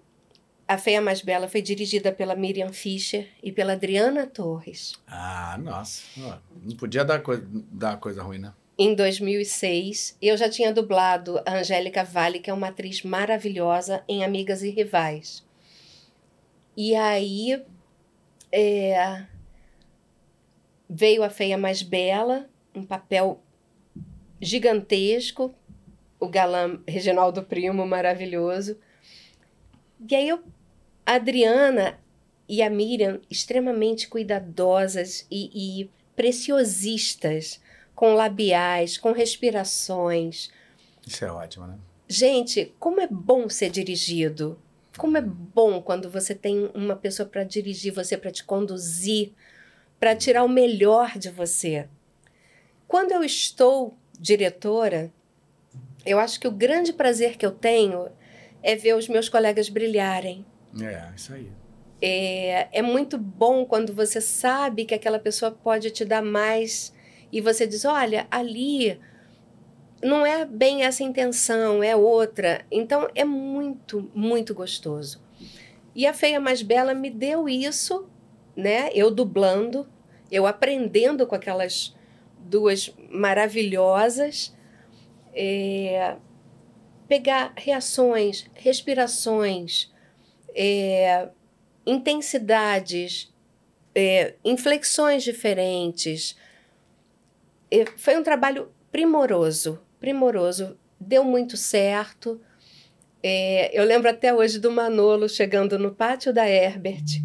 a Feia Mais Bela foi dirigida pela Miriam Fischer e pela Adriana Torres. Ah, nossa. Não podia dar, coi dar coisa ruim, né? Em 2006, eu já tinha dublado a Angélica Vale, que é uma atriz maravilhosa em Amigas e Rivais. E aí é, veio a Feia Mais Bela, um papel gigantesco, o galã Reginaldo Primo, maravilhoso. E aí eu, a Adriana e a Miriam extremamente cuidadosas e, e preciosistas com labiais, com respirações. Isso é ótimo, né? Gente, como é bom ser dirigido. Como é bom quando você tem uma pessoa para dirigir você, para te conduzir, para tirar o melhor de você. Quando eu estou diretora, eu acho que o grande prazer que eu tenho é ver os meus colegas brilharem. É, isso aí. É, é muito bom quando você sabe que aquela pessoa pode te dar mais e você diz: olha, ali não é bem essa intenção, é outra. Então é muito, muito gostoso. E a Feia Mais Bela me deu isso, né? Eu dublando, eu aprendendo com aquelas duas maravilhosas. É, pegar reações, respirações, é, intensidades, é, inflexões diferentes. Foi um trabalho primoroso, primoroso. Deu muito certo. É, eu lembro até hoje do Manolo chegando no pátio da Herbert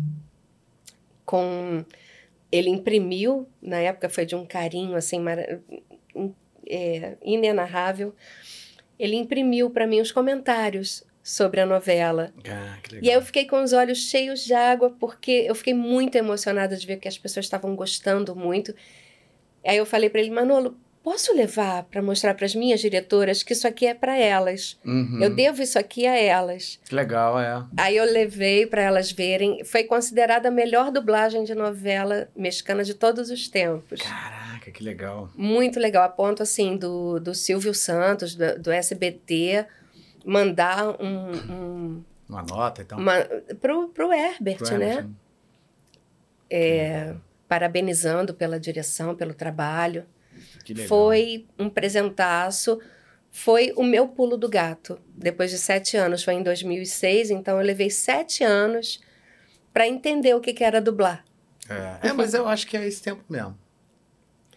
com ele imprimiu na época foi de um carinho assim é, inenarrável ele imprimiu para mim os comentários sobre a novela. Ah, e aí eu fiquei com os olhos cheios de água, porque eu fiquei muito emocionada de ver que as pessoas estavam gostando muito. Aí eu falei para ele, Manolo, posso levar para mostrar para as minhas diretoras que isso aqui é para elas? Uhum. Eu devo isso aqui a elas. Que legal, é. Aí eu levei para elas verem. Foi considerada a melhor dublagem de novela mexicana de todos os tempos. Caraca, que legal. Muito legal. A ponto, assim, do, do Silvio Santos, do, do SBT mandar um, um uma nota então uma, pro, pro Herbert, pro né Herbert. É, parabenizando pela direção pelo trabalho. Foi um presentaço. Foi o meu pulo do gato. Depois de sete anos foi em 2006 então eu levei sete anos para entender o que, que era dublar. É, é mas eu acho que é esse tempo mesmo.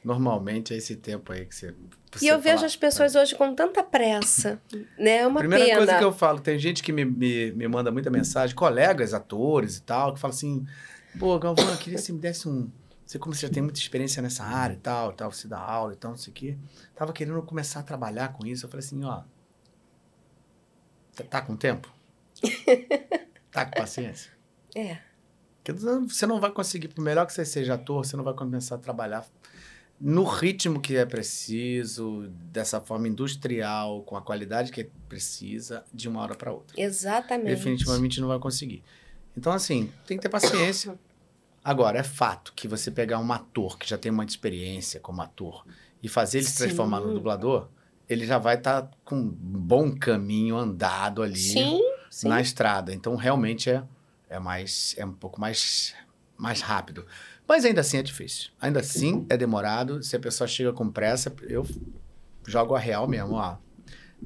Normalmente é esse tempo aí que você e eu vejo as pessoas hoje com tanta pressa, né? É uma Primeira pena. coisa que eu falo, tem gente que me, me, me manda muita mensagem, colegas, atores e tal, que fala assim, pô, Galvão, eu queria que você me desse um... Você, como você já tem muita experiência nessa área e tal, tal, você dá aula e tal, não sei o quê. Tava querendo começar a trabalhar com isso. Eu falei assim, ó... Você tá com tempo? tá com paciência? É. Porque você não vai conseguir, por melhor que você seja ator, você não vai começar a trabalhar no ritmo que é preciso, dessa forma industrial, com a qualidade que precisa, de uma hora para outra. Exatamente. Definitivamente não vai conseguir. Então, assim, tem que ter paciência. Agora, é fato que você pegar um ator que já tem muita experiência como ator e fazer ele Sim. se transformar no dublador, ele já vai estar tá com um bom caminho andado ali Sim. na estrada. Então, realmente é, é mais é um pouco mais, mais rápido. Mas ainda assim é difícil. Ainda assim é demorado. Se a pessoa chega com pressa, eu jogo a real mesmo, ó.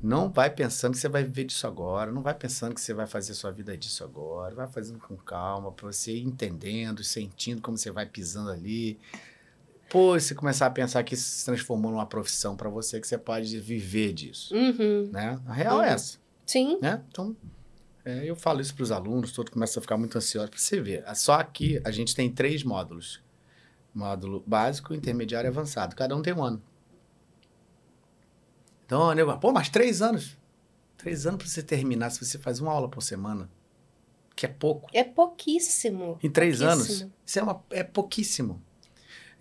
Não vai pensando que você vai viver disso agora, não vai pensando que você vai fazer sua vida disso agora, vai fazendo com calma, para você ir entendendo, sentindo como você vai pisando ali. Pô, você começar a pensar que isso se transformou numa profissão para você, que você pode viver disso. Uhum. Né? A real é uhum. é essa. Sim. Né? Então, é, eu falo isso para os alunos, todos começam a ficar muito ansiosos para você ver. Só aqui a gente tem três módulos: módulo básico, intermediário e avançado. Cada um tem um ano. Então, nego, pô, mas três anos? Três anos para você terminar se você faz uma aula por semana, que é pouco. É pouquíssimo. Em três pouquíssimo. anos, isso é, uma, é pouquíssimo.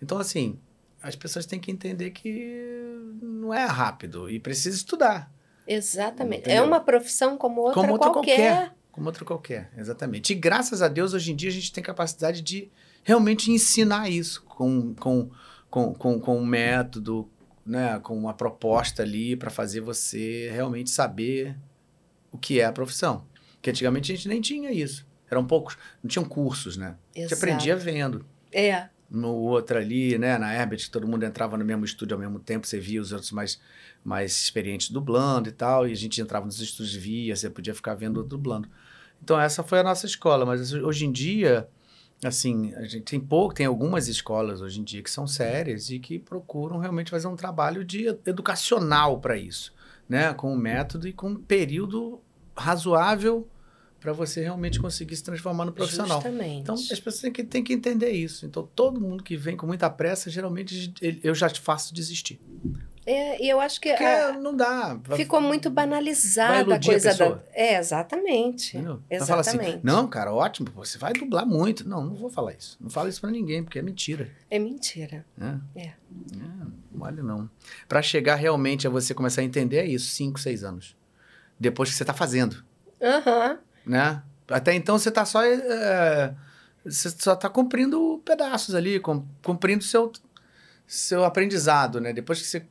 Então, assim, as pessoas têm que entender que não é rápido e precisa estudar. Exatamente. É Entendeu? É uma profissão como outra, como outra qualquer. qualquer. Como outra qualquer, exatamente. E graças a Deus, hoje em dia, a gente tem capacidade de realmente ensinar isso com, com, com, com, com um método, né, com uma proposta ali para fazer você realmente saber o que é a profissão. Que antigamente a gente nem tinha isso. Eram poucos, não tinham cursos, né? Exato. A gente aprendia vendo. É. No outro ali, né, na Herbert, todo mundo entrava no mesmo estúdio ao mesmo tempo, você via os outros mais mais experientes dublando e tal, e a gente entrava nos estúdios via, você podia ficar vendo dublando. Então essa foi a nossa escola, mas hoje em dia, assim, a gente tem pouco, tem algumas escolas hoje em dia que são sérias e que procuram realmente fazer um trabalho de educacional para isso, né, com um método e com um período razoável para você realmente conseguir se transformar no profissional. Justamente. Então, as pessoas têm que, têm que entender isso. Então, todo mundo que vem com muita pressa, geralmente eu já te faço desistir. É, e eu acho que Porque a- não dá. Vai- ficou muito banalizada a iludir a coisa da. É, exatamente. Entendeu? Assim, Exatamente. não, cara, ótimo, você vai dublar muito. Não, não vou falar isso. Não fala isso pra ninguém, porque é mentira. É mentira. né? É. É, não vale não. Pra chegar realmente a você começar a entender é isso, 5, 6 anos. Depois que você tá fazendo, Aham. né? Até então você tá só... é, você só tá cumprindo pedaços ali, cum- cumprindo seu, seu aprendizado, né? Depois que você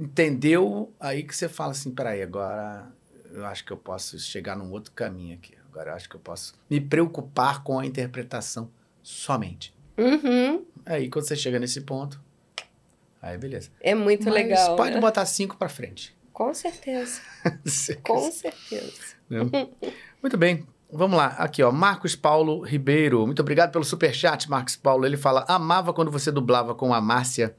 entendeu, aí que você fala assim, peraí, agora eu acho que eu posso chegar num outro caminho aqui. Agora eu acho que eu posso me preocupar com a interpretação somente. Uhum. Aí quando você chega nesse ponto, aí beleza. É muito Mas legal. pode né? botar cinco pra frente. Com certeza. Com certeza. Muito bem. Vamos lá. Aqui, ó. Marcos Paulo Ribeiro. Muito obrigado pelo superchat, Marcos Paulo. Ele fala: amava quando você dublava com a Márcia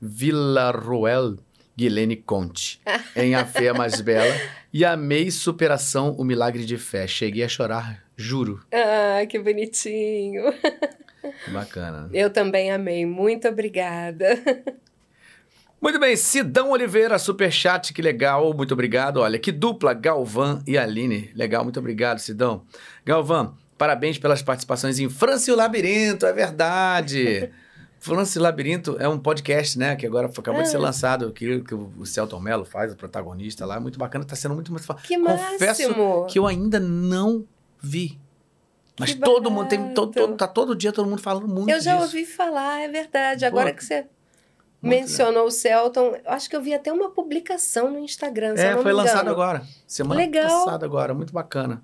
Villarroel Guilene Conte em A Fé Mais Bela. E amei Superação, o Milagre de Fé. Cheguei a chorar, juro. Ah, que bonitinho. Bacana. Eu também amei. Muito obrigada. Muito bem, Sidão Oliveira, superchat, que legal, muito obrigado. Olha, que dupla, Galvão e Aline. Legal, muito obrigado, Sidão. Galvão, parabéns pelas participações em França e o Labirinto, é verdade. E o Labirinto é um podcast, né, que agora acabou de ser Ah. lançado, que, que o Celton Mello faz, o protagonista lá, muito bacana, tá sendo muito, muito... fa- Que Confesso máximo. que eu ainda não vi. Mas Que todo mundo, tem, todo, todo- tá todo dia todo mundo falando muito Eu já disso. ouvi falar, é verdade. Agora Pô, que você mencionou o Celton, eu acho que eu vi até uma publicação no Instagram. É, foi lançado agora. Semana Legal. passada agora, muito bacana.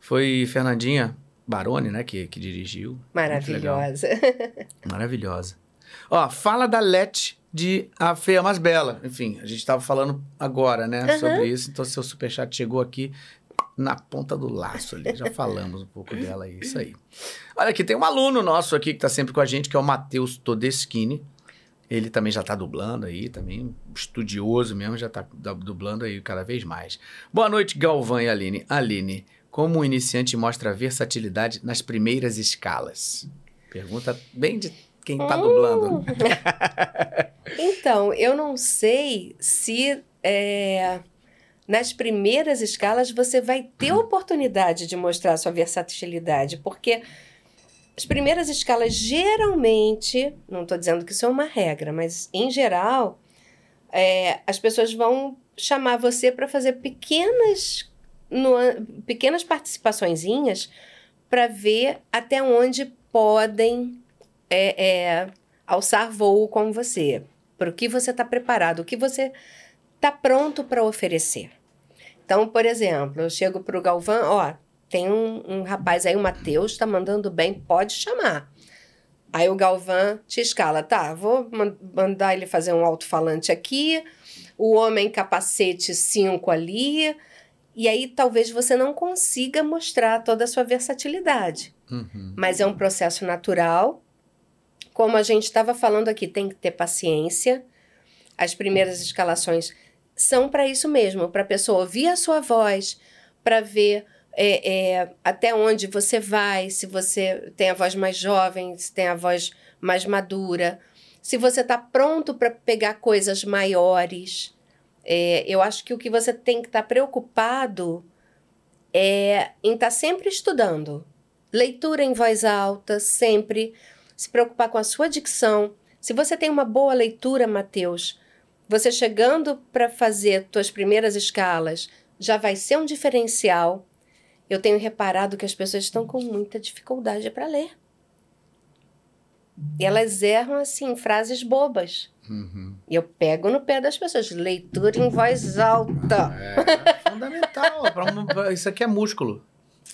Foi Fernandinha Baroni, né, que, que dirigiu. Maravilhosa. Maravilhosa. Ó, fala da Lete de A Feia Mais Bela. Enfim, a gente estava falando agora, né, Aham. sobre isso. Então, seu superchat chegou aqui na ponta do laço ali. Já falamos um pouco dela aí, isso aí. Olha aqui, tem um aluno nosso aqui que está sempre com a gente, que é o Matheus Todeschini. Ele também já está dublando aí, também estudioso mesmo, já está dublando aí cada vez mais. Boa noite, Galvão e Aline. Aline, como um iniciante mostra versatilidade nas primeiras escalas? Pergunta bem de quem está dublando. Então, eu não sei se é, nas primeiras escalas você vai ter oportunidade de mostrar sua versatilidade, porque as primeiras escalas geralmente, não estou dizendo que isso é uma regra, mas em geral, é, as pessoas vão chamar você para fazer pequenas, nuan- pequenas participaçõezinhas para ver até onde podem é, é, alçar voo com você, para o que você está preparado, o que você está pronto para oferecer. Então, por exemplo, eu chego para o Galvão, ó, tem um, um rapaz aí, o Matheus, está mandando bem, pode chamar. Aí o Galvão te escala, tá, vou man- mandar ele fazer um alto-falante aqui, o homem capacete 5 ali, e aí talvez você não consiga mostrar toda a sua versatilidade. Uhum. Mas é um processo natural. Como a gente estava falando aqui, tem que ter paciência. As primeiras escalações são para isso mesmo, para a pessoa ouvir a sua voz, para ver é, é, até onde você vai, se você tem a voz mais jovem, se tem a voz mais madura, se você está pronto para pegar coisas maiores. É, eu acho que o que você tem que estar preocupado é em estar sempre estudando. Leitura em voz alta, sempre. Se preocupar com a sua dicção. Se você tem uma boa leitura, Mateus, você chegando para fazer suas primeiras escalas já vai ser um diferencial. Eu tenho reparado que as pessoas estão com muita dificuldade para ler. E elas erram, assim, frases bobas. Uhum. E eu pego no pé das pessoas. Leitura em voz alta. É fundamental. pra um- pra- isso aqui é músculo.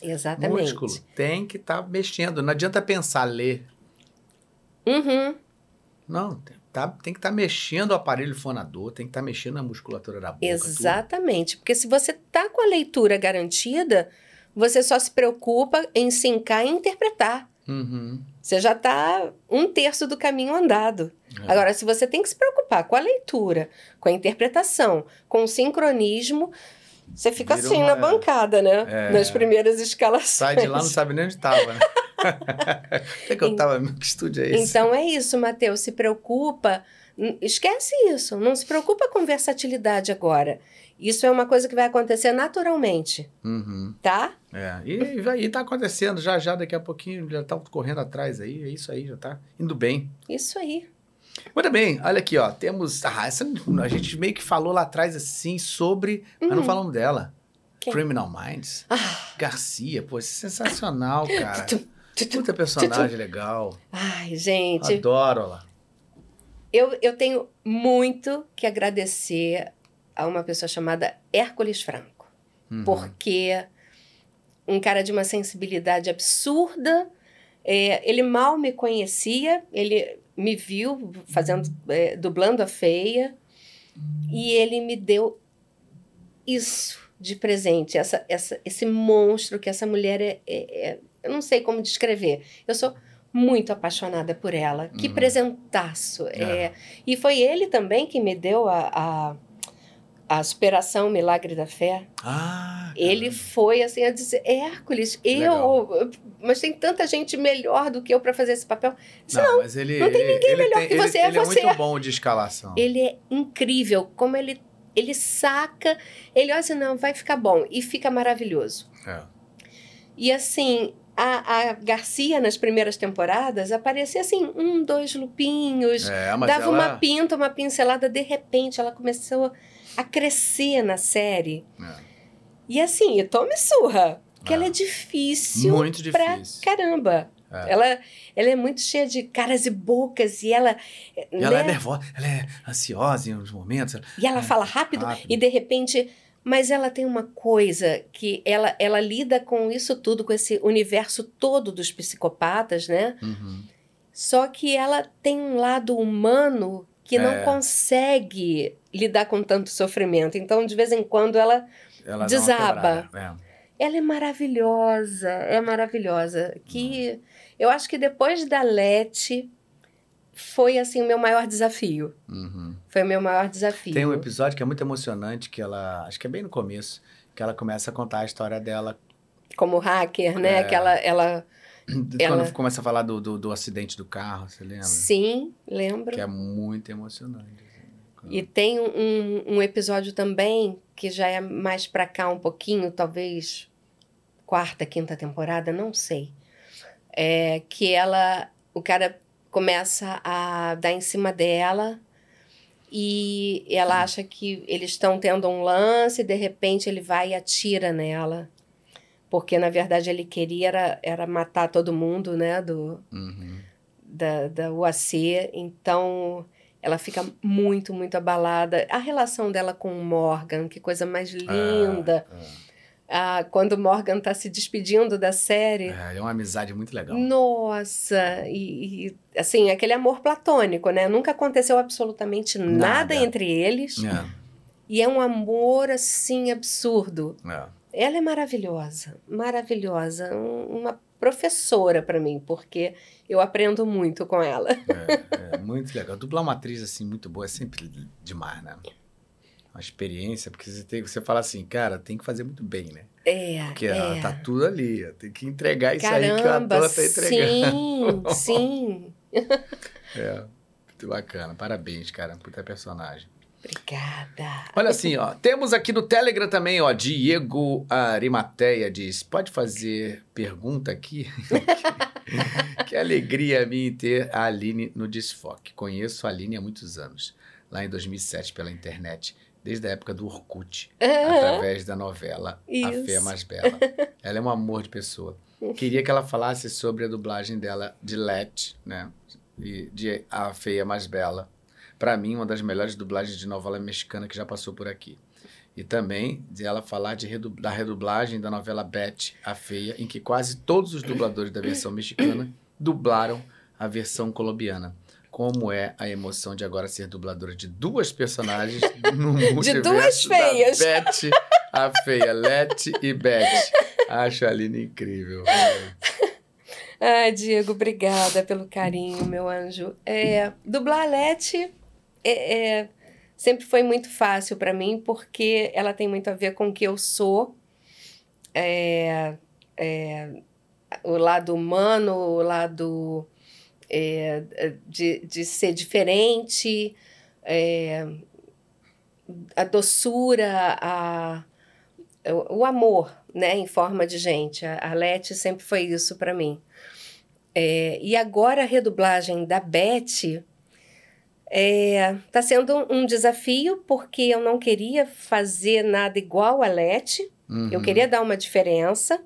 Exatamente. Músculo. Tem que estar mexendo. Não adianta pensar, ler. Uhum. Não, tem, tá- tem que estar mexendo o aparelho fonador, tem que estar mexendo a musculatura da boca. Exatamente. Porque se você tá com a leitura garantida, você só se preocupa em sincar e interpretar. tudo. Uhum. Você já está um terço do caminho andado. É. Agora, se você tem que se preocupar com a leitura, com a interpretação, com o sincronismo, Você fica Virou assim uma- na bancada, né? É. Nas primeiras escalações. Sai de lá, não sabe nem onde tava, né? Onde que eu tava? Que estúdio é esse? Então é isso, Matheus. Se preocupa. Esquece isso. Não se preocupa com versatilidade agora. Isso é uma coisa que vai acontecer naturalmente, Uhum. tá? É, e, e tá acontecendo já, já, daqui a pouquinho, já tá correndo atrás aí, é isso aí, já tá indo bem. Isso aí. Muito bem, olha aqui, ó, temos, ah, essa, a gente meio que falou lá atrás, assim, sobre, mas não falamos dela. Quem? Criminal Minds. Ah, Garcia, pô, isso é sensacional, cara. Puta personagem legal. Ai, gente. Adoro ela. Eu, eu tenho muito que agradecer a uma pessoa chamada Hércules Franco. Uhum. Porque um cara de uma sensibilidade absurda, é, ele mal me conhecia, ele me viu fazendo, é, dublando a feia, e ele me deu isso de presente, essa, essa, esse monstro que essa mulher é, é- é- Eu não sei como descrever. Eu sou muito apaixonada por ela. Que Uhum. presentaço. É. É, e foi ele também que me deu a, a, a superação Milagre da Fé. Ah, Ele foi assim a dizer, Hércules, Legal. eu, mas tem tanta gente melhor do que eu para fazer esse papel. Disse, Não, mas ele, não tem ele- ninguém ele melhor tem- que ele- você, é ele você. muito bom de escalação. Ele é incrível, como ele ele saca, ele olha assim, não, vai ficar bom e fica maravilhoso. É. E assim, a, a Garcia nas primeiras temporadas aparecia assim, um, dois lupinhos, É, mas dava ela... uma pinta, uma pincelada, de repente ela começou a crescer na série. É. E assim, e tome surra, que É. ela é difícil Muito pra difícil. caramba. É. Ela, ela é muito cheia de caras e bocas e ela, E ela é né? nervosa, ela é ansiosa em uns momentos. E ela fala rápido, rápido. e de repente. Mas ela tem uma coisa que ela, ela lida com isso tudo, com esse universo todo dos psicopatas, né? Uhum. Só que ela tem um lado humano que não É. consegue lidar com tanto sofrimento. Então, de vez em quando, ela, Ela Desaba. quebrada, ela é maravilhosa, é maravilhosa. Que eu acho que depois da Lete foi assim o meu maior desafio. É. Uhum. Foi o meu maior desafio. Tem um episódio que é muito emocionante, que ela, acho que é bem no começo, que ela começa a contar a história dela. Como hacker, né? É. Que ela, ela Ela- Quando começa a falar do, do, do acidente do carro, você lembra? sim, lembro. Que é muito emocionante. assim. E tem um, um episódio também que já é mais pra cá um pouquinho, talvez quarta, quinta temporada, não sei. É que ela, o cara começa a dar em cima dela e ela acha que eles estão tendo um lance, e de repente ele vai e atira nela. Porque na verdade ele queria era, era matar todo mundo, né, do, Uhum. da, da UAC, então ela fica muito, muito abalada. A relação dela com o Morgan, que coisa mais linda. Ah, quando o Morgan tá se despedindo da série. É, é uma amizade muito legal. Nossa, e, e, assim, aquele amor platônico, né? Nunca aconteceu absolutamente nada, Nada. entre eles. É, E é um amor, assim, absurdo. é. Ela é maravilhosa, maravilhosa. um- uma professora para mim, porque eu aprendo muito com ela. É, é muito legal. Dublar uma atriz assim muito boa é sempre demais, né? Uma experiência, porque você tem você fala assim, cara, tem que fazer muito bem, né? É, Porque é. ela tá tudo ali, tem que entregar isso aí que Caramba, ator tá entregando. sim, sim. É, muito bacana. Parabéns, cara, puta personagem. Obrigada. Olha assim, ó, temos aqui no Telegram também, ó, Diego Arimateia diz, pode fazer pergunta aqui? que alegria minha em ter a Aline no Desfoque. Conheço a Aline há muitos anos, lá em 2007 pela internet, desde a época do Orkut, através da novela A Isso. Fé Mais Bela. Ela é um amor de pessoa. Queria que ela falasse sobre a dublagem dela de Let, né, e de A Feia Mais Bela. Pra mim, uma das melhores dublagens de novela mexicana que já passou por aqui. E também de ela falar de redu- da redublagem da novela Beth, a Feia, em que quase todos os dubladores da versão mexicana dublaram a versão colombiana. Como é a emoção de agora ser dubladora de duas personagens no multiverso duas feias. Beth, a Feia, Let e Beth. Acho a Aline incrível. Ai, Diego, obrigada pelo carinho, meu anjo. É, dublar a Lete é, é, sempre foi muito fácil para mim, porque ela tem muito a ver com o que eu sou. É, é, o lado humano, o lado é, de, de ser diferente, é, a doçura, a, o amor, né, em forma de gente. A Arlete sempre foi isso para mim. E agora a redublagem da Beth está é, tá sendo um desafio, porque eu não queria fazer nada igual a Lete, uhum. eu queria dar uma diferença.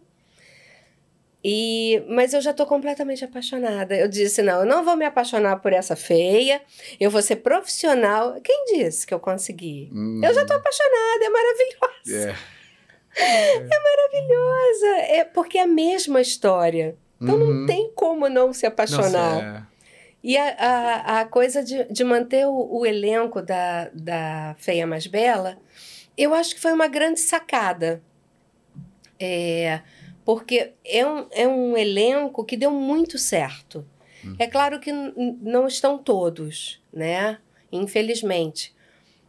E, mas eu já estou completamente apaixonada. Eu disse: não, eu não vou me apaixonar por essa feia, eu vou ser profissional. Quem disse que eu consegui? Uhum. Eu já estou apaixonada, é maravilhosa. Yeah. É. é maravilhosa. É porque é a mesma história. Então uhum. não tem como não se apaixonar. Nossa, é. E a, a, a, coisa de, de manter o, o, elenco da, da Feia Mais Bela, eu acho que foi uma grande sacada. É, porque é um, é um elenco que deu muito certo. Uhum. É claro que não estão todos, né? Infelizmente.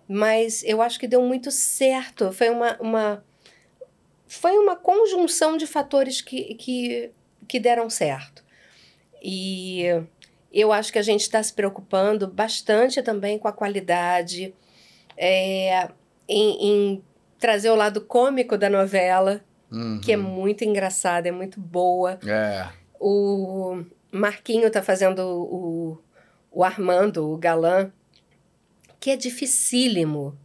Mas eu acho que deu muito certo. Foi uma, uma, foi uma conjunção de fatores que, que que deram certo. E eu acho que a gente está se preocupando bastante também com a qualidade, é, em, em, trazer o lado cômico da novela, uhum. que é muito engraçada, é muito boa. É. O Marquinho está fazendo o, o Armando, o galã, que é dificílimo.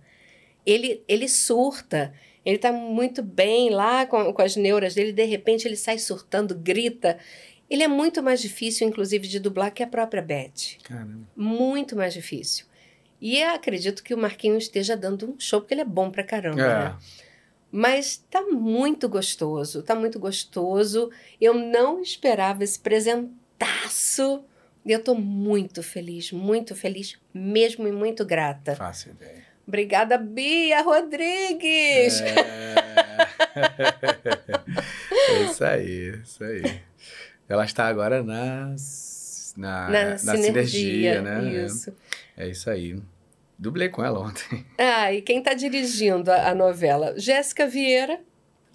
Ele, ele surta. Ele está muito bem lá com, com as neuras dele, de repente ele sai surtando, grita. Ele é muito mais difícil, inclusive, de dublar que a própria Beth. Caramba. Muito mais difícil. E acredito que o Marquinhos esteja dando um show, porque ele é bom pra caramba, é. né? Mas tá muito gostoso, tá muito gostoso. Eu não esperava esse presentaço. E eu tô muito feliz, muito feliz mesmo e muito grata. Fácil ideia. Obrigada, Bia Rodrigues! É, é isso aí, isso aí. Ela está agora na, na, na, na sinergia, sinergia, né? Isso. É, é isso aí. Dublei com ela ontem. Ah, e quem está dirigindo a, a novela? Jéssica Vieira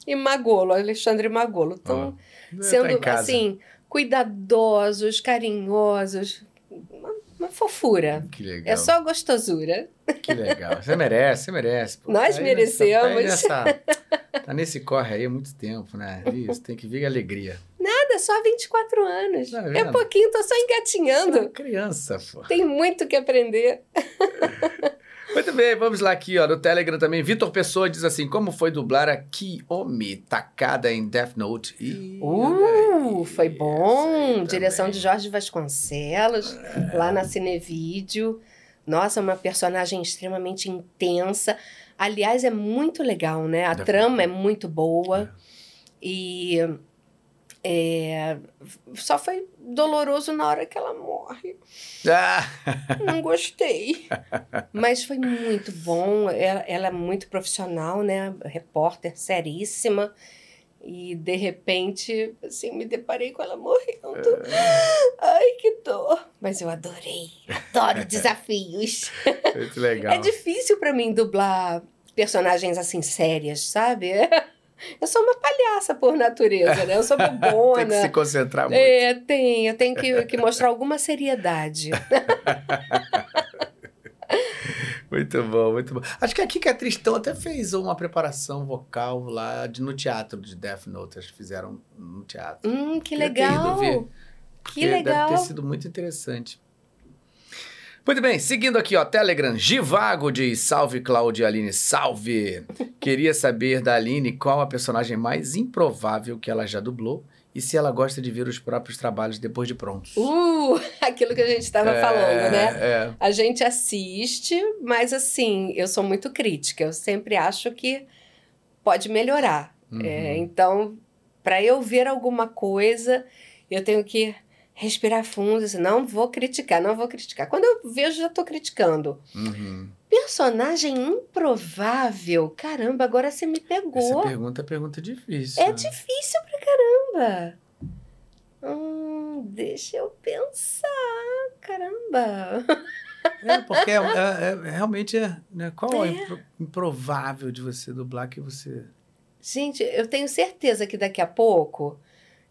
e Magolo, Alexandre Magolo. Estão oh, sendo, tá assim, cuidadosos, carinhosos. Uma, uma fofura. Que legal. É só gostosura. Que legal. Você merece, você merece. Pô. Nós tá merecemos. Nessa, tá, nessa, tá nesse corre aí há muito tempo, né? Isso, tem que vir alegria. Nada, só 24 anos. Tá é pouquinho, tô só engatinhando. Só criança, pô. Tem muito que aprender. Muito bem, vamos lá aqui, ó, no Telegram também. Vitor Pessoa diz assim: como foi dublar a Kiyomi, tacada em Death Note? E... Uh, foi bom. Direção de Jorge Vasconcelos, é. lá na Cinevídeo. Nossa, uma personagem extremamente intensa. Aliás, é muito legal, né? A trama é muito boa. É. E é, só foi doloroso na hora que ela morre. Ah. Não gostei. Mas foi muito bom. Ela, ela, é muito profissional, né? Repórter seríssima. E de repente, assim, me deparei com ela morrendo. Ai, que dor. Mas eu adorei. Adoro desafios. Muito legal. É difícil para mim dublar personagens assim sérias, sabe? Eu sou uma palhaça por natureza, né? Eu sou bobona. tem que se concentrar muito. É, tem. Eu tenho que, que mostrar alguma seriedade. Muito bom, muito bom. Acho que aqui que a Tristão até fez uma preparação vocal lá de, no teatro de Death Note. Acho que fizeram no teatro. Hum, que legal. Ver, que legal. Deve ter sido muito interessante. Muito bem, seguindo aqui, ó, Telegram, Givago diz, salve Cláudia Aline, salve! Queria saber da Aline qual a personagem mais improvável que ela já dublou e se ela gosta de ver os próprios trabalhos depois de prontos. Uh, aquilo que a gente estava é, falando, né? É. A gente assiste, mas assim, eu sou muito crítica. Eu sempre acho que pode melhorar. Uhum. É, então, para eu ver alguma coisa, eu tenho que respirar fundo, assim, não vou criticar, não vou criticar. Quando eu vejo, já estou criticando. Uhum. Personagem improvável, caramba, agora você me pegou. Essa pergunta é pergunta difícil. É né? difícil pra caramba. Hum, deixa eu pensar, caramba. É, porque é, é- é- realmente é. Né? Qual é o impro- improvável de você dublar que você. Gente, eu tenho certeza que daqui a pouco,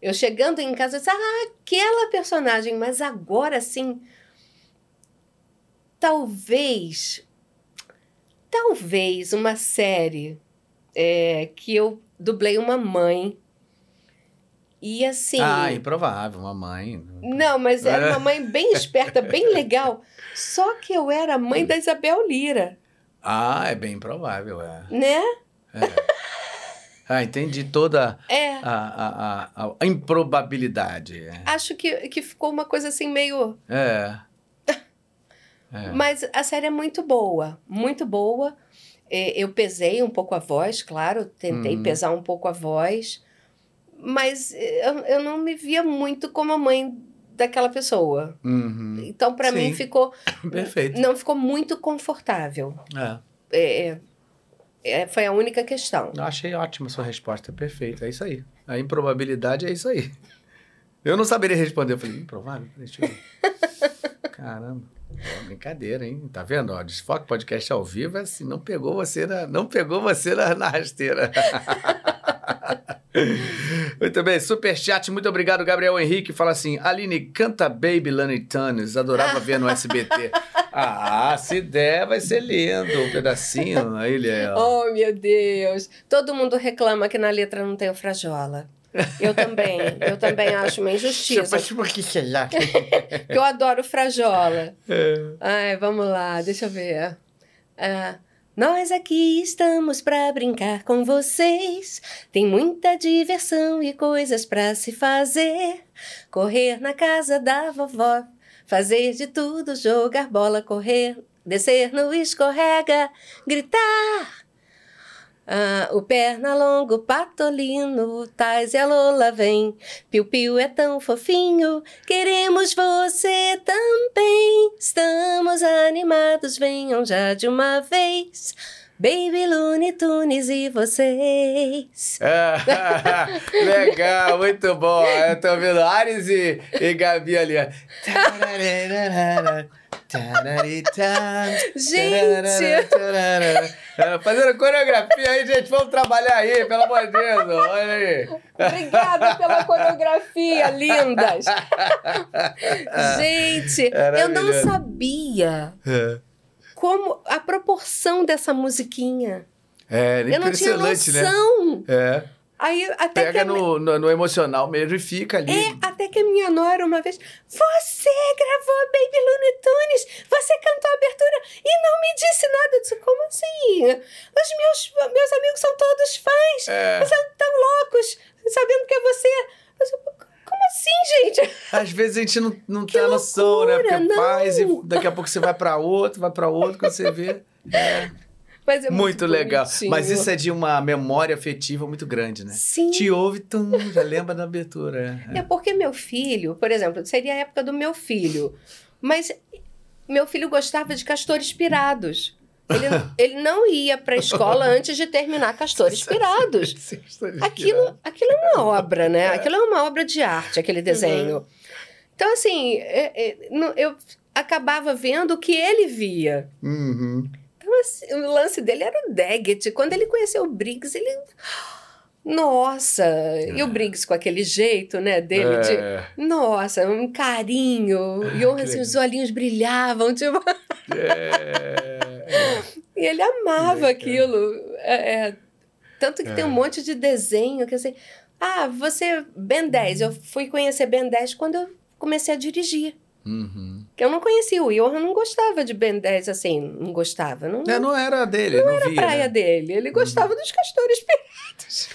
eu chegando em casa, eu disse, ah, aquela personagem, mas agora sim, talvez, talvez uma série é, que eu dublei uma mãe. E assim. Ah, improvável, mamãe. Não, mas era uma mãe bem esperta, bem legal. Só que eu era a mãe da Isabel Lira, Ah, é bem improvável, é. né? Ah, entendi toda É. a, a, a, a improbabilidade. É. Acho que, que ficou uma coisa assim meio. É. É. Mas a série é muito boa, muito boa. É, Eu pesei um pouco a voz, claro, tentei Uhum. pesar um pouco a voz, mas é, eu, eu não me via muito como a mãe daquela pessoa. Uhum. Então, para mim, ficou. Perfeito. Não ficou muito confortável. É. É, é, foi a única questão. Eu achei ótima sua resposta, perfeito. É isso aí. A improbabilidade é isso aí. Eu não saberia responder. Eu falei, improvável? Deixa eu ver. Caramba. Brincadeira, hein? Tá vendo? Ó, Desfoque Podcast ao vivo é assim, não pegou você na, não pegou você na, na rasteira. muito bem, superchat, muito obrigado, Gabriel Henrique. Fala assim, Aline, canta Baby Lani Tunis, adorava ver no SBT. Ah, se der, vai ser lindo, um pedacinho. Aí ele é, ó. Oh, meu Deus! Todo mundo reclama que na letra não tem o frajola. Eu também, eu também acho uma injustiça. Tipo, que sei lá. Porque eu adoro frajola. É. Ai, vamos lá, deixa eu ver. Ah, nós aqui estamos para brincar com vocês. Tem muita diversão e coisas para se fazer. Correr na casa da vovó, fazer de tudo, jogar bola, correr, descer no escorrega, gritar. Ah, o Pernalongo, Patolino, Tais e a Lola vem. Piu-piu é tão fofinho, queremos você também. Estamos animados, venham já de uma vez. Baby Looney Tunes e vocês. Ah, legal, muito bom. Eu tô vendo Ares e, e Gabi ali. Gente! É, Fazendo coreografia aí, gente. Vamos trabalhar aí, pelo amor de Deus. Olha aí. Obrigada pela coreografia, lindas! Gente, eu não sabia como a proporção dessa musiquinha. É, Eu não tinha né? noção. É. Aí até que Pega mi- no, no, no emocional mesmo e fica ali. É, até que a minha nora uma vez, você gravou Baby Looney Tunes, você cantou a abertura e não me disse nada. Eu disse, como assim? Os meus, meus amigos são todos fãs, É. eles são tão loucos, sabendo que é você. Eu disse, como assim, gente? Às vezes a gente não, não Que tem a noção, né? Porque loucura, faz e não. daqui a pouco você vai pra outro, vai pra outro, quando você vê. É. Mas é Muito, legal. bonitinho. Mas isso é de uma memória afetiva muito grande, né? Sim. Te ouve, tum, já lembra da abertura. É. É porque meu filho, por exemplo, seria a época do meu filho, mas meu filho gostava de castores pirados. Ele, ele não ia para a escola antes de terminar Castores Pirados. Aquilo, aquilo é uma obra, né? Aquilo é uma obra de arte, aquele desenho. Então, assim, é- é, eu acabava vendo o que ele via. Uhum. Então, assim, o lance dele era o Daggett. Quando ele conheceu o Briggs, ele. Nossa! E o Briggs com aquele jeito, né, dele de. É. Nossa, um carinho. E que assim, os olhinhos brilhavam, tipo. É. E ele amava aquilo. É, é. Tanto que tem É. um monte de desenho que assim. Ah, você. Ben 10. Eu fui conhecer Ben 10 quando eu comecei a dirigir. Uhum. Que eu não conhecia. O Johan não gostava de Ben 10 assim. Não gostava. Não, É, não era dele, não, era a via. praia né? dele. Ele gostava dos castores piratas.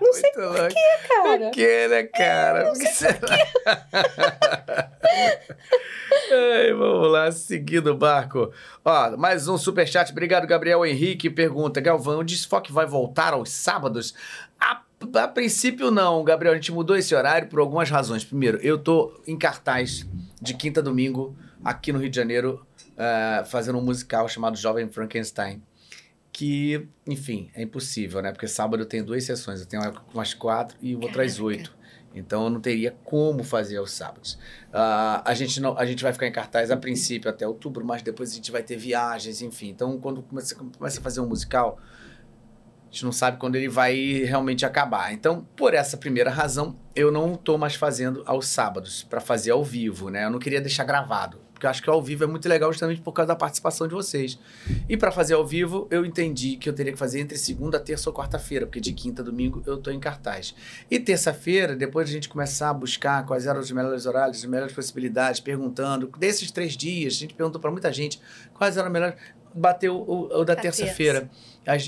Não sei Muito louco. cara. Por que, né, cara? Por que será? Ai, vamos lá, seguindo o barco. Ó, mais um superchat. Obrigado, Gabriel Henrique. Pergunta: Galvão, o Desfoque vai voltar aos sábados? A, a princípio, não, Gabriel. A gente mudou esse horário por algumas razões. Primeiro, eu tô em cartaz de quinta a domingo aqui no Rio de Janeiro, eh, fazendo um musical chamado Jovem Frankenstein. Que, enfim, é impossível, né? Porque sábado eu tenho duas sessões, eu tenho uma com as quatro e outra às oito. Então eu não teria como fazer aos sábados. Uh, a, gente não, a gente vai ficar em cartaz a princípio até outubro, mas depois a gente vai ter viagens, enfim. Então quando começa, começa a fazer um musical, a gente não sabe quando ele vai realmente acabar. Então, por essa primeira razão, eu não estou mais fazendo aos sábados para fazer ao vivo, né? Eu não queria deixar gravado porque eu acho que ao vivo é muito legal justamente por causa da participação de vocês. E para fazer ao vivo, eu entendi que eu teria que fazer entre segunda, terça ou quarta-feira, porque de quinta a domingo eu estou em cartaz. E terça-feira, depois a gente começar a buscar quais eram os melhores horários, as melhores possibilidades, perguntando, desses três dias, a gente perguntou para muita gente quais eram os melhores. Bateu o, o da terça-feira.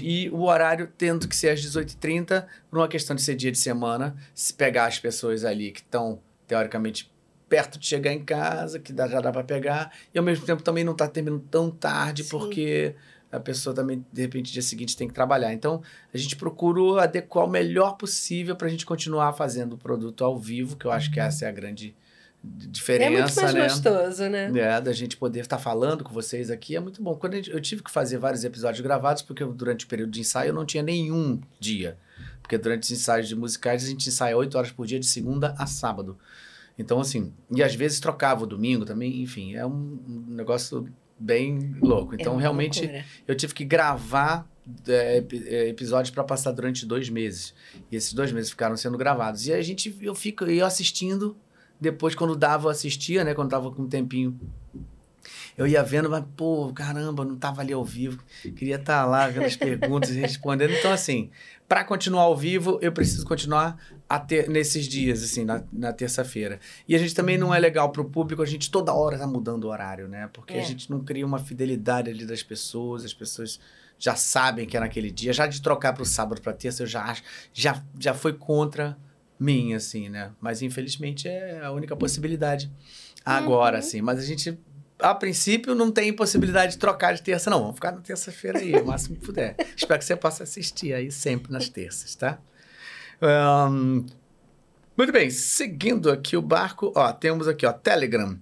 E o horário tendo que ser às 18h30, por uma questão de ser dia de semana, se pegar as pessoas ali que estão, teoricamente, perto de chegar em casa, que dá, já dá para pegar, e ao mesmo tempo também não está terminando tão tarde, Sim. porque a pessoa também, de repente, dia seguinte tem que trabalhar. Então, a gente procura adequar o melhor possível para a gente continuar fazendo o produto ao vivo, que eu acho que essa é a grande diferença, é muito mais né? gostoso, né? É, da gente poder estar tá falando com vocês aqui é muito bom. Quando gente, eu tive que fazer vários episódios gravados, porque durante o período de ensaio eu não tinha nenhum dia. Porque durante os ensaios de musicais a gente ensaia oito horas por dia, de segunda a sábado. Então, assim, e às vezes trocava o domingo também, enfim, é um, negócio bem louco. Então, é realmente, loucura. eu tive que gravar é, é episódios para passar durante dois meses. E esses dois meses ficaram sendo gravados. E a gente, eu fico, eu assistindo, depois quando dava, eu assistia, né, quando tava com um tempinho eu ia vendo, mas, pô, caramba, não tava ali ao vivo. Queria estar tá lá vendo as perguntas e respondendo. Então, assim, para continuar ao vivo, eu preciso continuar a ter, nesses dias, assim, na, na terça-feira. E a gente também não é legal para o público, a gente toda hora tá mudando o horário, né? Porque é. a gente não cria uma fidelidade ali das pessoas, as pessoas já sabem que é naquele dia. Já de trocar para o sábado para terça, eu já acho, já, já foi contra mim, assim, né? Mas infelizmente é a única possibilidade agora, uhum. assim. Mas a gente a princípio, não tem possibilidade de trocar de terça, não. Vamos ficar na terça-feira aí, o máximo que puder. Espero que você possa assistir aí sempre nas terças, tá? Um, muito bem, seguindo aqui o barco, ó, temos aqui, ó, Telegram.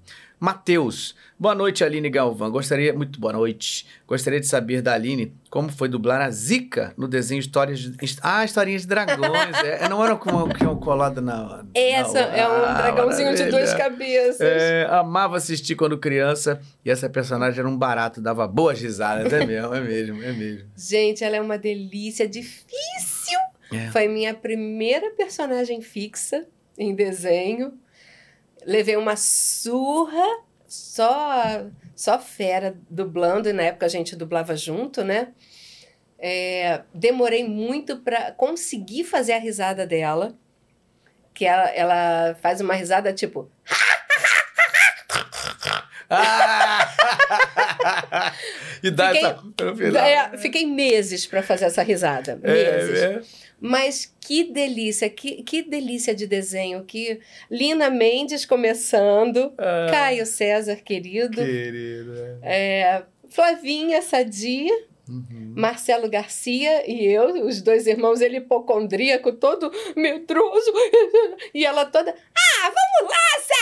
Matheus. Boa noite, Aline Galvão. Gostaria, muito boa noite. Gostaria de saber da Aline como foi dublar a Zika no desenho Histórias de. Ah, Historinhas de Dragões. é, não era como que um colado na. Essa na, é um ah, dragãozinho maravilha. de duas cabeças. É, amava assistir quando criança e essa personagem era um barato, dava boas risadas. É mesmo, é mesmo, é mesmo. Gente, ela é uma delícia, difícil. É. Foi minha primeira personagem fixa em desenho levei uma surra, só só fera dublando, e na época a gente dublava junto, né? É, demorei muito para conseguir fazer a risada dela, que ela, ela faz uma risada tipo. E dá fiquei, essa... É, fiquei meses para fazer essa risada. É, meses. É, é. Mas que delícia, que, que delícia de desenho. Que Lina Mendes começando, ah, Caio César, querido. Querida. É, Flavinha Sadia. Uhum. Marcelo Garcia e eu, os dois irmãos, ele hipocondríaco, todo medroso, e ela toda, ah, vamos lá,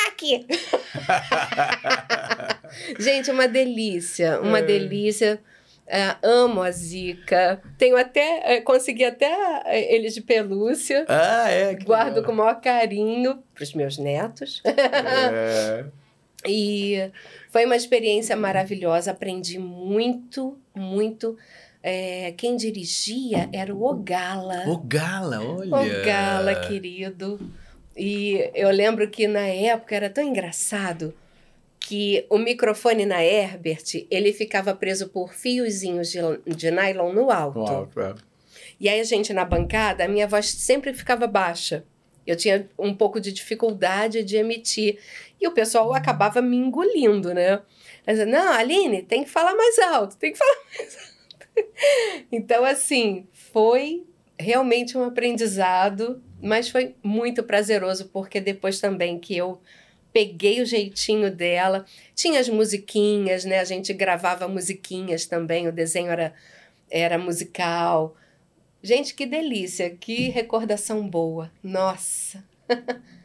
Saki! Gente, uma delícia, uma é. delícia. É, amo a Zika. Tenho até. É, consegui até é, eles de pelúcia. Ah, é? Guardo legal. com o maior carinho para os meus netos. É. e foi uma experiência maravilhosa. Aprendi muito, muito. É, quem dirigia era o Ogala. Ogala, olha! Ogala, querido. E eu lembro que na época era tão engraçado que o microfone na Herbert, ele ficava preso por fiozinhos de, de nylon no alto. No alto é. E aí a gente na bancada, a minha voz sempre ficava baixa. Eu tinha um pouco de dificuldade de emitir. E o pessoal acabava me engolindo, né? Mas, não, Aline, tem que falar mais alto, tem que falar mais alto. então, assim, foi realmente um aprendizado, mas foi muito prazeroso, porque depois também que eu peguei o jeitinho dela. Tinha as musiquinhas, né? A gente gravava musiquinhas também, o desenho era, era musical. Gente, que delícia, que recordação boa. Nossa.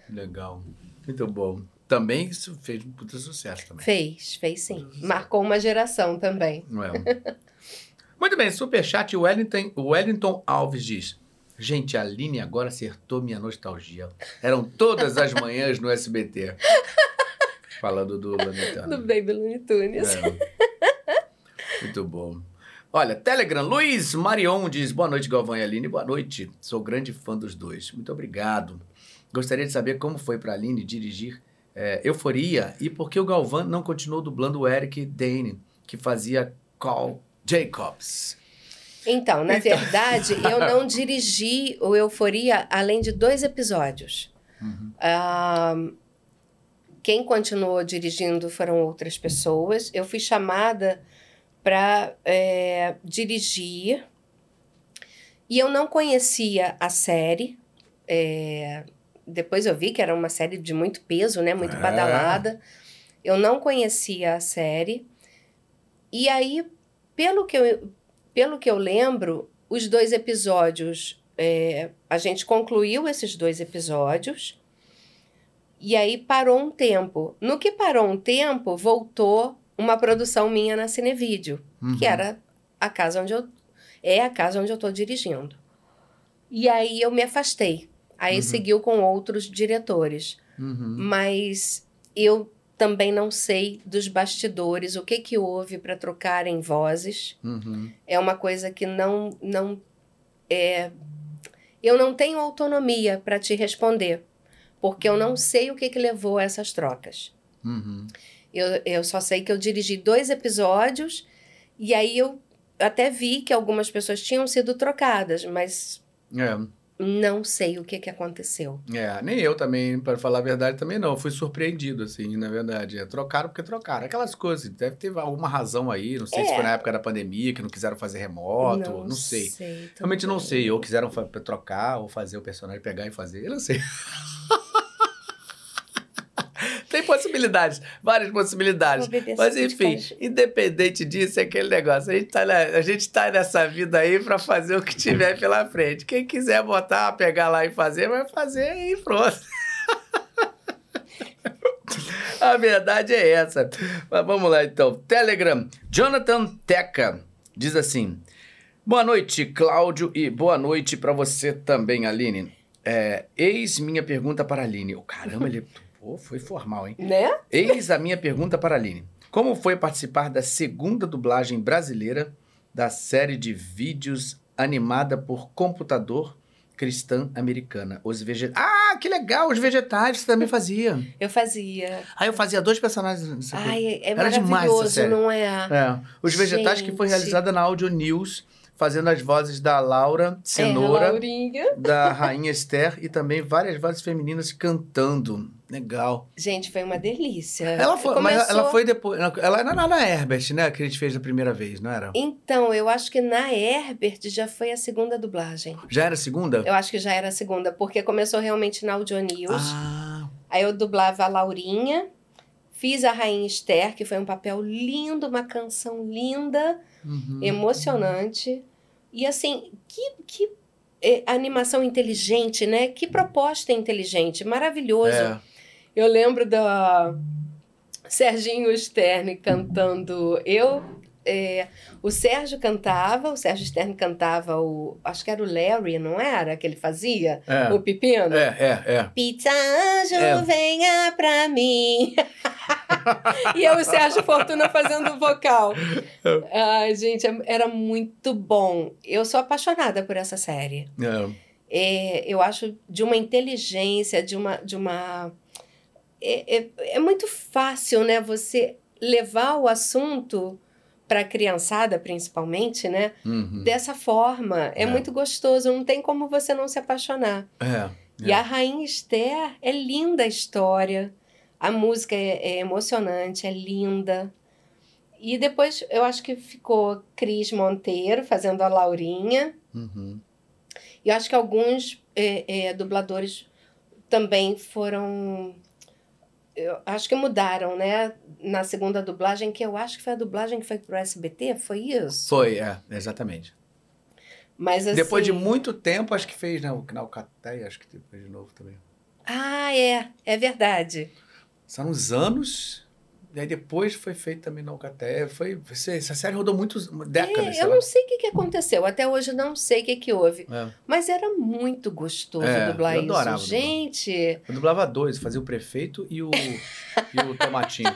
Legal. Muito bom. Também isso fez muito sucesso também. Fez, fez sim. Marcou uma geração também. É. Muito bem, superchat, Wellington, Wellington Alves diz... Gente, a Aline agora acertou minha nostalgia. Eram todas as manhãs no SBT. Falando do Looney Tunes. Do Baby Looney Tunes. É. Muito bom. Olha, Telegram, Luiz Marion diz, boa noite, Galvão e Aline, boa noite. Sou grande fã dos dois. Muito obrigado. Gostaria de saber como foi para Aline dirigir é, Euforia e por que o Galvão não continuou dublando o Eric Dane, que fazia Call Jacobs. Então, na verdade, eu não dirigi o Euforia além de dois episódios. Uhum. Quem continuou dirigindo foram outras pessoas. Eu fui chamada para é, dirigir e eu não conhecia a série. É, depois eu vi que era uma série de muito peso, né? Muito É. badalada. Eu não conhecia a série. E aí, pelo que eu, pelo que eu lembro, os dois episódios. é, a gente concluiu esses dois episódios. E aí parou um tempo. No que parou um tempo, voltou uma produção minha na Cinevídeo, que Uhum. era a casa onde eu. É a casa onde eu estou dirigindo. E aí eu me afastei. Aí Uhum. seguiu com outros diretores. Uhum. Mas eu também não sei dos bastidores, o que, que houve para trocarem vozes. Uhum. É uma coisa que não. não é, eu não tenho autonomia para te responder, porque eu não sei o que, que levou a essas trocas. Uhum. Eu, eu só sei que eu dirigi dois episódios e aí eu até vi que algumas pessoas tinham sido trocadas, mas É. não sei o que, que aconteceu. É, nem eu também, para falar a verdade, também não. Fui surpreendido, assim, na verdade. É, trocaram porque trocaram. Aquelas coisas, deve ter alguma razão aí. Não sei se É. foi na época da pandemia, que não quiseram fazer remoto, não, sei. Realmente não sei. Ou quiseram trocar, ou fazer o personagem pegar e fazer. Eu não sei. Tem possibilidades, várias possibilidades. Mas enfim, independente disso, é aquele negócio. A gente, tá na- a gente tá nessa vida aí pra fazer o que tiver pela frente. Quem quiser botar, pegar lá e fazer, vai fazer e pronto. A verdade é essa. Mas vamos lá então. Telegram. Jonathan Teca diz assim: Boa noite, Cláudio, e boa noite pra você também, Aline. É, eis minha pergunta para a Aline. Oh, caramba, ele pô, foi formal, hein? Né? Eis a minha pergunta para a Aline. Como foi participar da segunda dublagem brasileira da série de vídeos animada por computador cristã americana? Os veget... Ah, que legal! Os vegetais você também fazia. Eu fazia. Aí eu fazia dois personagens. Ai, é Era demais essa maravilhoso, série. não é? É, os vegetais que foi Gente. realizada na Audio News, fazendo as vozes da Laura É, Cenoura, Laurinha. da Rainha Esther e também várias vozes femininas cantando. Legal. Gente, foi uma delícia. Ela foi, mas Começou- ela foi depois. Ela era na, na Herbert, né? Que a gente fez a primeira vez, não era? Então, eu acho que na Herbert já foi a segunda dublagem. Já era a segunda? Eu acho que já era a segunda, porque começou realmente na Audio News. Ah, Aí eu dublava a Laurinha, fiz a Rainha Esther, que foi um papel lindo, uma canção linda, uhum. emocionante. E assim, que, que eh, animação inteligente, né? Que proposta inteligente, maravilhoso. É. Eu lembro da Serginho Stern cantando. Eu. É, o Sérgio cantava, o Sérgio Stern cantava o. Acho que era o Larry, não era? Que ele fazia? É. O Pepino? É, é, é. Pizza Anjo, É. venha pra mim. e eu, o Sérgio Fortuna fazendo o vocal. Ai, gente, é- era muito bom. Eu sou apaixonada por essa série. é. É, eu acho de uma inteligência, de uma. De uma é, é, é muito fácil, né? Você levar o assunto para a criançada, principalmente, né? Uhum. Dessa forma. É, É. muito gostoso, não tem como você não se apaixonar. É. E a Rainha Esther é linda a história, a música é, é emocionante, é linda. E depois eu acho que ficou Cris Monteiro fazendo a Laurinha. Uhum. E eu acho que alguns é, é, dubladores também foram. Eu acho que mudaram, né? Na segunda dublagem, que eu acho que foi a dublagem que foi pro SBT, foi isso? Foi, é, exatamente. Mas assim. Depois de muito tempo, acho que fez na, na Alcateia, acho que depois de novo também. Ah, é, é verdade. São uns anos E aí depois foi feito também na Alcaté. Foi, essa série rodou muitas décadas. É, eu não sei o que, que aconteceu. Até hoje não sei o que, que houve. É. Mas era muito gostoso é, dublar eu adorava isso. Gente. Dublar. Eu dublava dois, fazia o prefeito e o, e o tomatinho.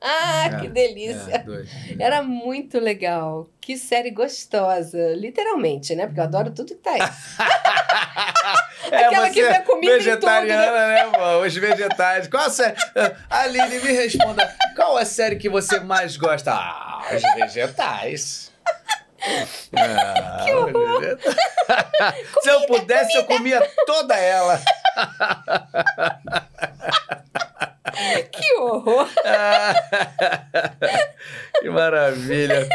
Ah, é, que delícia! É, Era muito legal. Que série gostosa. Literalmente, né? Porque eu adoro tudo que tá aí. é, Aquela que vê comida vegetariana, tudo, né? né, mano? Os vegetais. Qual a série? Aline, me responda. Qual a série que você mais gosta? Ah, os vegetais. Ah, que horror. Se eu pudesse, comida. eu comia toda ela. que horror! que maravilha!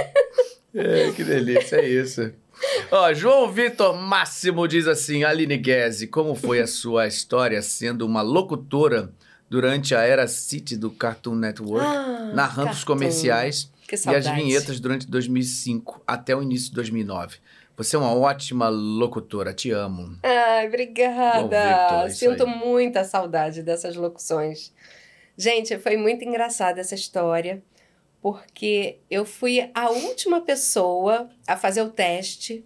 É, que delícia, é isso. Ó, João Vitor Máximo diz assim: Aline Guese, como foi a sua história sendo uma locutora durante a era City do Cartoon Network, ah, narrando Cartoon. os comerciais e as vinhetas durante 2005 até o início de 2009? Você é uma ótima locutora, te amo. Ai, obrigada. Victor, Sinto aí. muita saudade dessas locuções. Gente, foi muito engraçada essa história, porque eu fui a última pessoa a fazer o teste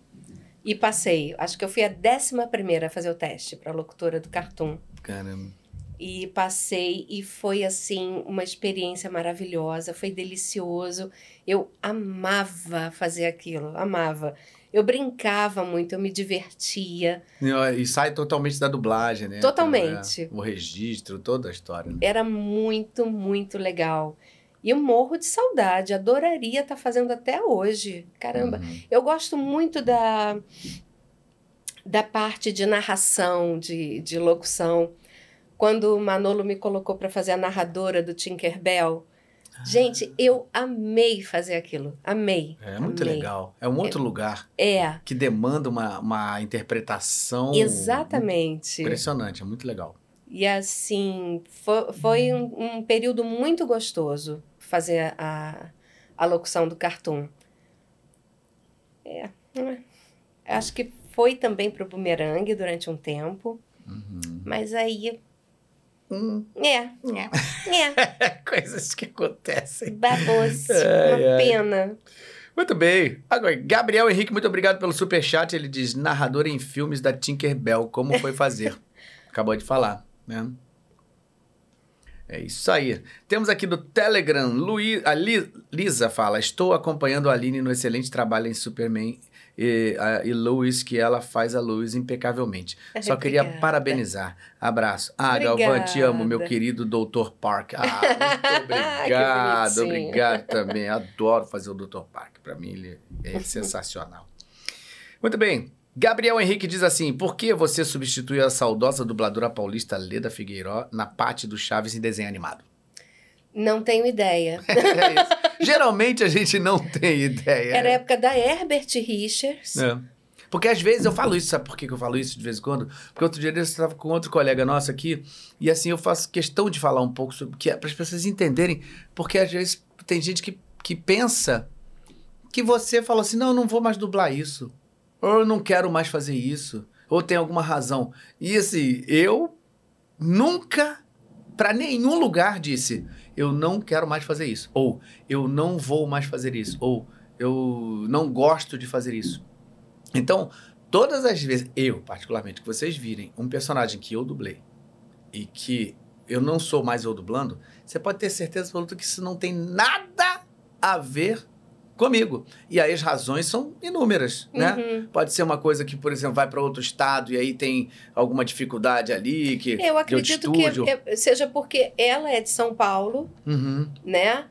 e passei. Acho que eu fui a décima primeira a fazer o teste para locutora do Cartoon. Caramba. E passei e foi assim uma experiência maravilhosa, foi delicioso. Eu amava fazer aquilo, amava. Eu brincava muito, eu me divertia. E sai totalmente da dublagem, né? Totalmente. É, o registro, toda a história. Né? Era muito, muito legal. E eu morro de saudade, adoraria estar tá fazendo até hoje. Caramba, uhum. eu gosto muito da, da parte de narração, de, de locução. Quando o Manolo me colocou para fazer a narradora do Tinkerbell, Gente, eu amei fazer aquilo. Amei. É muito amei. legal. É um outro é, lugar. É. Que demanda uma, uma interpretação. Exatamente. Impressionante, é muito legal. E assim, foi, foi um, um período muito gostoso fazer a, a locução do cartoon. É. é. Acho que foi também para o Boomerang durante um tempo. Uhum. Mas aí Hum. É. É. é. Coisas que acontecem. Baboso. Uma pena. Muito bem. Agora, Gabriel Henrique, muito obrigado pelo superchat. Ele diz: narrador em filmes da Tinkerbell, como foi fazer? Acabou de falar, né? É isso aí. Temos aqui do Telegram, Luiz, a Lisa fala: Estou acompanhando a Aline no excelente trabalho em Superman e, a, e que ela faz a Louis impecavelmente. Só queria parabenizar. Abraço. Ah, Obrigada. Galvão, te amo, meu querido Dr. Park. Ah, muito obrigado. obrigado também. Adoro fazer o Dr. Park. Para mim, ele é sensacional. Muito bem. Gabriel Henrique diz assim: por que você substituiu a saudosa dubladora paulista Leda Figueiró na parte do Chaves em desenho animado? Não tenho ideia. é Geralmente a gente não tem ideia. Era a época da Herbert Richards. É. Porque às vezes eu falo isso, sabe por que eu falo isso de vez em quando? Porque outro dia eu estava com outro colega nosso aqui, e assim eu faço questão de falar um pouco sobre que é para as pessoas entenderem, porque às vezes tem gente que, que pensa que você falou assim: não, eu não vou mais dublar isso, ou eu não quero mais fazer isso, ou tem alguma razão. E assim, eu nunca, para nenhum lugar, disse eu não quero mais fazer isso, ou eu não vou mais fazer isso, ou eu não gosto de fazer isso. Então, todas as vezes, eu particularmente, que vocês virem um personagem que eu dublei e que eu não sou mais eu dublando, você pode ter certeza absoluta que isso não tem nada a ver comigo. E aí as razões são inúmeras, né? Uhum. Pode ser uma coisa que, por exemplo, vai para outro estado e aí tem alguma dificuldade ali que Eu acredito que é, é, seja porque ela é de São Paulo, uhum. né?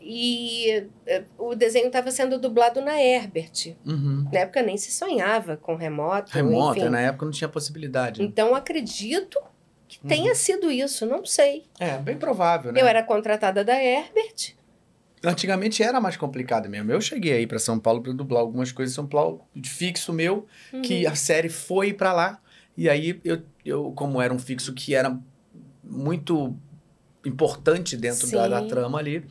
E é, o desenho estava sendo dublado na Herbert. Uhum. Na época nem se sonhava com remoto. Remoto, enfim. na época não tinha possibilidade. Né? Então acredito que uhum. tenha sido isso, não sei. É, bem provável, né? Eu era contratada da Herbert Antigamente era mais complicado mesmo. Eu cheguei aí para São Paulo para dublar algumas coisas em São Paulo, de fixo meu, uhum. que a série foi para lá. E aí eu, eu, como era um fixo que era muito importante dentro da, da, trama ali,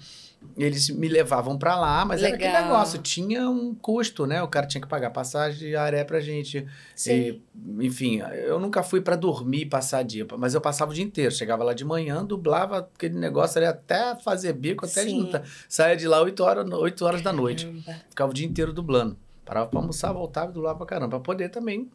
eles me levavam pra lá, mas era aquele Legal. negócio, tinha um custo, né? O cara tinha que pagar passagem diária pra gente. Sim. E, enfim, eu nunca fui pra dormir e passar dia, mas eu passava o dia inteiro. Chegava lá de manhã, dublava aquele negócio ali até fazer bico, até juntar. Saía de lá 8 horas, 8 horas da noite. Ficava o dia inteiro dublando. Parava pra almoçar, voltava e dublava pra caramba. Pra poder também,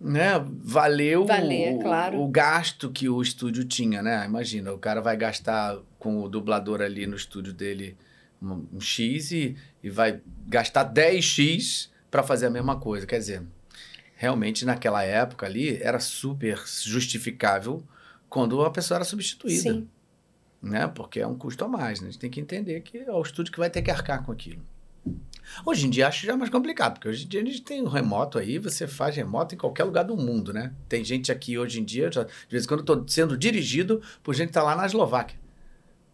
né, valer, o- Valer, o, claro. o gasto que o estúdio tinha, né? Imagina, o cara vai gastar com o dublador ali no estúdio dele um, um X e, e vai gastar 10X pra fazer a mesma coisa. Quer dizer, realmente naquela época ali era super justificável quando a pessoa era substituída Sim. né? Porque é um custo a mais, né? A gente tem que entender que é o estúdio que vai ter que arcar com aquilo. Hoje em dia acho já mais complicado, porque hoje em dia a gente tem um remoto aí, você faz remoto em qualquer lugar do mundo, né? Tem gente aqui hoje em dia, já- de vez em quando eu tô sendo dirigido por gente que tá lá na Eslováquia.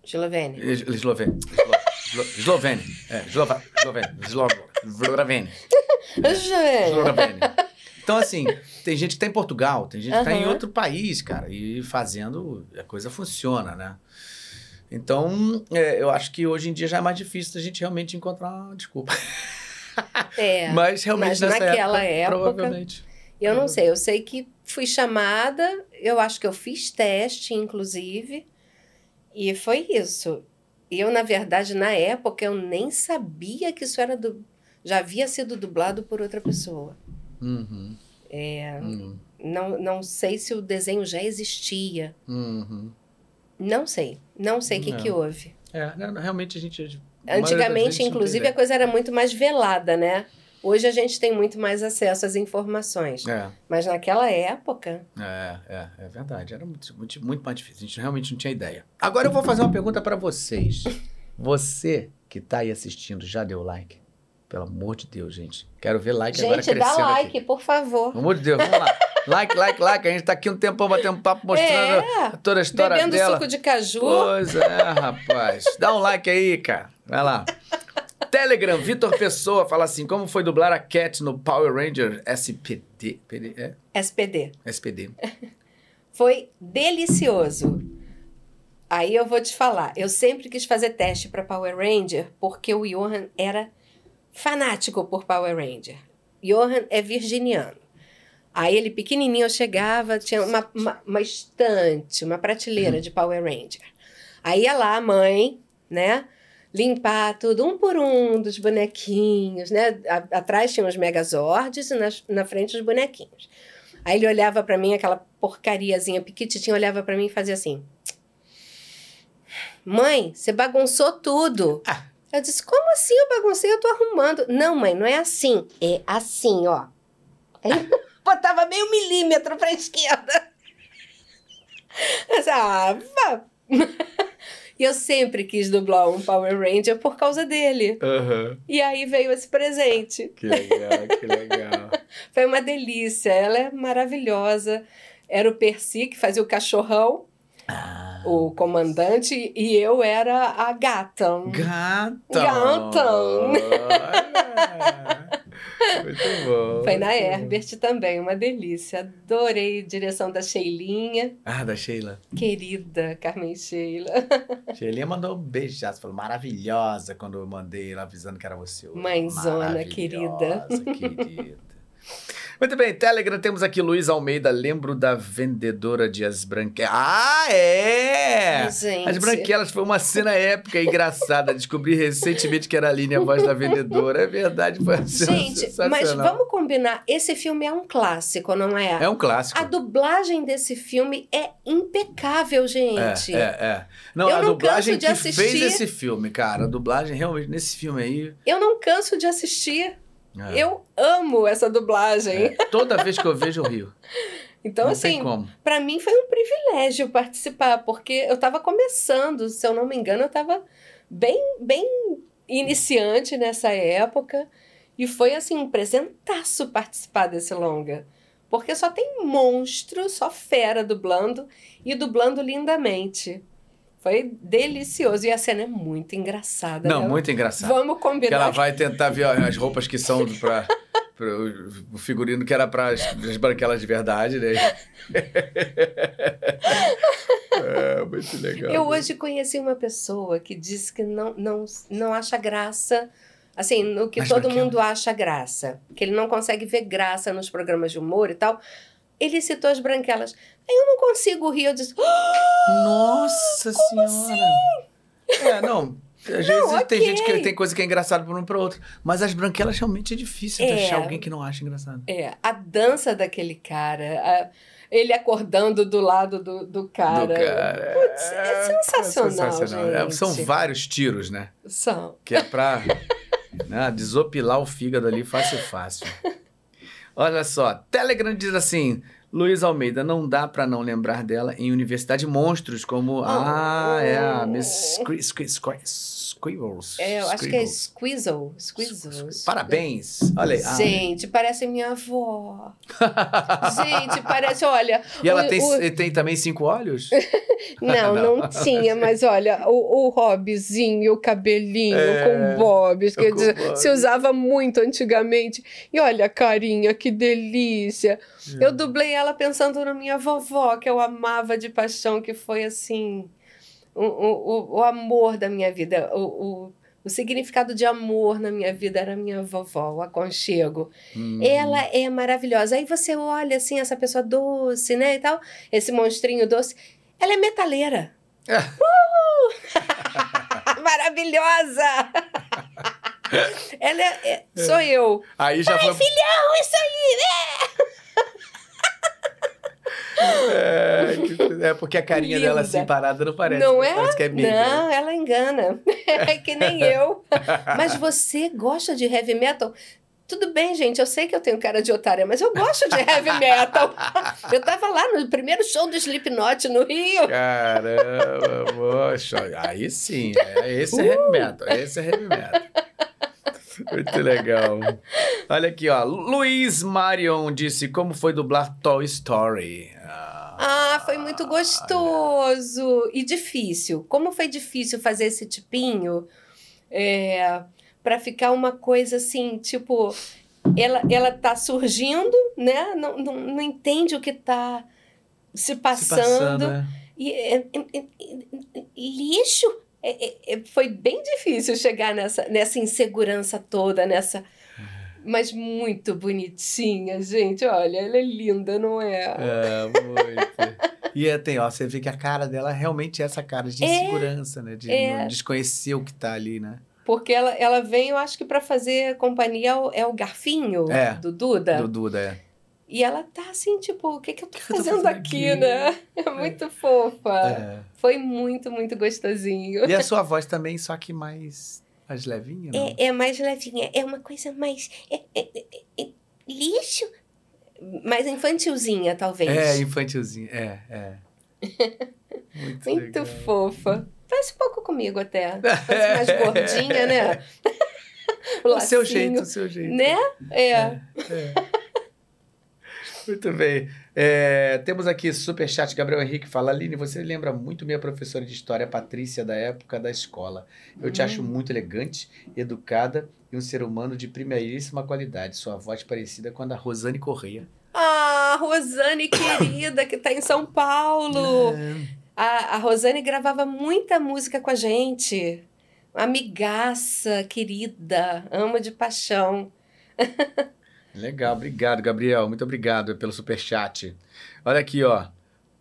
Eslovênia. Es- Eslovênia. Eslo- Eslo- Eslovênia. É, Eslovênia. Eslo- Eslovênia. Eslovênia. Então, assim, tem gente que tá em Portugal, tem gente que tá em outro país, cara, e fazendo, a coisa funciona, né? Então, é, eu acho que hoje em dia já é mais difícil a gente realmente encontrar uma desculpa. É. Mas realmente mas nessa naquela época, época- provavelmente. Eu não sei, eu sei que fui chamada, eu acho que eu fiz teste, inclusive, e foi isso. Eu, na verdade, na época, eu nem sabia que isso era do... já havia sido dublado por outra pessoa. Uhum, É, uhum, não, não sei se o desenho já existia. uhum. Não sei. Não sei o que, que houve. É, realmente a gente... a Antigamente, inclusive, a coisa era muito mais velada, né? Hoje a gente tem muito mais acesso às informações. É, Mas naquela época. é, é, é verdade. Era muito, muito, muito mais difícil. A gente realmente não tinha ideia. Agora eu vou fazer uma pergunta pra vocês. Você que tá aí assistindo, já deu like? Pelo amor de Deus, gente. Quero ver like agora gente, dá crescendo like, aqui. por favor. Pelo amor de Deus, vamos lá. Like, like, like. A gente tá aqui um tempão batendo papo, mostrando É, toda a história bebendo dela. suco de caju. Pois é, rapaz. Dá um like aí, cara. Vai lá. Telegram, Vitor Pessoa fala assim: como foi dublar a Cat no Power Ranger SPD? PD, é? SPD. SPD. Foi delicioso. Aí eu vou te falar, eu sempre quis fazer teste para Power Ranger porque o Johan era fanático por Power Ranger. Johan é virginiano. Aí ele pequenininho eu chegava, tinha uma, uma, uma estante, uma prateleira de Power Ranger. Aí ia lá a mãe, né? Limpar tudo um por um dos bonequinhos, né? Atrás tinha os Megazords e nas- na frente os bonequinhos. Aí ele olhava pra mim, aquela porcariazinha piquititinha, olhava pra mim e fazia assim. Mãe, você bagunçou tudo. Ah. Eu disse, como assim eu baguncei? Eu tô arrumando. Não, mãe, não é assim. É assim, ó. Aí botava meio milímetro pra esquerda. Eu disse, ah. E eu sempre quis dublar um Power Ranger por causa dele. Aham. E aí veio esse presente. Que legal, que legal. Foi uma delícia. Ela é maravilhosa. Era o Percy que fazia o cachorrão, Ah, o comandante, e eu era a gata. Gatão. Gatão. Muito bom. Foi na muito bom. Herbert também, uma delícia. Adorei direção da Sheilinha. Ah, da Sheila. Querida Carmen Sheila. Sheilinha mandou um beijaço, falou maravilhosa quando eu mandei ela avisando que era você. Mãezona, Maravilhosa, querida. Muito bem, Telegram, temos aqui Luiz Almeida, lembro da vendedora de As Branquelas. Ah, é! Gente. As Branquelas foi uma cena épica e engraçada. Descobri recentemente que era a Aline a voz da vendedora. É verdade, foi uma cena Gente, mas vamos combinar. Esse filme é um clássico, não é? É um clássico. A dublagem desse filme é impecável, gente. É, é, é. Não, Eu a não dublagem canso de que fez assistir. esse filme, cara. A dublagem realmente nesse filme aí. Eu não canso de assistir. É, Eu amo essa dublagem. é. Toda vez que eu vejo, eu rio. Então, não assim. Para mim foi um privilégio participar, porque eu estava começando, se eu não me engano, eu estava bem, bem iniciante nessa época. E foi assim um presentaço participar desse longa. Porque só tem monstro, só fera dublando e dublando lindamente. Foi delicioso. E a cena é muito engraçada. Não, né? muito engraçado. Vamos Que ela combinar. vai tentar ver as roupas que são para o figurino que era para as branquelas de verdade, né? é, muito legal. Eu hoje conheci uma pessoa que disse que não, não, não acha graça, assim, no que Mas todo mundo acha graça. Que ele não consegue ver graça nos programas de humor e tal. Ele citou as branquelas. Aí eu não consigo rir. Eu disse, "Ah, Nossa senhora! É, não. Às vezes tem ok. gente que tem coisa que é engraçada para um para outro. Mas as branquelas realmente é difícil de É. achar alguém que não acha engraçado. É, a dança daquele cara, a- ele acordando do lado do, do cara. Do cara. Putz, é sensacional, É, gente. São vários tiros, né? São. Que é pra né, desopilar o fígado ali fácil, fácil. Olha só, Telegram diz assim: Luiz Almeida, não dá pra não lembrar dela em Universidade Monstros, como. Ah, é a Miss Squi- Squi- Squi- Squibbles. É, eu acho que é. Squizzle. Squizzle. Parabéns. Olha aí. Gente, parece minha avó. Gente, parece, olha. E ela o- tem, o- tem também cinco olhos? Não, Não. não, tinha, mas olha, o, o hobbyzinho, o cabelinho É, com bobs, quer com dizer, se usava muito antigamente. E olha a carinha, que delícia. É. Eu dublei ela pensando na minha vovó, que eu amava de paixão, que foi assim, o, o, o- amor da minha vida, o, o, o significado de amor na minha vida era a minha vovó, o aconchego. Hum. Ela é maravilhosa. Aí você olha assim, essa pessoa doce, né, e tal, esse monstrinho doce. Ela é metaleira. É. Uh! Maravilhosa! Ela é, é- sou eu. Aí já foi. Filhão, isso aí, né? É, é porque a carinha dela Linda. assim parada não parece. Não é? Parece que é. Não, ela engana. É que nem eu. Mas você gosta de heavy metal? Tudo bem, gente, eu sei que eu tenho cara de otária, mas eu gosto de heavy metal. Eu tava lá no primeiro show do Slipknot no Rio. Caramba, poxa, aí sim, é, esse é Uh! heavy metal, esse é heavy metal. Muito legal. Olha aqui, ó. Luiz Marion disse como foi dublar Toy Story. Ah, Ah, foi muito gostoso e difícil. Como foi difícil fazer esse tipinho é, para ficar uma coisa assim, tipo, ela, ela tá surgindo, né? Não, não, não entende o que tá se se passando. passando, né? E, é, é, é, é, lixo. É, é, é, foi bem difícil chegar nessa, nessa insegurança toda, nessa. Mas muito bonitinha, gente. Olha, ela é linda, não é? É, muito. E é, tem, ó, você vê que a cara dela realmente é essa cara de É, insegurança, né? De é. não desconhecer o que tá ali, né? Porque ela, ela vem, eu acho que para fazer companhia é o, é o garfinho É, do Duda. Do Duda, é. E ela tá assim, tipo, o que, que eu tô que eu tô fazendo, aqui, aqui? né? É muito fofa. É. Foi muito, muito gostosinho. E a sua voz também, só que mais, mais levinha, não? É, é mais levinha, é uma coisa mais. é- é- é- é- lixo? Mais infantilzinha, talvez. É, infantilzinho, é, é. Muito, Muito fofa. Parece um pouco comigo até. Parece mais gordinha, né? O seu lacinho, jeito, o seu jeito. Né? É. É. Muito bem. É, temos aqui superchat Gabriel Henrique fala: Aline, você lembra muito minha professora de história, Patrícia, da época da escola. Eu te acho muito elegante, educada e um ser humano de primeiríssima qualidade. Sua voz parecida com a da Rosane Correia. Ah, Rosane querida, que tá em São Paulo. A, a Rosane gravava muita música com a gente. Amigaça, querida, amo de paixão. Legal, obrigado, Gabriel. Muito obrigado pelo superchat. Olha aqui, ó.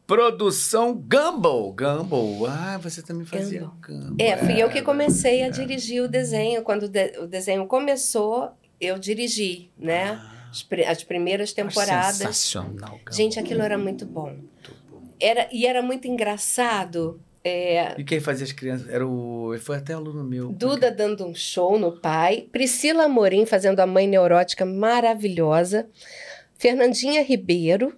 Produção Gumball. Gumball. Ah, você também fazia Gumball. É, fui eu que comecei a dirigir o desenho. Quando o, de- o desenho começou, eu dirigi, né? As, pri- as primeiras temporadas. Sensacional, Gumball. Gente, aquilo era muito bom. Muito bom. Era, e era muito engraçado. É, E quem fazia as crianças? Era o. Ele foi até aluno meu. Duda dando um show no pai, Priscila Amorim fazendo a mãe neurótica maravilhosa, Fernandinha Ribeiro,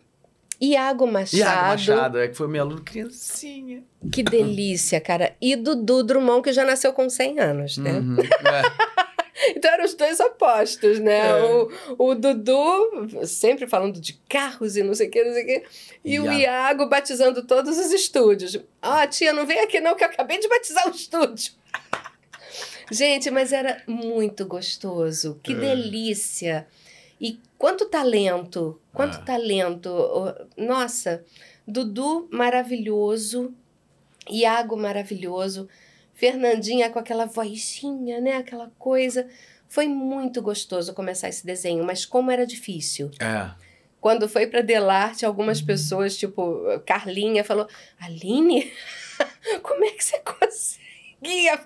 Iago Machado, Iago Machado, é que foi meu aluno criancinha. que delícia, cara, e Dudu Drummond, que já nasceu com 100 anos, né? Uhum. É. Então eram os dois opostos, né? É. O, o Dudu sempre falando de carros e não sei o que, não sei o que, e o Iago. Batizando todos os estúdios. Ah, tia, não vem aqui não, que eu acabei de batizar o estúdio. Gente, mas era muito gostoso. Que É. delícia. E quanto talento, quanto Ah. talento. Oh, Nossa, Dudu maravilhoso. Iago maravilhoso, Fernandinha com aquela vozinha, né? Aquela coisa. Foi muito gostoso começar esse desenho, mas como era difícil. É. Quando foi para Delarte, algumas pessoas, tipo Carlinha, falou: Aline, como é que você conseguia?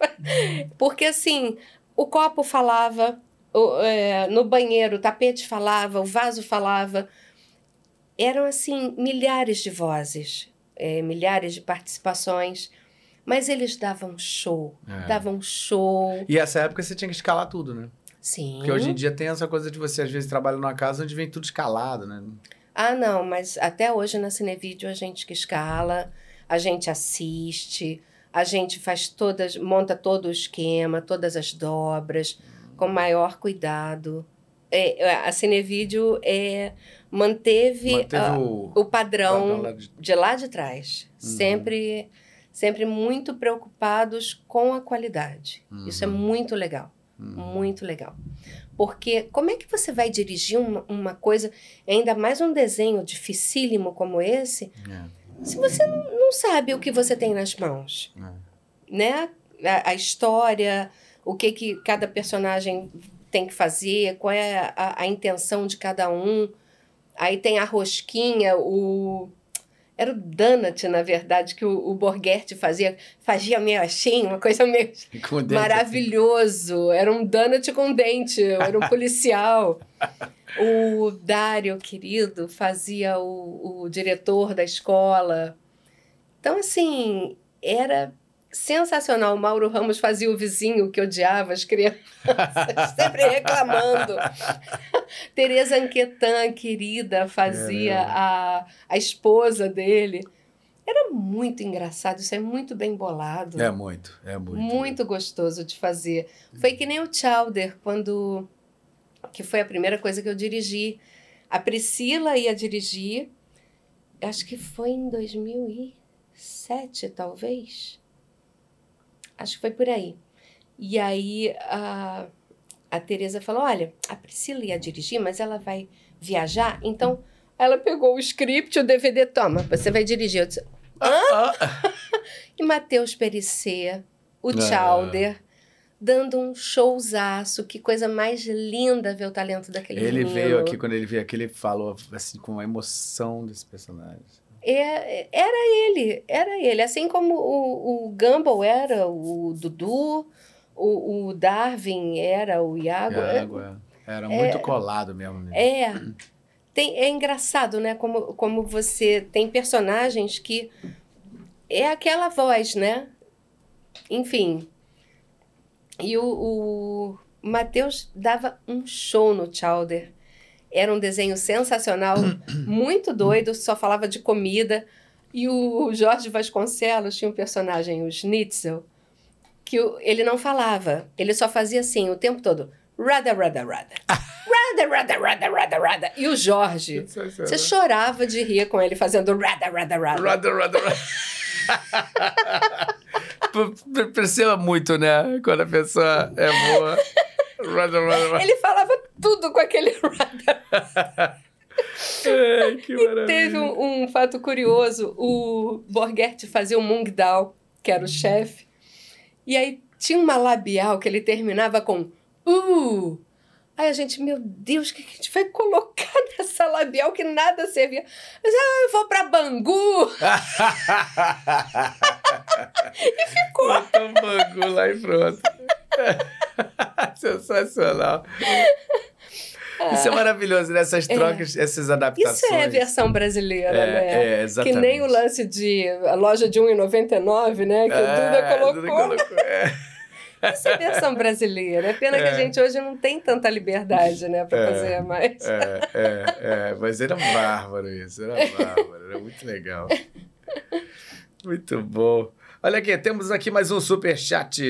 Porque assim, o copo falava, o, é, no banheiro o tapete falava, o vaso falava. Eram assim milhares de vozes, é, milhares de participações. Mas eles davam show, É. davam show. E essa época você tinha que escalar tudo, né? Sim. Porque hoje em dia tem essa coisa de você, às vezes, trabalha numa casa onde vem tudo escalado, né? Ah, não, mas até hoje na Cinevídeo a gente que escala, a gente assiste, a gente faz todas, monta todo o esquema, todas as dobras, com maior cuidado. É, a Cinevídeo é, manteve, Manteve ah, o, o padrão padrão lá de- de lá de trás. Uhum. Sempre, sempre muito preocupados com a qualidade. Isso é Uhum. muito legal. Uhum. Muito legal. Porque como é que você vai dirigir uma, uma coisa, ainda mais um desenho dificílimo como esse, É, se você não, não sabe o que você tem nas mãos? é. Né? A, a história, o que, que cada personagem tem que fazer, qual é a, a intenção de cada um. Aí tem a rosquinha, o. Era o donut, na verdade, que o, o Borghetti fazia. Fazia meio assim, uma coisa meio dente Maravilhoso. Era um donut com dente, era um policial. o Dário, querido, fazia o, o diretor da escola. Então, assim, era sensacional. O Mauro Ramos fazia o vizinho que odiava as crianças, sempre reclamando. Tereza Anquetan, querida, fazia a, a esposa dele. Era muito engraçado, isso é muito bem bolado. É muito, é muito. Muito gostoso de fazer. Foi que nem o Chowder, quando. que foi a primeira coisa que eu dirigi. A Priscila ia dirigir, acho que foi em 2007, talvez. Acho que foi por aí. E aí a, a Tereza falou: olha, a Priscila ia dirigir, mas ela vai viajar, então. Ela pegou o script, o DVD, toma, você vai dirigir. Eu disse, Ah, e Matheus Perissé, o Ah. Chowder, dando um showzaço. Que coisa mais linda ver o talento daquele ele menino. veio aqui, quando ele veio aqui, ele falou assim, com a emoção desse personagem. É, era ele, era ele. Assim como o, o Gumball era o Dudu, o, o Darwin era o Iago. É, água, era muito colado mesmo. Né? É. Tem, é engraçado, né? Como, como você tem personagens que é aquela voz, né? Enfim. E o, o Matheus dava um show no Chowder. Era um desenho sensacional, muito doido, só falava de comida. E o Jorge Vasconcelos tinha um personagem, o Schnitzel, que ele não falava, ele só fazia assim o tempo todo. Rada, rada, rada. Rada, rada, rada, rada, rada. E o Jorge, você chorava de rir com ele fazendo rada, rada, rada. Rada, rada, rada. Perceba muito, né? Quando a pessoa é boa. Ele falava tudo com aquele rada. Ai, que maravilha. Teve um, um fato curioso: o Borghetti fazia o Mung Dao, que era o chefe, e aí tinha uma labial que ele terminava com uh. Aí a gente, meu Deus, o que a gente vai colocar nessa labial que nada servia? Mas, ah, eu vou pra Bangu. e ficou. Botou bangu lá e pronto. Sensacional. Isso é maravilhoso, né? Essas trocas, essas adaptações. Isso é a versão brasileira, É, né? é, exatamente. Que nem o lance de a loja de 1,99, né? Que o Duda É, colocou. Duda colocou, é. Isso é versão brasileira. É pena que É. a gente hoje não tem tanta liberdade, né, para É. fazer mais. É, é, é, mas era bárbaro isso, era bárbaro, era muito legal. Muito bom. Olha aqui, temos aqui mais um superchat.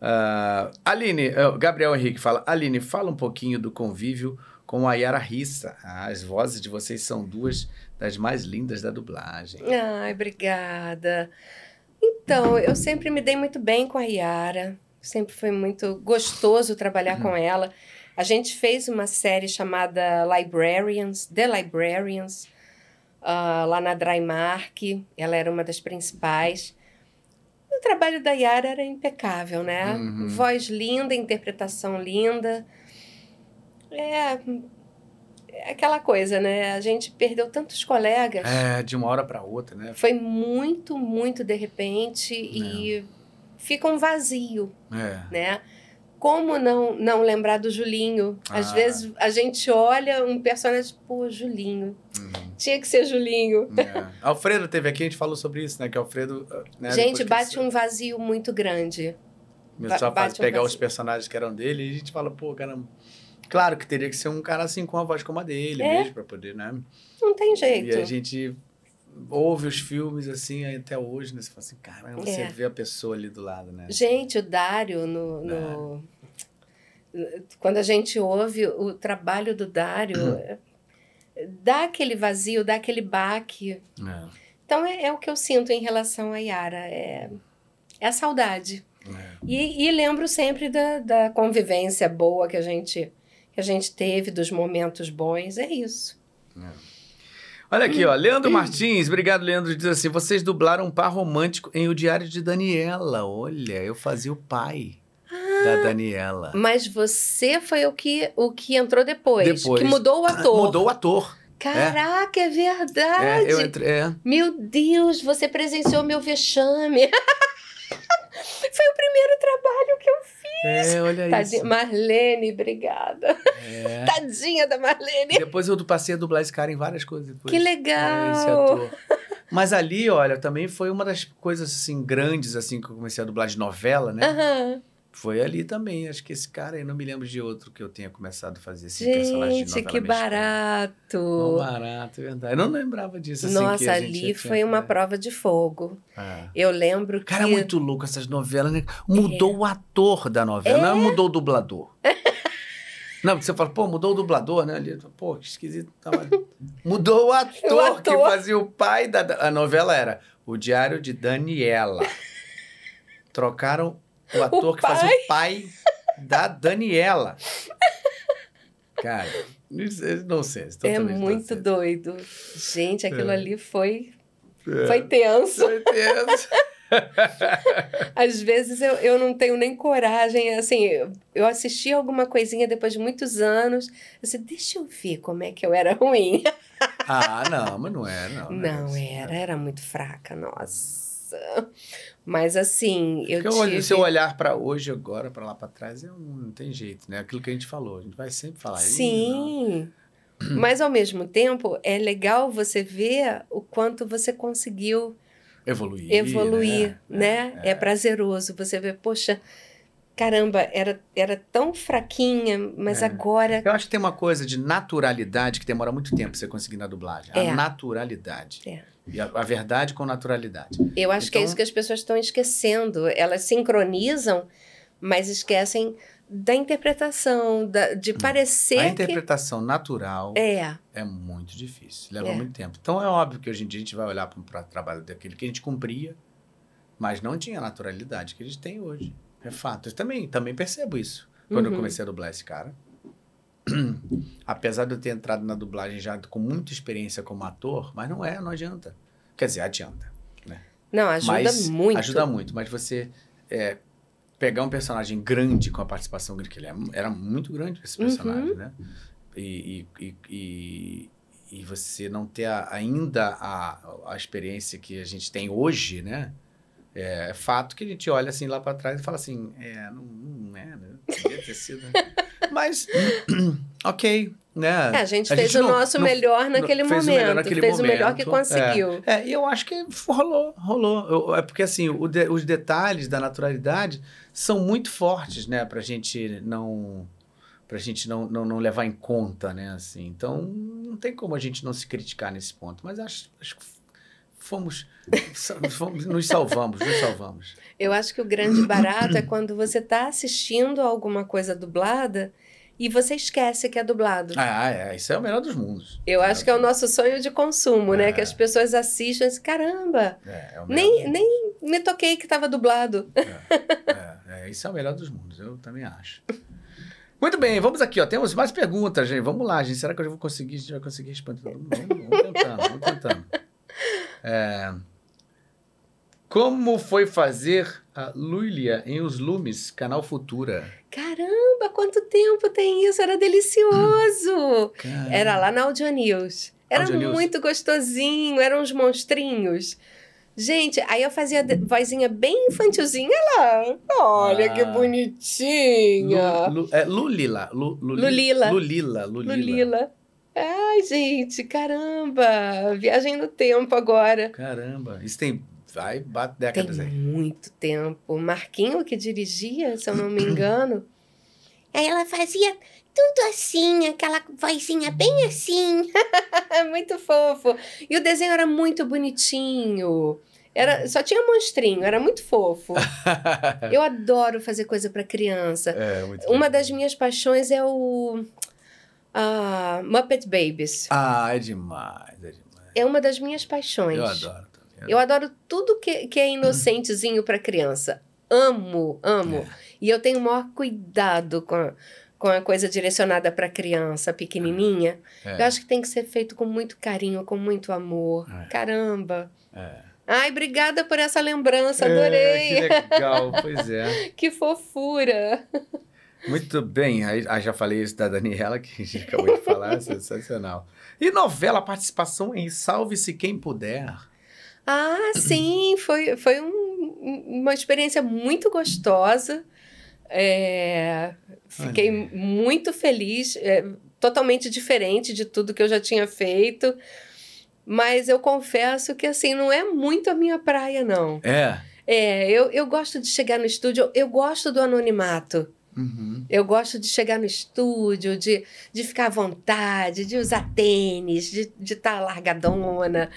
Ah, Aline, o Gabriel Henrique fala, Aline, fala um pouquinho do convívio com a Yara Rissa. Ah, as vozes de vocês são duas das mais lindas da dublagem. Ai, obrigada. Então, eu sempre me dei muito bem com a Yara. Sempre foi muito gostoso trabalhar com ela. A gente fez uma série chamada Librarians, The Librarians, uh, lá na Drymark, ela era uma das principais. O trabalho da Yara era impecável, né? Uhum. Voz linda, interpretação linda. É, é aquela coisa, né? A gente perdeu tantos colegas. É, de uma hora para outra, né? Foi muito, muito de repente e fica um vazio, É. né? Como não, não lembrar do Julinho? Às Ah. vezes a gente olha um personagem, pô, Julinho. Uhum. Tinha que ser Julinho. É. Alfredo teve aqui, a gente falou sobre isso, né? Que Alfredo. Né, gente, bate que um vazio muito grande. Começou a bate fazer- um pegar os personagens que eram dele e a gente fala, pô, cara. Claro que teria que ser um cara assim com a voz como a dele É. mesmo, pra poder, né? Não tem E jeito. a gente ouve os filmes assim até hoje, né? Você fala assim, caramba, você É. vê a pessoa ali do lado, né? Gente, o Dário no. no- Quando a gente ouve o trabalho do Dário, Hum. dá aquele vazio, dá aquele baque. É, Então é, é o que eu sinto em relação a Yara. É, é a saudade. é. E, e lembro sempre da, da convivência boa que a gente que a gente teve, dos momentos bons. É isso. Olha aqui, ó. Leandro Martins, obrigado, Leandro. Diz assim: vocês dublaram um par romântico em O Diário de Daniela. Olha, eu fazia o pai. Da Daniela. Mas você foi o que, o que entrou depois, Depois. que mudou o ator. Mudou o ator. Caraca, é verdade. É, eu entrei. É. Meu Deus, você presenciou meu vexame. Foi o primeiro trabalho que eu fiz. É, olha Tadinha. isso. Marlene, obrigada. É. Tadinha da Marlene. Depois eu passei a dublar esse cara em várias coisas. Depois. Que É, esse legal. ator. Mas ali, olha, também foi uma das coisas assim grandes assim que eu comecei a dublar de novela, né? Aham. Foi ali também. Acho que esse cara aí, não me lembro de outro que eu tenha começado a fazer esse personagem de Gente, novela que mexicana. barato. Não, barato, é verdade. Eu não lembrava disso. Assim, que Nossa, gente ali foi uma prova de fogo. É. Eu lembro Cara, é que. muito louco essas novelas, né? Mudou o ator da novela, não é mudou o dublador. Não, porque você fala, pô, mudou o dublador, né? Ali, pô, que esquisito. Tava... Mudou o ator, O ator. que fazia o pai da. A novela era O Diário de Daniela. Trocaram o ator que fazia o pai da Daniela. Cara, não sei. É muito nonsense. doido. Gente, aquilo É. ali foi, É. foi tenso. Certeza. Às vezes eu, eu não tenho nem coragem, assim, eu, assisti alguma coisinha depois de muitos anos, assim, deixa eu ver como é que eu era ruim. Ah, não, mas não era, não. né? Não era, era muito fraca, nossa. Mas assim, eu Porque tive... o seu olhar para hoje, agora, para lá para trás, é um, não tem jeito, né? Aquilo que a gente falou, a gente vai sempre falar. "Ih, não." Sim. Mas ao mesmo tempo, é legal você ver o quanto você conseguiu Evoluir. evoluir, né? É, É. prazeroso você ver, poxa, caramba, era, era tão fraquinha, mas É. agora Eu acho que tem uma coisa de naturalidade que demora muito tempo pra você conseguir na dublagem. É. A naturalidade. É. E a, a verdade com naturalidade. eu acho que é Então- isso que as pessoas estão esquecendo. Elas sincronizam, mas esquecem da interpretação, da, de parecer Hum. a que interpretação natural é. é muito difícil. Leva É. muito tempo. Então é óbvio que hoje em dia a gente vai olhar para o trabalho daquele que a gente cumpria, mas não tinha a naturalidade que eles têm hoje. É fato. Eu também, também percebo isso. Quando eu Uhum. comecei a dublar esse cara. Apesar de eu ter entrado na dublagem já com muita experiência como ator, mas não é, não adianta. Quer dizer, adianta. Não, ajuda mas muito. Ajuda muito, mas você é, pegar um personagem grande com a participação grande, que ele é- era muito grande esse Uhum. personagem, né? E, e, e, e, e você não ter a- ainda a, a experiência que a gente tem hoje, né? É fato que a gente olha assim lá para trás e fala assim, é, não, não é, né? Podia ter sido. né? Mas, ok, né? É, a gente A fez gente o não- nosso não- melhor naquele fez o momento. melhor naquele fez o melhor que momento, conseguiu. É, e eu acho que rolou, rolou. Eu- é porque, assim, o de- os detalhes da naturalidade são muito fortes, né? Pra gente não... Pra gente não, não, não levar em conta, né? Assim, então, não tem como a gente não se criticar nesse ponto. Mas acho, acho que fomos, fomos... Nos salvamos, nos salvamos. Eu acho que o grande barato é quando você está assistindo alguma coisa dublada e você esquece que é dublado. Ah, é. Isso é o melhor dos mundos. Eu acho que é o nosso sonho de consumo, né? É. Que as pessoas assistem e dizem, caramba, É, é nem, nem me toquei que estava dublado. É, é, isso é o melhor dos mundos, eu também acho. Muito bem, vamos aqui, ó. Temos mais perguntas, gente. Vamos lá, gente. Será que eu vou conseguir? A gente vai conseguir responder todo mundo? Vamos, vamos tentando, vamos tentando. É, como foi fazer a Luilia em Os Lumes, canal Futura? Caramba, quanto tempo tem isso? Era delicioso. Caramba. Era lá na Audio News. Era Audio News. muito gostosinho, eram uns monstrinhos. Gente, aí eu fazia vozinha bem infantilzinha lá. Olha que Ah. bonitinha. Lu, Lu, é, Lulila. Lu, Luli- Lulila. Lulila. Lulila. Lulila. Ai, gente, caramba. Viagem no tempo agora. Caramba. Isso tem. Vai, bate Tem décadas aí. muito tempo. Marquinho que dirigia, se eu não me engano. Aí ela fazia tudo assim, aquela vozinha bem assim. É muito fofo. E o desenho era muito bonitinho. Era, só tinha monstrinho, era muito fofo. Eu adoro fazer coisa para criança. é, muito Uma legal. das minhas paixões é o ah, Muppet Babies. Ah, é demais. É demais. É uma das minhas paixões. Eu adoro. também. Eu adoro tudo que, que é inocentezinho para criança. Amo, amo. É. E eu tenho o maior cuidado com a, com a coisa direcionada para criança pequenininha. É. Eu acho que tem que ser feito com muito carinho, com muito amor. É. Caramba. É. Ai, obrigada por essa lembrança, É, adorei. que legal, pois é. que fofura. Muito bem, aí, aí já falei isso da Daniela, que a gente acabou de falar, sensacional. E novela, participação em Salve-se Quem Puder. Ah, sim, foi, foi um- uma experiência muito gostosa. É, fiquei Olha. muito feliz, é, totalmente diferente de tudo que eu já tinha feito. Mas eu confesso que assim, não é muito a minha praia, não. É. É, eu, eu gosto de chegar no estúdio, eu gosto do anonimato. Uhum. Eu gosto de chegar no estúdio, de, de ficar à vontade, de usar tênis, de estar de tá largadona.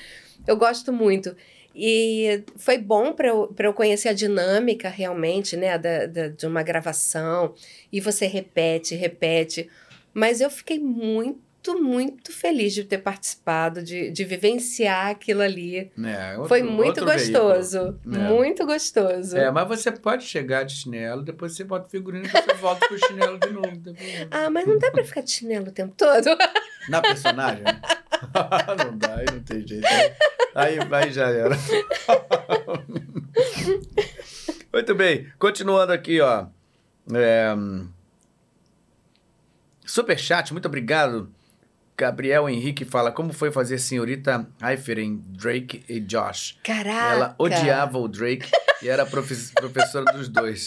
Eu gosto muito. E foi bom para eu, eu conhecer a dinâmica realmente, né, da, da- de uma gravação. E você repete, repete. Mas eu fiquei muito, muito feliz de ter participado, de, de vivenciar aquilo ali. É, outro- foi muito gostoso. veículo. É. Muito gostoso. É, mas você pode chegar de chinelo, depois você bota o figurino e você volta pro chinelo de novo. problema. Ah, mas não dá para ficar de chinelo o tempo todo. Na personagem? né? não dá, aí não tem jeito. Aí, aí já era. Muito bem, continuando aqui, ó. É, Superchat, muito obrigado. Gabriel Henrique fala, como foi fazer senhorita Heifer em Drake e Josh? Caraca! Ela odiava o Drake e era profe- professora dos dois.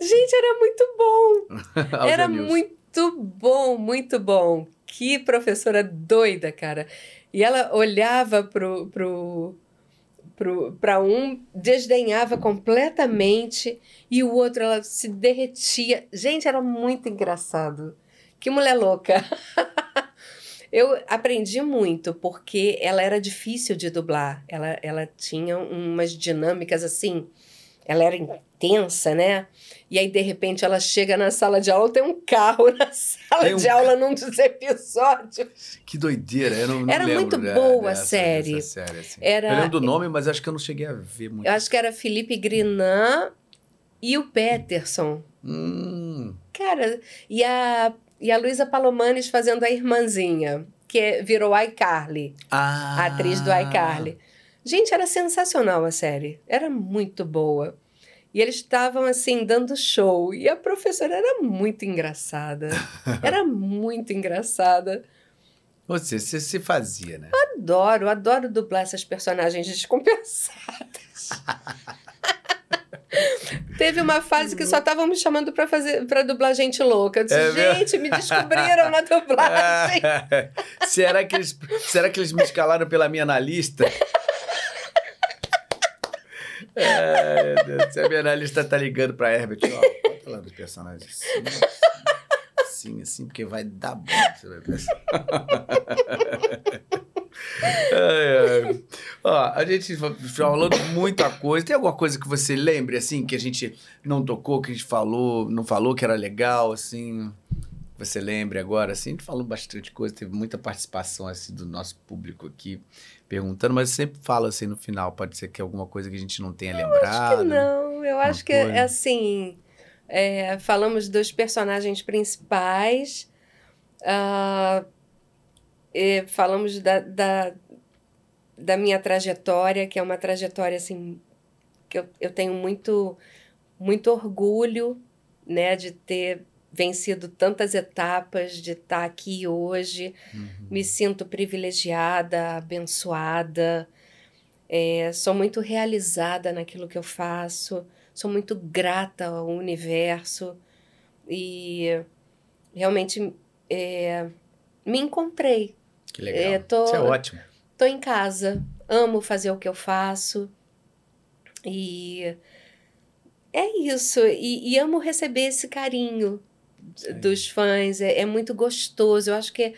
Gente, era muito bom. Era News. muito bom, muito bom. Que professora doida, cara. E ela olhava pro, pro, pra um, desdenhava completamente, e o outro, ela se derretia. Gente, era muito engraçado. Que mulher louca. Eu aprendi muito, porque ela era difícil de dublar. Ela, ela tinha umas dinâmicas assim. Ela era intensa, né? E aí, de repente, ela chega na sala de aula, tem um carro na sala um de aula num dos episódios. Que doideira, eu não, não Era muito boa a série. dessa série, assim. Era- Eu lembro do nome, mas acho que eu não cheguei a ver muito. Eu acho que era Felipe Grinan e o Peterson. Hum, Cara, e a, e a Luísa Palomanes fazendo a irmãzinha, que é- virou iCarly, ah, a atriz do iCarly. Gente, era sensacional a série. Era muito boa. E eles estavam, assim, dando show. E a professora era muito engraçada. Era muito engraçada. Você, você se fazia, né? Adoro, adoro dublar essas personagens descompensadas. Teve uma fase que só estavam me chamando pra fazer para dublar gente louca. Eu disse, É gente, me descobriram na dublagem. será, que eles, será que eles me escalaram pela minha analista? É, meu Deus, se a minha analista tá ligando pra Herbert, ó, pode falar dos personagens assim, assim, assim, assim, porque vai dar bom, você vai pensar. Ai, ai. Ó, a gente falou muita coisa. Tem alguma coisa que você lembre, assim, que a gente não tocou, que a gente falou, não falou que era legal, assim? Você lembre agora, assim? A gente falou bastante coisa, teve muita participação, assim, do nosso público aqui perguntando, mas eu sempre falo, assim, no final, pode ser que é alguma coisa que a gente não tenha lembrado. Acho que não, eu acho que, coisa. é assim, é, falamos dos personagens principais. ah, eh, falamos da, da, da minha trajetória, que é uma trajetória assim que eu, eu tenho muito, muito orgulho né, de ter vencido tantas etapas, de estar aqui hoje. Uhum. Me sinto privilegiada, abençoada. É, sou muito realizada naquilo que eu faço. Sou muito grata ao universo. E realmente é, me encontrei. Que legal. É, tô, Isso é ótimo. Estou em casa. Amo fazer o que eu faço. E é isso. E, e amo receber esse carinho Sim. dos fãs. É, é, muito gostoso. Eu acho que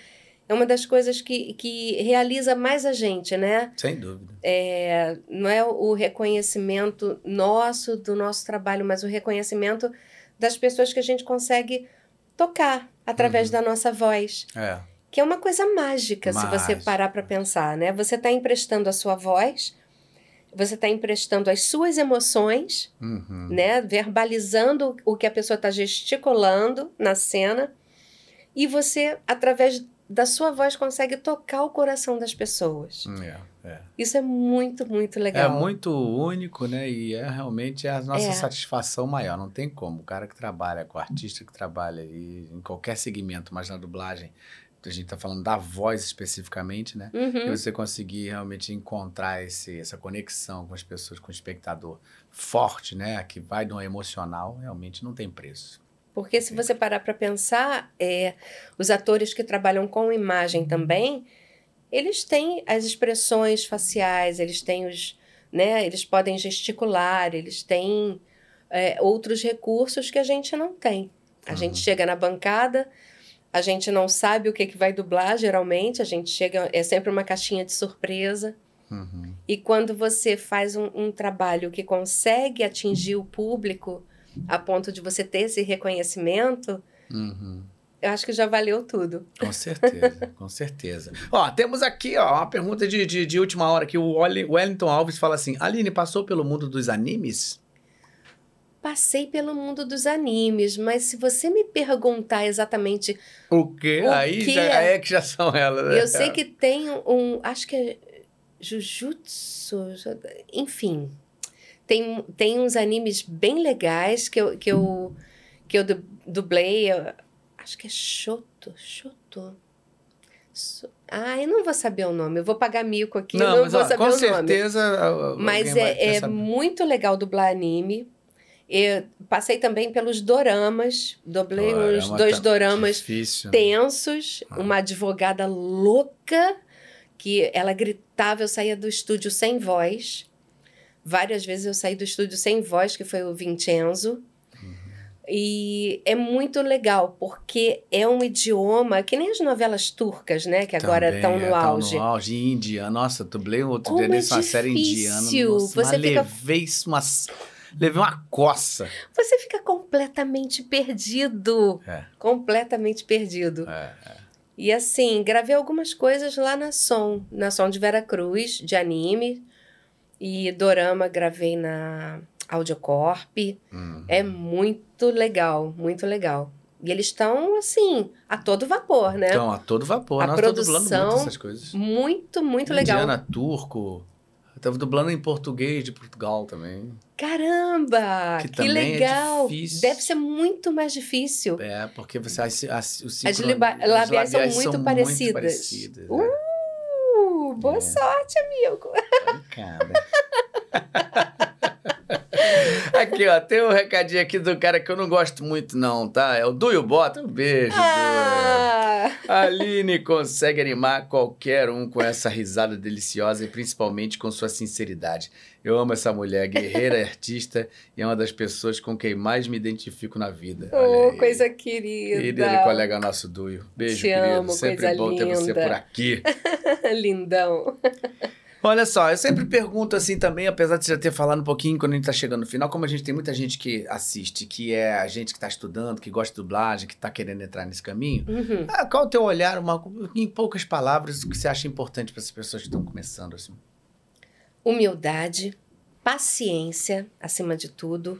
é uma das coisas que, que realiza mais a gente, né? Sem dúvida. É, não é o reconhecimento nosso, do nosso trabalho, mas o reconhecimento das pessoas que a gente consegue tocar através uhum. da nossa voz. É. Que é uma coisa mágica, Mágico. se você parar para pensar, né? Você está emprestando a sua voz você está emprestando as suas emoções, uhum. né? Verbalizando o que a pessoa está gesticulando na cena. E você, através da sua voz, consegue tocar o coração das pessoas. É, é. Isso é muito, muito legal. É muito único, né? E é realmente a nossa é. satisfação maior. Não tem como. O cara que trabalha, com o artista que trabalha em qualquer segmento, mas na dublagem, a gente está falando da voz especificamente, né? Uhum. E você conseguir realmente encontrar esse, essa conexão com as pessoas, com o espectador forte, né? Que vai no emocional, realmente não tem preço. Porque se você parar para pensar, é, os atores que trabalham com imagem também, eles têm as expressões faciais, eles têm os, né? Eles podem gesticular, eles têm é, outros recursos que a gente não tem. A uhum. gente chega na bancada, a gente não sabe o que, que vai dublar, geralmente. A gente chega, é sempre uma caixinha de surpresa. Uhum. E quando você faz um, um, trabalho que consegue atingir o público a ponto de você ter esse reconhecimento, uhum. eu acho que já valeu tudo. Com certeza, com certeza. Ó, temos aqui ó, uma pergunta de, de, de última hora que o Wellington Alves fala assim: Aline, passou pelo mundo dos animes? Passei pelo mundo dos animes, mas se você me perguntar exatamente o quê, o aí já é que já são elas. Né? Eu sei que tem um, acho que é Jujutsu, enfim, tem, tem uns animes bem legais que eu que eu que eu dublei, eu, acho que é Shoto, Shoto. Ah, eu não vou saber o nome. Eu vou pagar mico aqui, não, não mas, vou ó, saber com o certeza, nome. Mas é, é muito legal dublar anime. Eu passei também pelos doramas, dublei Dorama uns dois tá doramas difícil, né? tensos, ah. uma advogada louca que ela gritava, eu saía do estúdio sem voz. Várias vezes eu saí do estúdio sem voz, que foi o Vincenzo. Uhum. E é muito legal, porque é um idioma que nem as novelas turcas, né? Que agora estão no é, auge. no auge. Índia. Nossa, dublei outro Como dia é uma série indiana. Nossa, Você uma fica... levez, uma levei uma coça. Você fica completamente perdido. É. Completamente perdido. É, é. E assim, gravei algumas coisas lá na Som, na Som de Vera Cruz, de anime. E Dorama gravei na Audiocorp. Uhum. É muito legal, muito legal. E eles estão, assim, a todo vapor, né? Estão a todo vapor. A Nós produção, muito essas coisas. Muito, muito legal. Indiana, turco. Estava dublando em português de Portugal também. Caramba! Que, que é legal! É Deve ser muito mais difícil. É, porque você as, as, o ciclo, as, liba, as labiais, são, muito, são parecidas. muito parecidas. Uh, é. boa é. sorte, amigo! Obrigada. Aqui, ó, tem um recadinho aqui do cara que eu não gosto muito, não, tá? É o Duio Bota. Um beijo, ah. Aline consegue animar qualquer um com essa risada deliciosa e principalmente com sua sinceridade. Eu amo essa mulher, guerreira, artista e é uma das pessoas com quem mais me identifico na vida. Oh, coisa querida. Querido colega nosso Duio. Beijo, Te querido. Amo, Sempre bom linda. ter você por aqui. Lindão. Olha só, eu sempre pergunto assim também, apesar de você já ter falado um pouquinho quando a gente tá chegando no final, como a gente tem muita gente que assiste, que é a gente que está estudando, que gosta de dublagem, que está querendo entrar nesse caminho. Uhum. Ah, qual o teu olhar, uma, em poucas palavras, o que você acha importante para essas pessoas que estão começando assim? Humildade, paciência, acima de tudo,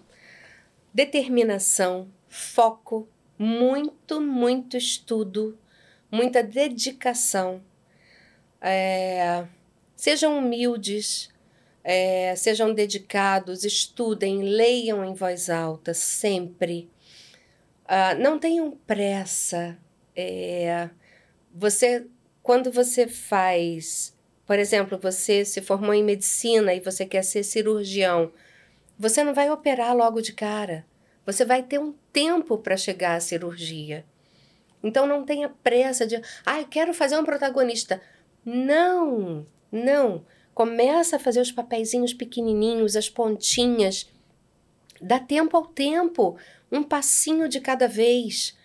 determinação, foco, muito, muito estudo, muita dedicação É, sejam humildes, é, sejam dedicados, estudem, leiam em voz alta sempre. Uh, não tenham pressa. É, você, quando você faz, por exemplo, você se formou em medicina e você quer ser cirurgião, você não vai operar logo de cara. Você vai ter um tempo para chegar à cirurgia. Então não tenha pressa de, ah, eu quero fazer um protagonista. Não, não. Começa a fazer os papeizinhos pequenininhos, as pontinhas. Dá tempo ao tempo, um passinho de cada vez.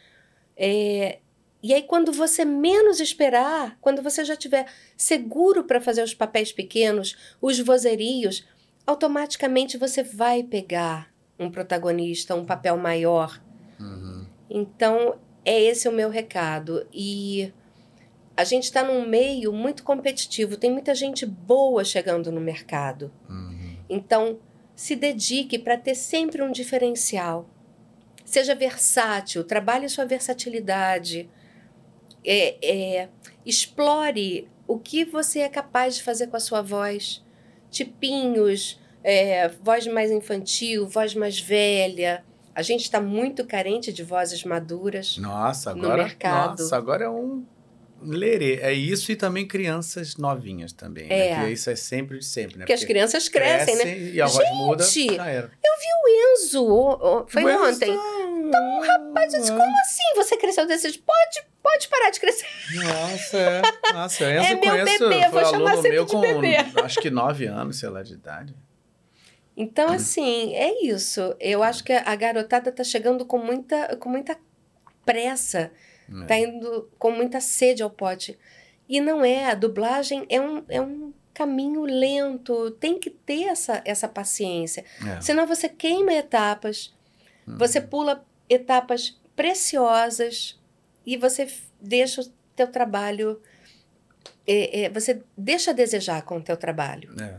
É, e aí, quando você menos esperar, quando você já estiver seguro para fazer os papéis pequenos, os vozerios, automaticamente você vai pegar um protagonista, um papel maior. Uhum. Então, é esse o meu recado. E a gente está num meio muito competitivo, tem muita gente boa chegando no mercado. Uhum. Então, se dedique para ter sempre um diferencial. Seja versátil, trabalhe sua versatilidade. É, é, explore o que você é capaz de fazer com a sua voz. Tipinhos, é, voz mais infantil, voz mais velha. A gente está muito carente de vozes maduras nossa, agora, no mercado. Nossa, agora é um lerê. É isso e também crianças novinhas também. Né? É. Né? Que isso é sempre de sempre, né? Porque, Porque as crianças crescem, né? E a Gente, voz muda. Já era. Eu vi o Enzo, foi o ontem. Então, rapaz, eu disse, como assim você cresceu desse Pode, pode parar de crescer. Nossa, é. Nossa, Enzo é meu conheço, bebê, vou chamar sempre meu de com, bebê. Acho que nove anos, sei lá, de idade. Então, assim, é isso. Eu acho que a garotada tá chegando com muita, com muita pressa é. Tá indo com muita sede ao pote. E não é, a dublagem é um, é um caminho lento, tem que ter essa, essa paciência. É. Senão você queima etapas, uhum. você pula etapas preciosas e você deixa o teu trabalho, é, é, você deixa a desejar com o teu trabalho. É.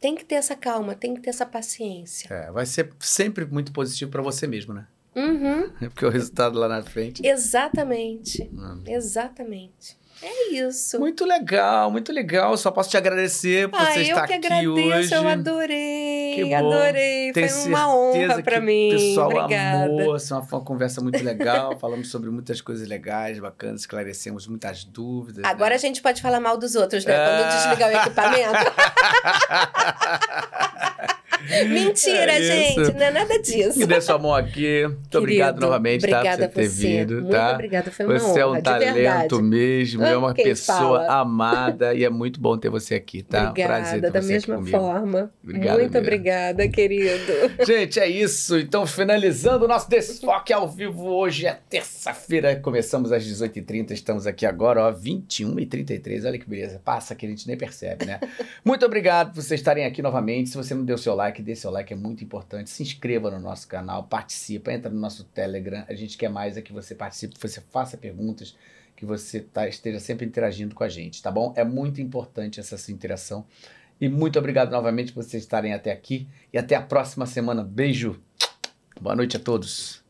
Tem que ter essa calma, tem que ter essa paciência. É, vai ser sempre muito positivo para você mesmo, né? Uhum. Porque o resultado lá na frente. Exatamente. Uhum. Exatamente. É isso. Muito legal, muito legal. Só posso te agradecer por ah, você estar aqui agradeço, hoje. Eu adorei, que bom. adorei. Tenho foi uma honra para mim. O pessoal Obrigada. amou, assim, uma, uma conversa muito legal. Falamos sobre muitas coisas legais, bacanas, esclarecemos muitas dúvidas. Agora né? a gente pode falar mal dos outros, né? Quando ah. desligar o equipamento. Mentira, é gente, não é nada disso. Me dê sua mão aqui. Muito Querido, obrigado novamente tá, por você ter você. vindo. Muito tá? obrigada, foi uma você honra. Você é um talento mesmo, é uma pessoa fala? amada e é muito bom ter você aqui, tá? Obrigada, Prazer ter da você mesma aqui forma. Obrigado muito mesmo. obrigada, querido. Gente, é isso. Então, finalizando o nosso desfoque ao vivo hoje é terça-feira. Começamos às 18h30, estamos aqui agora, ó, 21h33. Olha que beleza. Passa que a gente nem percebe, né? muito obrigado por vocês estarem aqui novamente. Se você não deu seu like, dê seu like, é muito importante. Se inscreva no nosso canal, participa, entra no nosso Telegram. A gente quer mais é que você participe, que você faça perguntas, que você tá, esteja sempre interagindo com a gente, tá bom? É muito importante essa sua interação. E muito obrigado novamente por vocês estarem até aqui. E até a próxima semana. Beijo. Boa noite a todos.